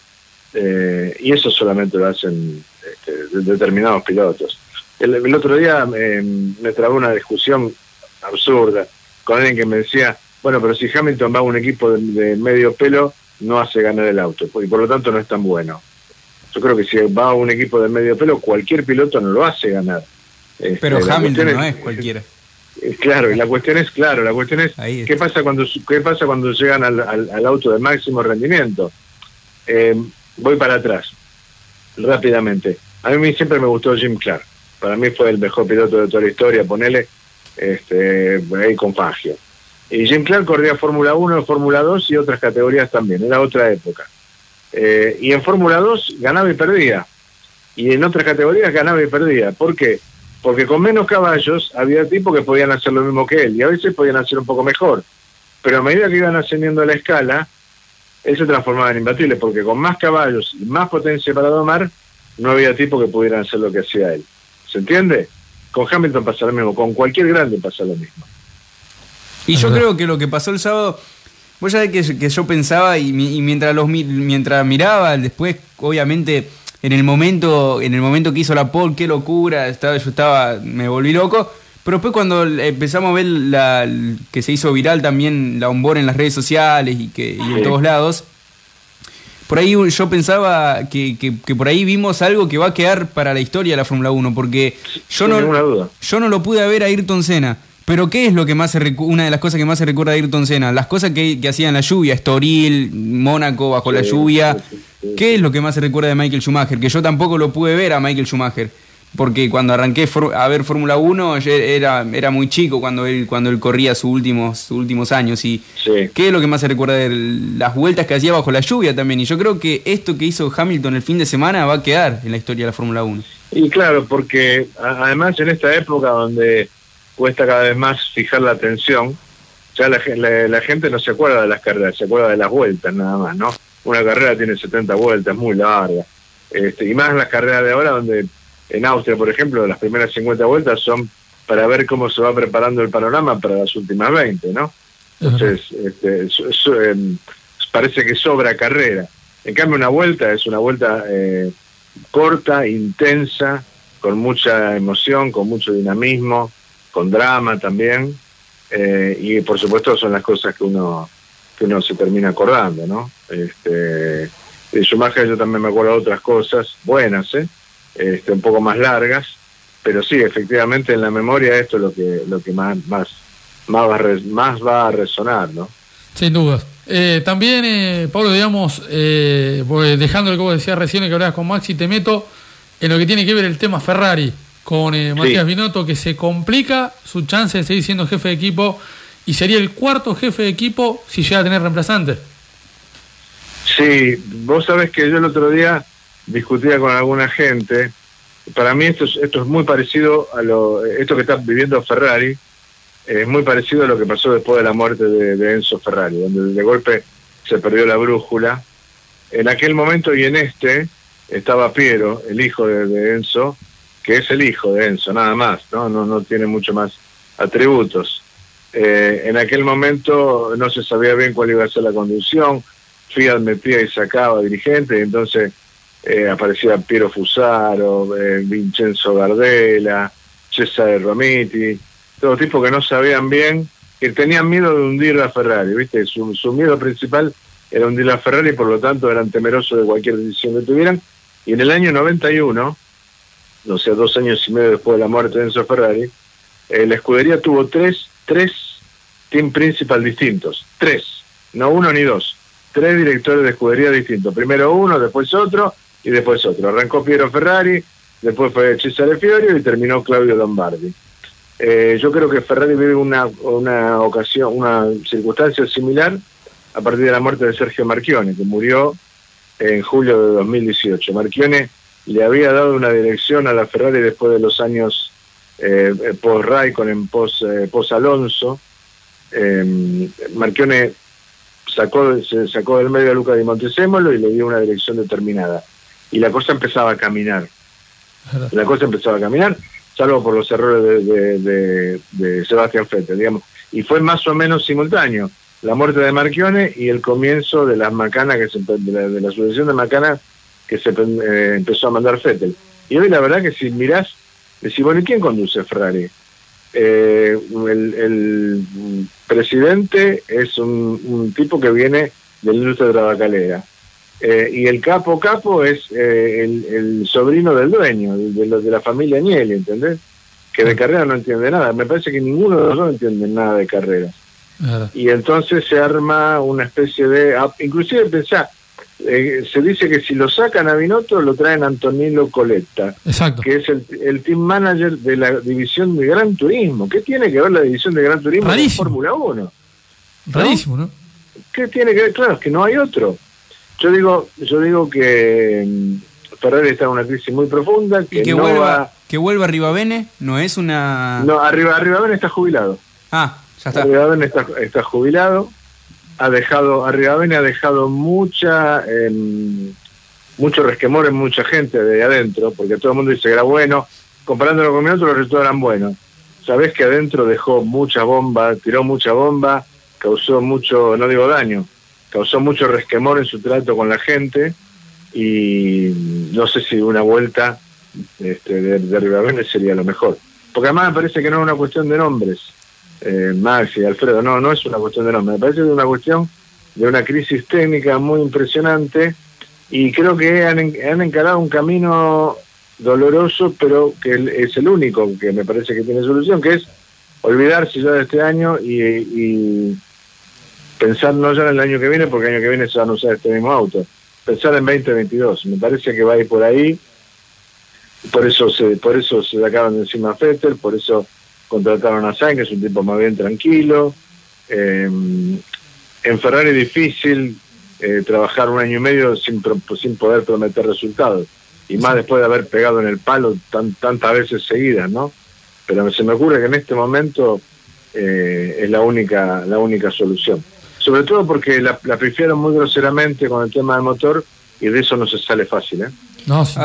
eh, y eso solamente lo hacen este, de- determinados pilotos. El, el otro día eh, me trabó una discusión absurda con alguien que me decía, bueno, pero si Hamilton va a un equipo de, de medio pelo, no hace ganar el auto, y por lo tanto no es tan bueno. Yo creo que si va a un equipo de medio pelo, cualquier piloto no lo hace ganar. Este, Pero Hamilton cuestión no es cualquiera. eh, Claro, y la cuestión es, claro, la cuestión es, ¿qué pasa cuando qué pasa cuando llegan al, al- al auto de máximo rendimiento? Eh, voy para atrás, rápidamente. A mí siempre me gustó Jim Clark. Para mí fue el mejor piloto de toda la historia, ponele, este, ahí con. Y Jim Clark corría Fórmula 1, Fórmula 2 y otras categorías también, era otra época. Eh, y en Fórmula 2 ganaba y perdía. Y en otras categorías ganaba y perdía. ¿Por qué? Porque con menos caballos había tipos que podían hacer lo mismo que él y a veces podían hacer un poco mejor. Pero a medida que iban ascendiendo la escala, él se transformaba en imbatible porque con más caballos y más potencia para domar, no había tipo que pudieran hacer lo que hacía él. ¿Se entiende? Con Hamilton pasa lo mismo, con cualquier grande pasa lo mismo. Y yo creo que lo que pasó el sábado, vos sabés que, que yo pensaba y, mi- y mientras los mi- mientras miraba, después, obviamente, en el momento, en el momento que hizo la pole, qué locura, estaba, yo estaba, me volví loco. Pero después cuando empezamos a ver la, que se hizo viral también la onboard en las redes sociales y que y en Sí. todos lados, por ahí yo pensaba que, que- que por ahí vimos algo que va a quedar para la historia de la Fórmula 1, porque yo Sin no, yo no lo pude ver a Ayrton Senna. Pero ¿qué es lo que más se recu- una de las cosas que más se recuerda a Ayrton Senna? Las cosas que, que hacía en la lluvia, Estoril, Mónaco bajo la lluvia. sí, sí, ¿Qué es lo que más se recuerda de Michael Schumacher? Que yo tampoco lo pude ver a Michael Schumacher. Porque cuando arranqué a ver Fórmula 1 yo era, era muy chico cuando él, cuando él corría sus últimos, sus últimos años. Y ¿qué es lo que más se recuerda de las vueltas que hacía bajo la lluvia también? Y yo creo que esto que hizo Hamilton el fin de semana va a quedar en la historia de la Fórmula 1. Y claro, porque además en esta época donde cuesta cada vez más fijar la atención, ya la, la- la gente no se acuerda de las carreras, se acuerda de las vueltas nada más, ¿no? Una carrera tiene 70 vueltas, muy larga. Este, y más las carreras de ahora, donde en Austria, por ejemplo, las primeras 50 vueltas son para ver cómo se va preparando el panorama para las últimas 20, ¿no? Entonces, este, so- so- em, parece que sobra carrera. En cambio, una vuelta es una vuelta eh, corta, intensa, con mucha emoción, con mucho dinamismo, con drama también. eh, y por supuesto son las cosas que uno que uno se termina acordando, ¿no? Este, de Schumacher yo también me acuerdo de otras cosas buenas, ¿eh? Este, un poco más largas, pero sí, efectivamente en la memoria esto es lo que lo que más más más va a, más va a resonar, ¿no? Sin dudas. Eh, también, eh, Pablo, digamos, eh, pues, dejando lo que vos decías recién que hablabas con Maxi, te meto en lo que tiene que ver el tema Ferrari con eh, Matías Binotto, que se complica su chance de seguir siendo jefe de equipo y sería el cuarto jefe de equipo si llega a tener reemplazante. Sí, vos sabés que yo el otro día discutía con alguna gente. Para mí esto es, esto es muy parecido a lo esto que está viviendo Ferrari es muy parecido a lo que pasó después de la muerte de, Enzo Ferrari, donde de golpe se perdió la brújula. En aquel momento y en este estaba Piero, el hijo de, Enzo, que es el hijo de Enzo, nada más, no, no, no tiene mucho más atributos. Eh, en aquel momento no se sabía bien cuál iba a ser la conducción, Fiat metía y sacaba dirigentes, entonces eh, aparecía Piero Fusaro, eh, Vincenzo Gardela, Cesare Romiti, todos tipos que no sabían bien, que tenían miedo de hundir a Ferrari, ¿viste? Su, su miedo principal era hundir a Ferrari, por lo tanto eran temerosos de cualquier decisión que tuvieran. Y en el año 91, o sea, dos años y medio después de la muerte de Enzo Ferrari, eh, la escudería tuvo tres, tres team principal distintos, tres, no uno ni dos, tres directores de escudería distintos, primero uno, después otro y después otro. Arrancó Piero Ferrari, después fue Cesare Fiorio y terminó Claudio Lombardi. Eh, yo creo que Ferrari vive una, una ocasión, una circunstancia similar a partir de la muerte de Sergio Marchione, que murió en julio de 2018. Marchione le había dado una dirección a la Ferrari después de los años eh, post Raikkonen, post, eh, post Alonso. Eh, Marchione sacó, se sacó del medio a Luca Di Montezemolo y le dio una dirección determinada. Y la cosa empezaba a caminar. La cosa empezaba a caminar, salvo por los errores de, de, de, de Sebastián Vettel, digamos. Y fue más o menos simultáneo la muerte de Marchione y el comienzo de las macanas que se, de, la, de la sucesión de macanas que se eh, empezó a mandar Vettel. Y hoy la verdad que si mirás, decís, bueno, ¿y quién conduce Ferrari? Eh, el, el, presidente es un, un, tipo que viene de la industria tabacalera. Eh, y el capo capo es eh, el, el, sobrino del dueño, de, de, de la familia Agnelli, ¿entendés? Que de carrera no entiende nada. Me parece que ninguno de los dos entiende nada de carrera. Y entonces se arma una especie de... Inclusive pensá, eh, se dice que si lo sacan a Binotto lo traen a Antonino Coletta, Exacto. que es el, el, team manager de la división de Gran Turismo. ¿Qué tiene que ver la división de Gran Turismo Rarísimo. con Fórmula 1? ¿no? Rarísimo, ¿no? ¿Qué tiene que ver? Claro, es que no hay otro. Yo digo, yo digo que mm, Ferrari está en una crisis muy profunda, que, y que no vuelva, va... que vuelva Rivabene, no es una No, arriba, arriba Ben está jubilado. Ah, ya está. Arriba está, está jubilado ha dejado, Arribavene ha dejado mucha, eh, mucho resquemor en mucha gente de adentro, porque todo el mundo dice que era bueno, comparándolo con otros los resultados eran buenos. Sabés que adentro dejó mucha bomba, tiró mucha bomba, causó mucho, no digo daño, causó mucho resquemor en su trato con la gente y no sé si una vuelta este, de, de sería lo mejor. Porque además me parece que no es una cuestión de nombres eh, Maxi, Alfredo, no, no es una cuestión de nombre, me parece que es una cuestión de una crisis técnica muy impresionante y creo que han, han encarado un camino doloroso, pero que es el único que me parece que tiene solución, que es olvidarse ya de este año y, y pensar no ya en el año que viene, porque el año que viene se van a usar este mismo auto, pensar en 2022, me parece que va a ir por ahí, por eso se, por eso se sacaron de encima a Fettel, por eso contrataron a Sainz, que es un tipo más bien tranquilo. Eh, en Ferrari es difícil eh, trabajar un año y medio sin, sin poder prometer resultados. y más después de haber pegado en el palo tan, tantas veces seguidas, ¿no? Pero se me ocurre que en este momento eh, es la única, la única solución. Sobre todo porque la, la pifiaron muy groseramente con el tema del motor y de eso no se sale fácil, ¿eh? No, sí.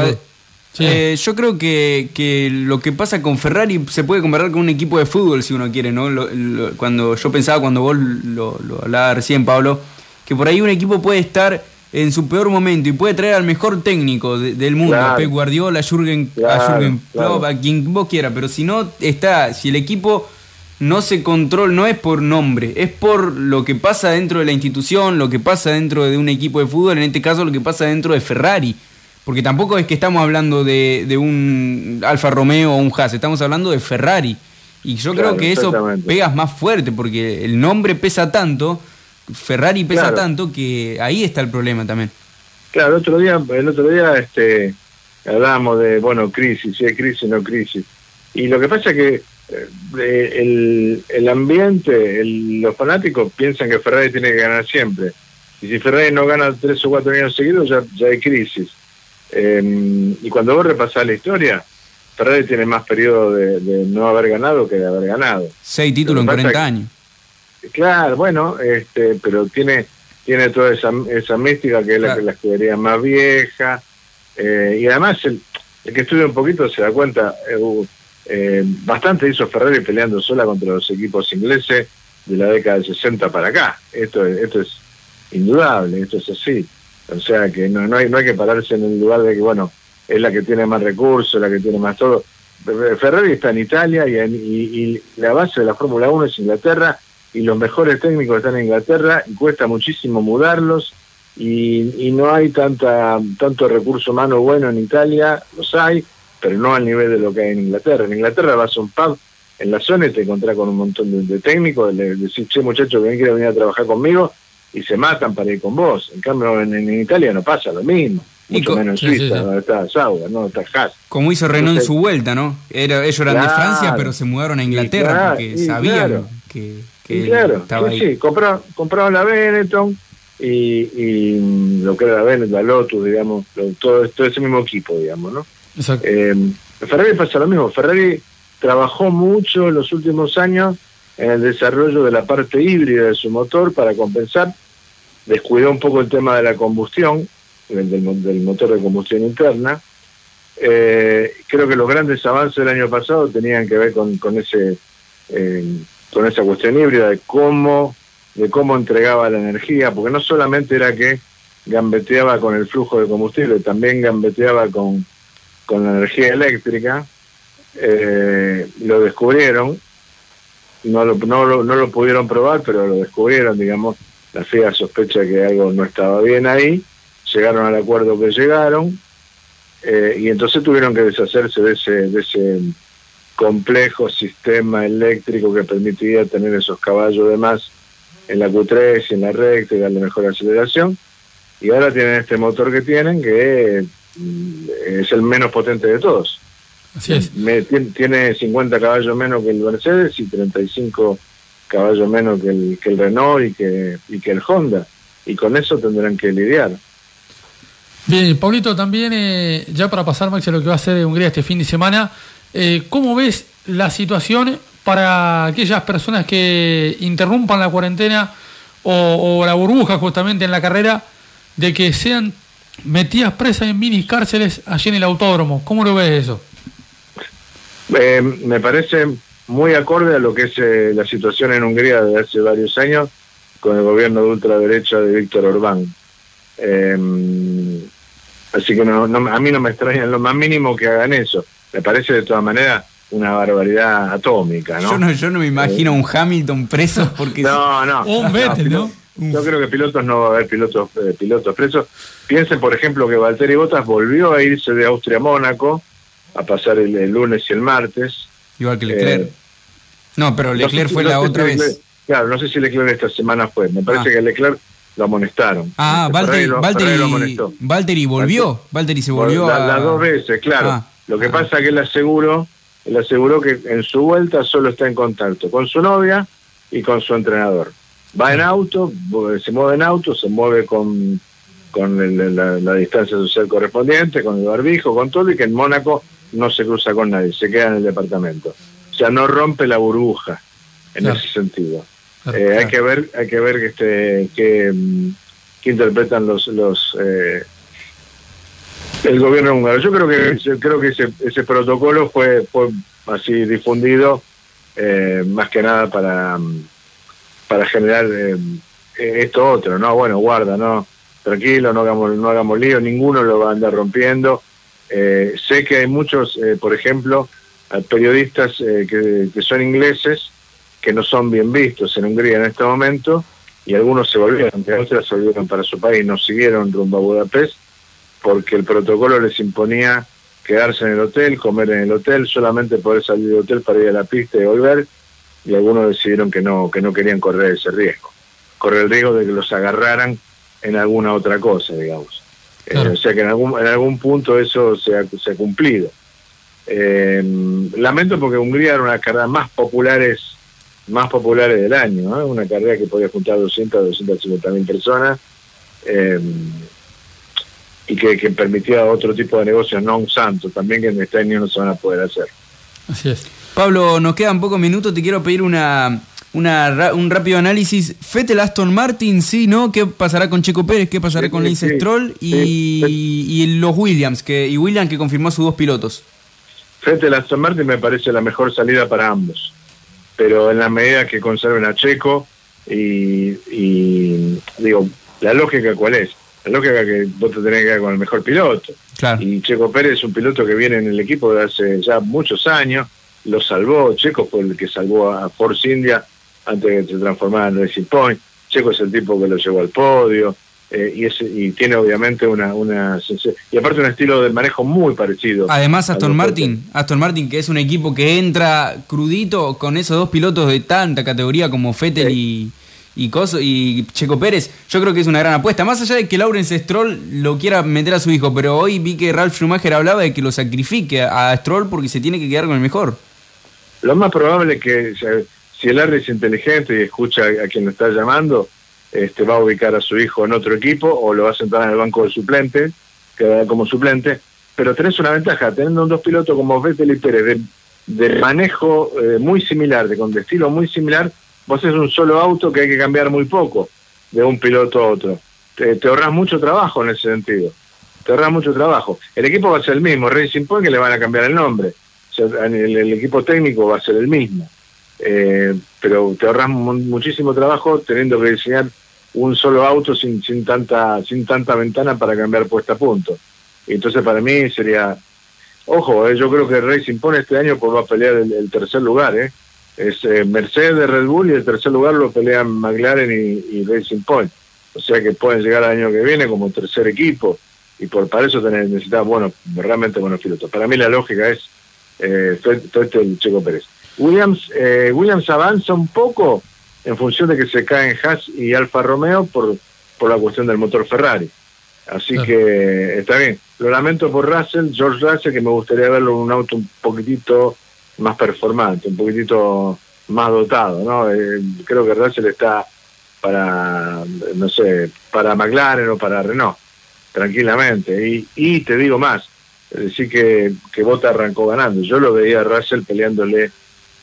Eh, yo creo que, que lo que pasa con Ferrari se puede comparar con un equipo de fútbol si uno quiere, ¿no? Lo- lo- cuando yo pensaba cuando vos lo, lo hablabas recién, Pablo, que por ahí un equipo puede estar en su peor momento y puede traer al mejor técnico de- del mundo, Claro. a Pep Guardiola, a Jürgen, a Claro, Jürgen Klopp, claro. a quien vos quiera, pero si no está, si el equipo no se controla, no es por nombre, es por lo que pasa dentro de la institución, lo que pasa dentro de un equipo de fútbol, en este caso lo que pasa dentro de Ferrari. Porque tampoco es que estamos hablando de, de un Alfa Romeo o un Haas, estamos hablando de Ferrari. Y yo Claro, creo que eso pegas más fuerte, porque el nombre pesa tanto, Ferrari pesa Claro. tanto, que ahí está el problema también. Claro, el otro día, el otro día este, hablábamos de, bueno, crisis, si es crisis, no crisis. Y lo que pasa es que el, el ambiente, el- los fanáticos piensan que Ferrari tiene que ganar siempre. Y si Ferrari no gana tres o cuatro años seguidos, ya, ya hay crisis. Eh, y cuando vos repasás la historia, Ferrari tiene más periodo de, de no haber ganado que de haber ganado. Seis títulos en Lo que pasa 40 es- años. Claro, bueno, este, pero tiene tiene toda esa, esa mística que es la, que la escudería más vieja. eh, y además, el, el que estudia un poquito se da cuenta, eh, eh, bastante hizo Ferrari peleando sola contra los equipos ingleses de la década del 60 para acá. Esto, es- esto es indudable, esto es así. O sea que no, no, hay, no hay que pararse en el lugar de que, bueno, es la que tiene más recursos, la que tiene más todo. Ferrari está en Italia y, en- y- y la base de la Fórmula 1 es Inglaterra y los mejores técnicos están en Inglaterra y cuesta muchísimo mudarlos y, y no hay tanta tanto recurso humano bueno en Italia, los hay, pero no al nivel de lo que hay en Inglaterra. En Inglaterra vas a un pub en la zona y te encontrás con un montón de, de técnicos, le decís, che muchacho, ¿quién quiere venir a trabajar conmigo? Y se matan para ir con vos. En cambio, en, en Italia no pasa lo mismo. Mucho menos sí, en sí, Suiza, sí. donde está no está Haas. Como hizo Renault en su vuelta, ¿no? Era, ellos eran de. Francia, pero se mudaron a Inglaterra claro, porque sabían claro. que, que claro, estaba sí, ahí. sí, compraron, compraron la Benetton y, y, mm, lo que era la Benetton, la Lotus, digamos, todo, todo ese mismo equipo, digamos, ¿no? Eh, Ferrari pasa lo mismo. Ferrari trabajó mucho en los últimos años en el desarrollo de la parte híbrida de su motor para compensar. Descuidó un poco el tema de la combustión, del, del mo- del motor de combustión interna. Eh, creo que los grandes avances del año pasado tenían que ver con, con ese eh, con esa cuestión híbrida de cómo de cómo entregaba la energía, porque no solamente era que gambeteaba con el flujo de combustible, también gambeteaba con, con la energía eléctrica. Eh, lo descubrieron, no lo, no, lo, no lo pudieron probar, pero lo descubrieron, digamos, la FIA sospecha que algo no estaba bien ahí, llegaron al acuerdo que llegaron, eh, y entonces tuvieron que deshacerse de ese, de ese complejo sistema eléctrico que permitía tener esos caballos de más en la Q3 y en la recta y darle mejor aceleración. Y ahora tienen este motor que tienen, que es el menos potente de todos. Así es. Me- tiene 50 caballos menos que el Mercedes y 35 caballos menos que el, que el Renault y que, y que el Honda. Y con eso tendrán que lidiar. Bien, Pablito, también, eh, ya para pasar, Max, a lo que va a ser Hungría este fin de semana, eh, ¿cómo ves la situación para aquellas personas que interrumpan la cuarentena o, o la burbuja justamente en la carrera de que sean metidas presas en mini cárceles allí en el autódromo? ¿Cómo lo ves eso? Eh, me parece muy acorde a lo que es eh, la situación en Hungría desde hace varios años con el gobierno de ultraderecha de Víctor Orbán. Eh, así que no, no- a mí no me extraña en lo más mínimo que hagan eso. Me parece de todas maneras una barbaridad atómica, ¿no? Yo no, yo no me imagino un Hamilton preso porque... *laughs* No, no. O un Vettel, ¿no? Yo creo que pilotos no va a haber pilotos eh, pilotos presos. Piensen, por ejemplo, que Valtteri Bottas volvió a irse de Austria a Mónaco a pasar el, el lunes y el martes. Igual que Leclerc. Eh, no, pero No Leclerc sé fue no la otra Leclerc- vez. Claro, no sé si Leclerc esta semana fue. Me parece Ah. que Leclerc lo amonestaron. Ah, Este, Valtteri, lo- Ferrari lo Valtteri, amonestó. Valtteri volvió. Valtteri se volvió La- a... Las dos veces, claro. Ah. Lo que pasa es que él aseguró, él aseguró que en su vuelta solo está en contacto con su novia y con su entrenador. Va en auto, se mueve en auto, se mueve con, con el- la, la distancia social correspondiente, con el barbijo, con todo, y que en Mónaco no se cruza con nadie, se queda en el departamento. O sea, no rompe la burbuja en Claro. ese sentido. Claro, Eh, Hay que ver, hay que ver que este, que, que interpretan los los eh, el gobierno húngaro. Yo creo que yo creo que ese, ese protocolo fue fue así difundido eh, más que nada para para generar eh, esto otro, no, bueno, guarda, no, tranquilo, no hagamos no hagamos lío, ninguno lo va a andar rompiendo. Eh, sé que hay muchos, eh, por ejemplo, eh, periodistas eh, que, que son ingleses que no son bien vistos en Hungría en este momento y algunos se volvieron, de Austria se volvieron para su país, no siguieron rumbo a Budapest porque el protocolo les imponía quedarse en el hotel, comer en el hotel, solamente poder salir del hotel para ir a la pista y volver y algunos decidieron que no que no querían correr ese riesgo, correr el riesgo de que los agarraran en alguna otra cosa, digamos. Eh, o sea que en algún, en algún punto eso se ha, se ha cumplido. Eh, lamento porque Hungría era una de las carreras más populares más populares del año, ¿no? una carrera que podía juntar 200 250 mil personas eh, y que, que permitía otro tipo de negocios no un santo, también que en este año no se van a poder hacer. Así es. Pablo, nos quedan pocos minutos, te quiero pedir una, un rápido análisis. Fettel Aston Martin, sí, ¿no? ¿Qué pasará con Checo Pérez? ¿Qué pasará Sí, con Lance sí, Stroll? Y, sí. y los Williams, que, y Williams que confirmó a sus dos pilotos. Frente a Aston Martin me parece la mejor salida para ambos, pero en la medida que conserven a Checo y, y, digo, la lógica cuál es, la lógica que vos te tenés que quedar con el mejor piloto. Claro. Y Checo Pérez es un piloto que viene en el equipo de hace ya muchos años, lo salvó, Checo fue el que salvó a Force India antes de que se transformara en Racing Point, Checo es el tipo que lo llevó al podio, eh, y, es, y tiene obviamente una, una y aparte un estilo de manejo muy parecido. Además, Aston Martin, Aston Martin, que es un equipo que entra crudito con esos dos pilotos de tanta categoría como Fettel y, y, Coso- y Checo Pérez, yo creo que es una gran apuesta. Más allá de que Lawrence Stroll lo quiera meter a su hijo, pero hoy vi que Ralph Schumacher hablaba de que lo sacrifique a Stroll porque se tiene que quedar con el mejor. Lo más probable es que si el Larry es inteligente y escucha a quien lo está llamando, este, va a ubicar a su hijo en otro equipo o lo va a sentar en el banco de suplente, quedará como suplente. Pero tenés una ventaja, teniendo dos pilotos como Vettel y Pérez de, de manejo eh, muy similar, de con estilo muy similar, vos es un solo auto que hay que cambiar muy poco de un piloto a otro. Te, te ahorras mucho trabajo en ese sentido. Te ahorras mucho trabajo. El equipo va a ser el mismo, Racing Point que le van a cambiar el nombre. El, equipo técnico va a ser el mismo. Eh, pero te ahorras mu- muchísimo trabajo teniendo que diseñar un solo auto sin, sin tanta sin tanta ventana para cambiar puesta a punto. Y entonces para mí sería, ojo, eh, yo creo que Racing Point este año pues va a pelear el, tercer lugar, eh. es Mercedes de Red Bull y el tercer lugar lo pelean McLaren y, y Racing Point. O sea que pueden llegar al año que viene como tercer equipo y por para eso tenés, necesitas bueno, realmente buenos pilotos. Para mí la lógica es eh, Fettel y Checo Pérez. Williams, eh, Williams avanza un poco en función de que se caen Haas y Alfa Romeo por, por la cuestión del motor Ferrari. Así Claro. que está bien. Lo lamento por Russell, George Russell, que me gustaría verlo en un auto un poquitito más performante, un poquitito más dotado, ¿no? Eh, creo que Russell está para, no sé, para McLaren o para Renault, tranquilamente. Y, y te digo más, decir que, que Bota arrancó ganando. Yo lo veía a Russell peleándole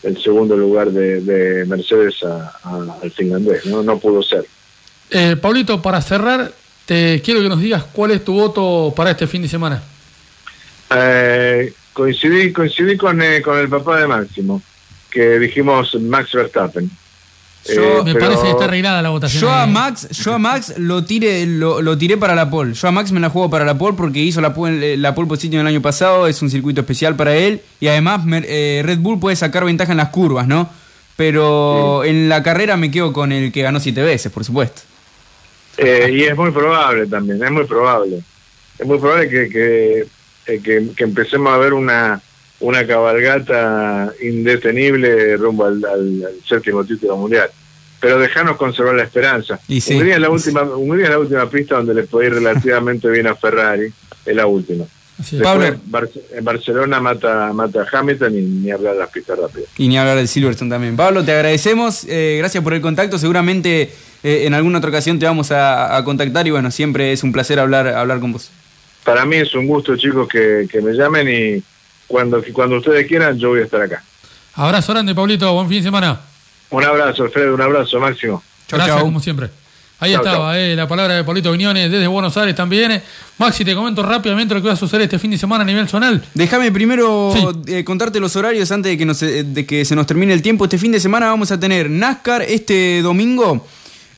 el segundo lugar de, de Mercedes a- a- al finlandés, ¿no? No pudo ser. Eh, Pablito, para cerrar, te quiero que nos digas cuál es tu voto para este fin de semana. Eh, coincidí coincidí con, eh, con el papá de Máximo, que dijimos Max Verstappen. Yo- Eh, Me pero- parece que está arreglada la votación. Yo a Eh, Max, yo a Max lo tiré, lo, lo tiré para la pole. Yo a Max me la juego para la pole porque hizo la pole, la pole position el año pasado, es un circuito especial para él y además eh, Red Bull puede sacar ventaja en las curvas, ¿no? Pero en la carrera me quedo con el que ganó siete veces, por supuesto. Eh, y es muy probable también, es muy probable. Es muy probable que, que, eh, que, que empecemos a ver una, una cabalgata indetenible rumbo al, al- al séptimo título mundial. Pero dejarnos conservar la esperanza. Y sí. Hungría, es la última, Hungría es la última pista donde le puede ir relativamente bien a Ferrari, es la última. Después, Pablo. Bar- en Barcelona mata, mata a Hamilton y ni hablar de las pistas rápidas. Y ni hablar de Silverstone también. Pablo, te agradecemos, eh, gracias por el contacto. Seguramente eh, en alguna otra ocasión te vamos a, a contactar y bueno, siempre es un placer hablar, hablar con vos. Para mí es un gusto, chicos, que, que me llamen y cuando, cuando ustedes quieran yo voy a estar acá. Abrazo grande, Pablito. Buen fin de semana. Un abrazo, Alfredo, un abrazo, Máximo. Gracias, como siempre. Ahí Chau, estaba eh, la palabra de Pablito Viñones desde Buenos Aires también. Maxi, te comento rápidamente lo que va a suceder este fin de semana a nivel zonal. Déjame primero eh, contarte los horarios antes de que, nos, eh, de que se nos termine el tiempo. Este fin de semana vamos a tener NASCAR este domingo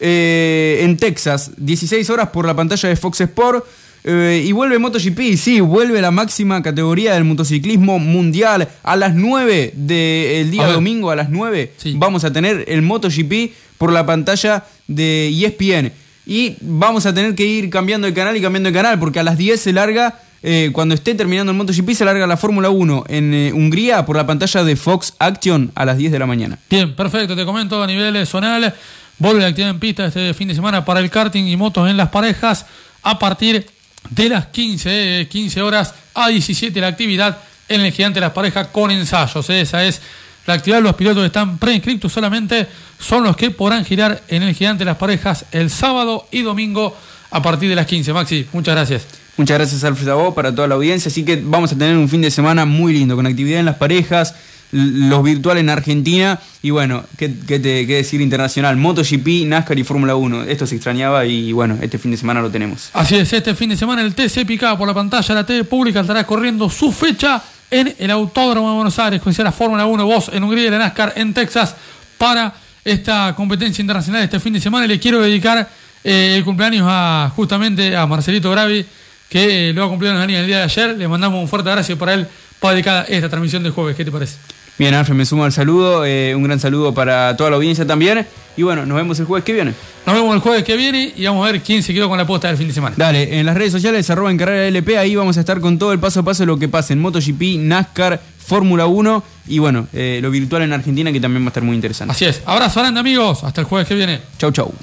eh, en Texas, 16 horas por la pantalla de Fox Sport. Eh, y vuelve MotoGP, sí, vuelve la máxima categoría del motociclismo mundial. A las 9 del día domingo, a las 9, vamos a tener el MotoGP por la pantalla de ESPN. Y vamos a tener que ir cambiando de canal y cambiando de canal, porque a las 10 se larga, eh, cuando esté terminando el MotoGP, se larga la Fórmula 1 en eh, Hungría por la pantalla de Fox Action a las 10 de la mañana. Bien, perfecto. Te comento a nivel zonal. Vuelve la actividad en pista este fin de semana para el karting y motos en las parejas a partir de las 15, eh, 15 horas a 17 la actividad en el gigante de las parejas con ensayos. eh. Esa es la actividad. Los pilotos que están preinscriptos solamente son los que podrán girar en el gigante de las parejas el sábado y domingo a partir de las 15. Maxi, muchas gracias. Muchas gracias Alfred a vos, para toda la audiencia. Así que vamos a tener un fin de semana muy lindo, con actividad en las parejas, los virtuales en Argentina y bueno, ¿qué, qué decir internacional? MotoGP, NASCAR y Fórmula 1. Esto se extrañaba y bueno, este fin de semana lo tenemos. Así es, este fin de semana el TC picado por la pantalla, la TV pública estará corriendo su fecha en el Autódromo de Buenos Aires, con la Fórmula 1 Voz en Hungría y la NASCAR en Texas para esta competencia internacional este fin de semana. Y le quiero dedicar eh, el cumpleaños a justamente a Marcelito Gravi, que eh, lo ha cumplido en el día de ayer. Le mandamos un fuerte abrazo para él para dedicar esta transmisión del jueves. ¿Qué te parece? Bien, Alfred, me sumo al saludo. eh, un gran saludo para toda la audiencia también. Y bueno, nos vemos el jueves que viene. Nos vemos el jueves que viene y vamos a ver quién se quedó con la apuesta del fin de semana. Dale, en las redes sociales, arroba en carrera LP, ahí vamos a estar con todo el paso a paso de lo que pasa en MotoGP, NASCAR, Fórmula 1 y bueno, eh, lo virtual en Argentina que también va a estar muy interesante. Así es. Abrazo grande amigos. Hasta el jueves que viene. Chau, chau.